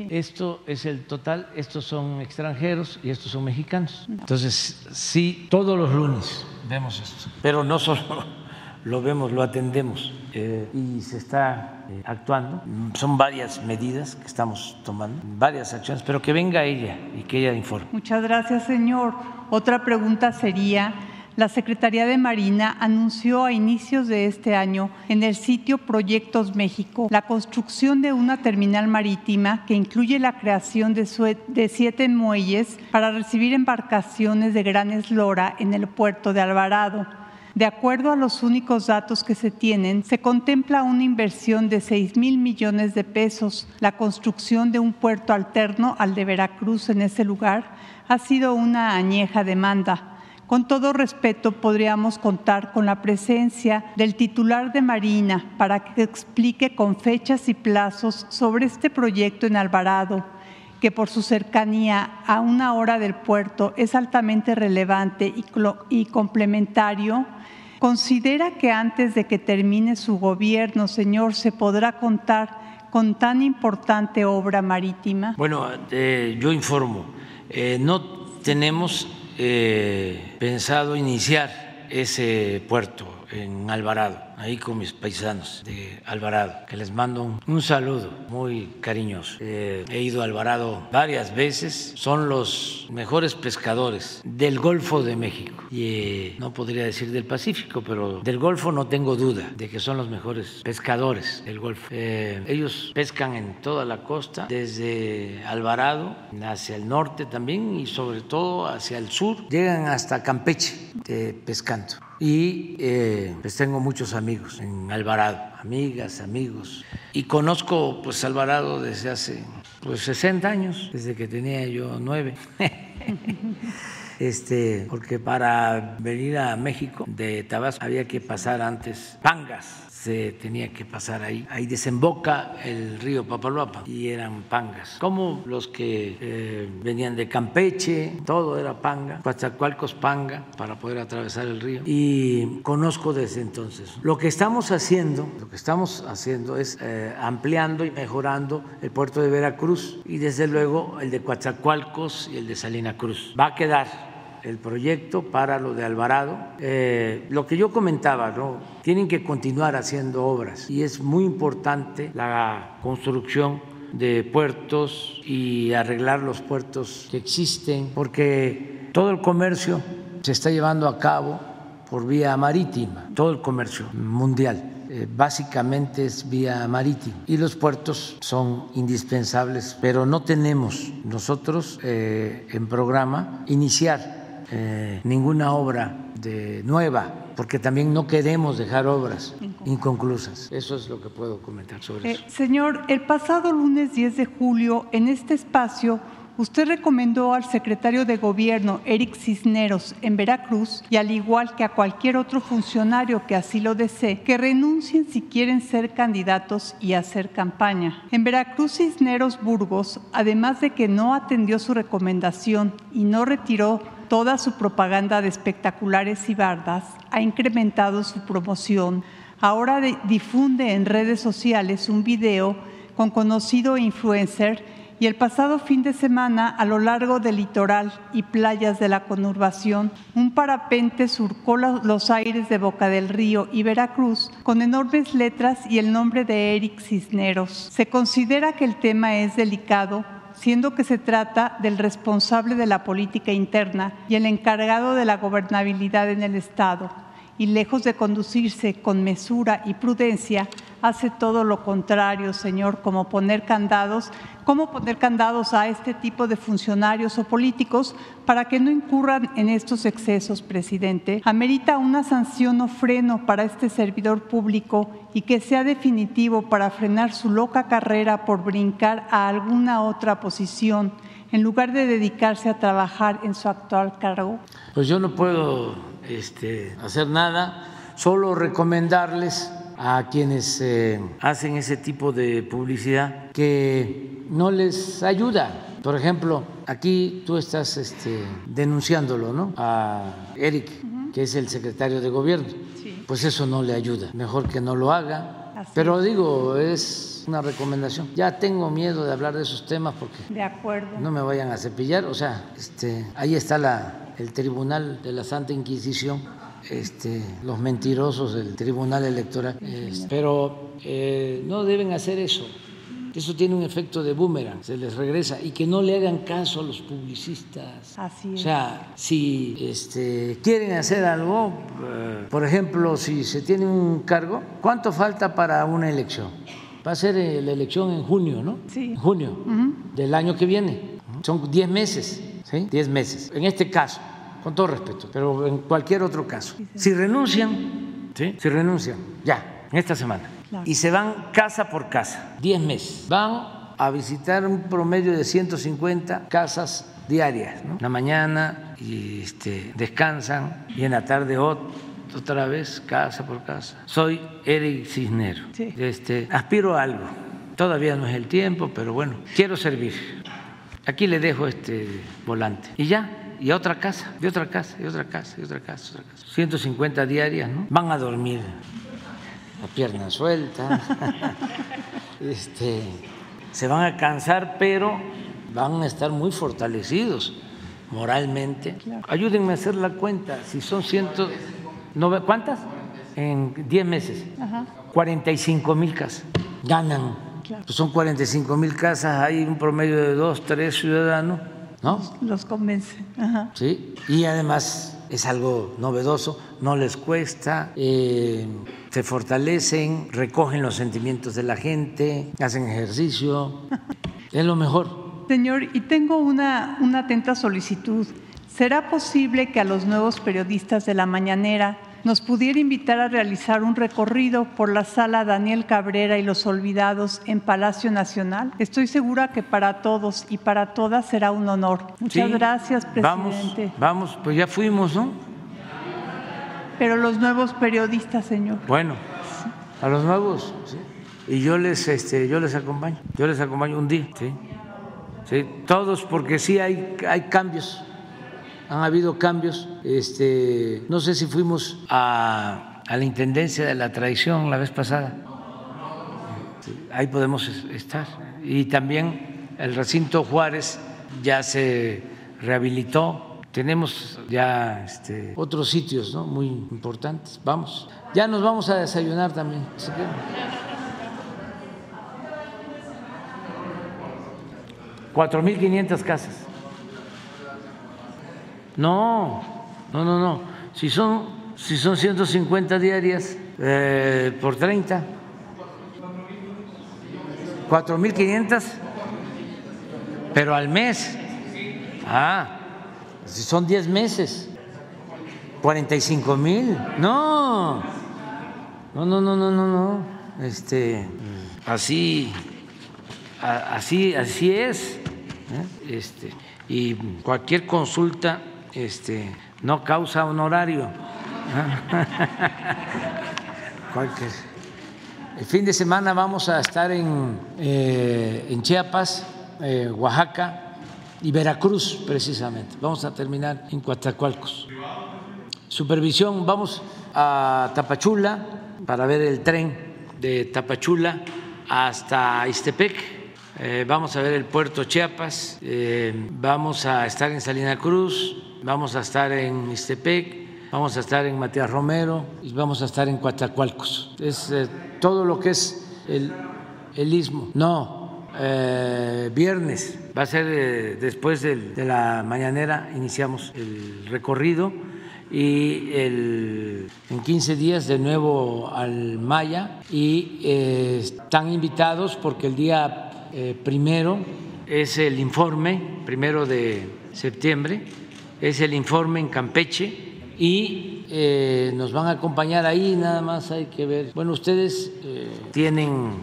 Esto es el total, estos son extranjeros y estos son mexicanos. Entonces, sí, todos los lunes vemos esto, pero no solo lo vemos, lo atendemos eh, y se está eh, actuando. Son varias medidas que estamos tomando, varias acciones, pero que venga ella y que ella informe. Muchas gracias, señor. Otra pregunta sería, la Secretaría de Marina anunció a inicios de este año en el sitio Proyectos México la construcción de una terminal marítima que incluye la creación de, de siete muelles para recibir embarcaciones de gran eslora en el puerto de Alvarado. De acuerdo a los únicos datos que se tienen, se contempla una inversión de 6 mil millones de pesos. La construcción de un puerto alterno al de Veracruz en ese lugar ha sido una añeja demanda. Con todo respeto, podríamos contar con la presencia del titular de Marina para que explique con fechas y plazos sobre este proyecto en Alvarado que por su cercanía a una hora del puerto es altamente relevante y, complementario, considera que antes de que termine su gobierno, señor, se podrá contar con tan importante obra marítima? Bueno, eh, yo informo, eh, no tenemos eh, pensado iniciar ese puerto en Alvarado ahí con mis paisanos de Alvarado, que les mando un, saludo muy cariñoso. Eh, he ido a Alvarado varias veces, son los mejores pescadores del Golfo de México. Y eh, no podría decir del Pacífico, pero del Golfo no tengo duda de que son los mejores pescadores del Golfo. Eh, ellos pescan en toda la costa, desde Alvarado hacia el norte también y sobre todo hacia el sur. Llegan hasta Campeche pescando. Y pues tengo muchos amigos en Alvarado, amigas, amigos. Y conozco pues Alvarado desde hace pues 60 años, desde que tenía yo nueve. este, porque para venir a México de Tabasco había que pasar antes Pangas se tenía que pasar ahí. Ahí desemboca el río Papaloapa y eran pangas, como los que eh, venían de Campeche, todo era panga, Coatzacoalcos panga para poder atravesar el río. Y conozco desde entonces. Lo que estamos haciendo, lo que estamos haciendo es eh, ampliando y mejorando el puerto de Veracruz y desde luego el de Coatzacoalcos y el de Salina Cruz. Va a quedar el proyecto para lo de Alvarado. Eh, lo que yo comentaba, ¿no? tienen que continuar haciendo obras y es muy importante la construcción de puertos y arreglar los puertos que existen, porque todo el comercio se está llevando a cabo por vía marítima, todo el comercio mundial eh, básicamente es vía marítima y los puertos son indispensables, pero no tenemos nosotros eh, en programa iniciar eh, ninguna obra de nueva, porque también no queremos dejar obras inconclusas. Eso es lo que puedo comentar sobre eh, eso. Señor, el pasado lunes 10 de julio, en este espacio, usted recomendó al secretario de Gobierno, Eric Cisneros, en Veracruz, y al igual que a cualquier otro funcionario que así lo desee, que renuncien si quieren ser candidatos y hacer campaña. En Veracruz, Cisneros Burgos, además de que no atendió su recomendación y no retiró toda su propaganda de espectaculares y bardas, ha incrementado su promoción. Ahora difunde en redes sociales un video con conocido influencer y el pasado fin de semana a lo largo del litoral y playas de la conurbación, un parapente surcó los aires de Boca del Río y Veracruz con enormes letras y el nombre de Eric Cisneros. Se considera que el tema es delicado siendo que se trata del responsable de la política interna y el encargado de la gobernabilidad en el Estado, y lejos de conducirse con mesura y prudencia, hace todo lo contrario, Señor, como poner candados, cómo poner candados a este tipo de funcionarios o políticos para que no incurran en estos excesos, presidente. Amerita una sanción o freno para este servidor público y que sea definitivo para frenar su loca carrera por brincar a alguna otra posición en lugar de dedicarse a trabajar en su actual cargo. Pues yo no puedo este, hacer nada, solo recomendarles a quienes eh, hacen ese tipo de publicidad que no les ayuda. Por ejemplo, aquí tú estás este, denunciándolo, ¿no? A Eric, que es el secretario de gobierno. Pues eso no le ayuda. Mejor que no lo haga. Pero digo, es una recomendación. Ya tengo miedo de hablar de esos temas porque de acuerdo. no me vayan a cepillar. O sea, este, ahí está la, el Tribunal de la Santa Inquisición, este, los mentirosos del Tribunal Electoral. pero eh, no deben hacer eso. Eso tiene un efecto de boomerang, se les regresa y que no le hagan caso a los publicistas. Así O sea, si este, quieren hacer algo, eh, por ejemplo, si se tiene un cargo, ¿cuánto falta para una elección? Va a ser eh, la elección en junio, ¿no? Sí. En junio del año que viene. Son 10 meses, ¿sí? 10 meses. En este caso, con todo respeto, pero en cualquier otro caso. Si renuncian, ¿sí? Si renuncian, ya, en esta semana, y se van casa por casa, 10 meses, van a visitar un promedio de 150 casas diarias, ¿no? La mañana y este, descansan y en la tarde otra vez casa por casa. Soy Eric Cisnero. Este, aspiro a algo. Todavía no es el tiempo, pero bueno, quiero servir. Aquí le dejo este volante. Y ya, y a otra casa, y otra casa, y otra casa, y otra casa, otra casa. 150 diarias, ¿no? Van a dormir, la pierna suelta. este, se van a cansar, pero van a estar muy fortalecidos moralmente. Ayúdenme a hacer la cuenta, si son ciento... ¿Cuántas? En 10 meses. Ajá. 45 mil casas. Ganan. Pues son 45 mil casas, hay un promedio de dos, tres ciudadanos, ¿no? Los convence. Ajá. Sí, y además es algo novedoso, no les cuesta, eh, se fortalecen, recogen los sentimientos de la gente, hacen ejercicio, es lo mejor. Señor, y tengo una, una atenta solicitud. ¿Será posible que a los nuevos periodistas de la mañanera ¿nos pudiera invitar a realizar un recorrido por la sala Daniel Cabrera y los Olvidados en Palacio Nacional? Estoy segura que para todos y para todas será un honor. Muchas Sí, gracias, Vamos, presidente. vamos, pues ya fuimos, ¿no? Pero los nuevos periodistas, señor. Bueno, a los nuevos, sí. Y yo les, este, yo les acompaño, yo les acompaño un día, sí. Sí, todos, porque sí hay, hay cambios, han habido cambios. Este, no sé si fuimos a, la Intendencia de la Tradición la vez pasada. Ahí podemos es- estar. Y también el recinto Juárez ya se rehabilitó. Tenemos ya este, otros sitios ¿no? muy importantes. Vamos. Ya nos vamos a desayunar también. si quieren. 4.500 casas. No, no, no, no. Si son, si son 150 diarias eh, por 30. 4.500, pero al mes. Ah, si son 10 meses. 45 mil. No, no, no, no, no, no, no. Este, así, así, así es. ¿eh? Este, y cualquier consulta, este, no causa honorario. El fin de semana vamos a estar en, eh, en Chiapas, eh, Oaxaca y Veracruz, precisamente. Vamos a terminar en Coatzacoalcos. Supervisión, vamos a Tapachula para ver el tren de Tapachula hasta Istepec. Eh, vamos a ver el puerto Chiapas, eh, vamos a estar en Salina Cruz, vamos a estar en Istepec, vamos a estar en Matías Romero y vamos a estar en Coatzacoalcos. Es eh, todo lo que es el, el istmo. No, viernes, va a ser después de la mañanera, iniciamos el recorrido y en 15 días de nuevo al Maya y están invitados porque el día eh, primero es el informe, primero de septiembre, es el informe en Campeche y eh, nos van a acompañar ahí, nada más hay que ver. Bueno, ustedes eh, tienen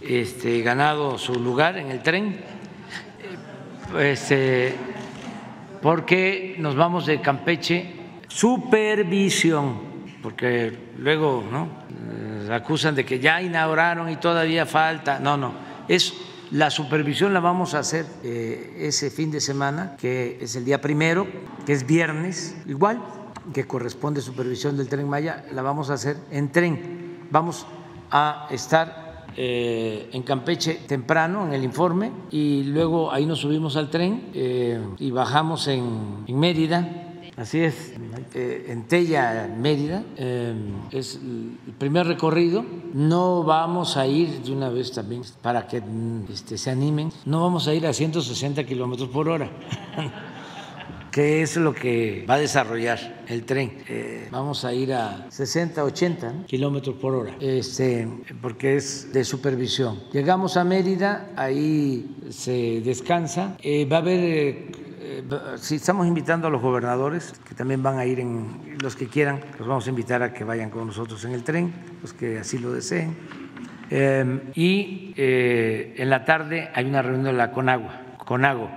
este, ganado su lugar en el tren. Eh, Este, porque nos vamos de Campeche, supervisión, porque luego ¿no? Acusan de que ya inauguraron y todavía falta. No, no, es la supervisión la vamos a hacer eh, ese fin de semana, que es el día primero, que es viernes, igual que corresponde supervisión del tren Maya, la vamos a hacer en tren. Vamos a estar eh, en Campeche temprano en el informe y luego ahí nos subimos al tren eh, y bajamos en Mérida. Así es, eh, en Tella, Mérida, eh, es el primer recorrido. No vamos a ir de una vez también, para que mm, este, se animen, no vamos a ir a 160 kilómetros por hora. que es lo que va a desarrollar el tren. Eh, vamos a ir a 60, 80 ¿no? kilómetros por hora, este, porque es de supervisión. Llegamos a Mérida, ahí se descansa. Eh, va a haber, si estamos invitando a los gobernadores, que también van a ir en, los que quieran, los vamos a invitar a que vayan con nosotros en el tren, los que así lo deseen. Eh, y eh, en la tarde hay una reunión de la Conagua, Conago,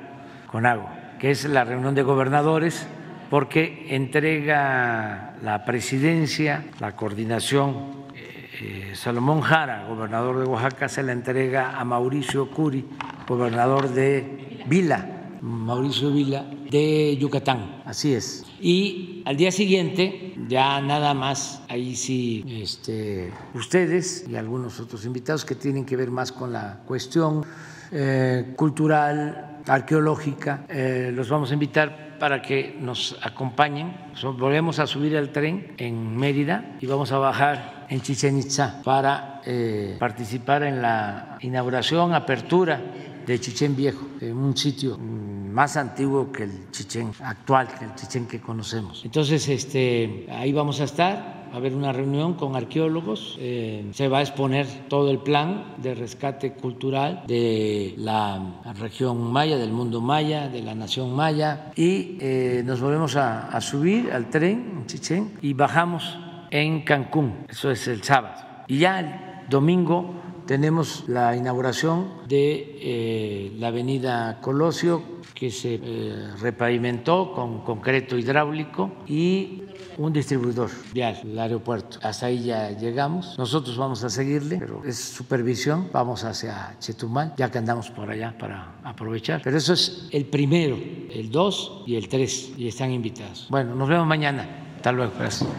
Conago, que es la reunión de gobernadores, porque entrega la presidencia, la coordinación. eh, eh, Salomón Jara, gobernador de Oaxaca, se la entrega a Mauricio Curi, gobernador de Vila, Mauricio Vila, de Yucatán, así es. Y al día siguiente, ya nada más, ahí sí, este, ustedes y algunos otros invitados que tienen que ver más con la cuestión eh, cultural, arqueológica, eh, los vamos a invitar para que nos acompañen. Volvemos a subir al tren en Mérida y vamos a bajar en Chichen Itza para eh, participar en la inauguración, apertura de Chichén Viejo, en un sitio mm, más antiguo que el Chichén actual, que el Chichén que conocemos. Entonces, este, ahí vamos a estar, a haber una reunión con arqueólogos, eh, se va a exponer todo el plan de rescate cultural de la región maya, del mundo maya, de la nación maya, y eh, nos volvemos a, subir al tren en Chichén y bajamos en Cancún, eso es el sábado. Y ya el domingo tenemos la inauguración de eh, la avenida Colosio, que se eh, repavimentó con concreto hidráulico y un distribuidor vial, el aeropuerto. Hasta ahí ya llegamos. Nosotros vamos a seguirle, pero es supervisión. Vamos hacia Chetumal, ya que andamos por allá para aprovechar. Pero eso es el primero, el 2 y el 3, y están invitados. Bueno, nos vemos mañana. Hasta luego. Gracias.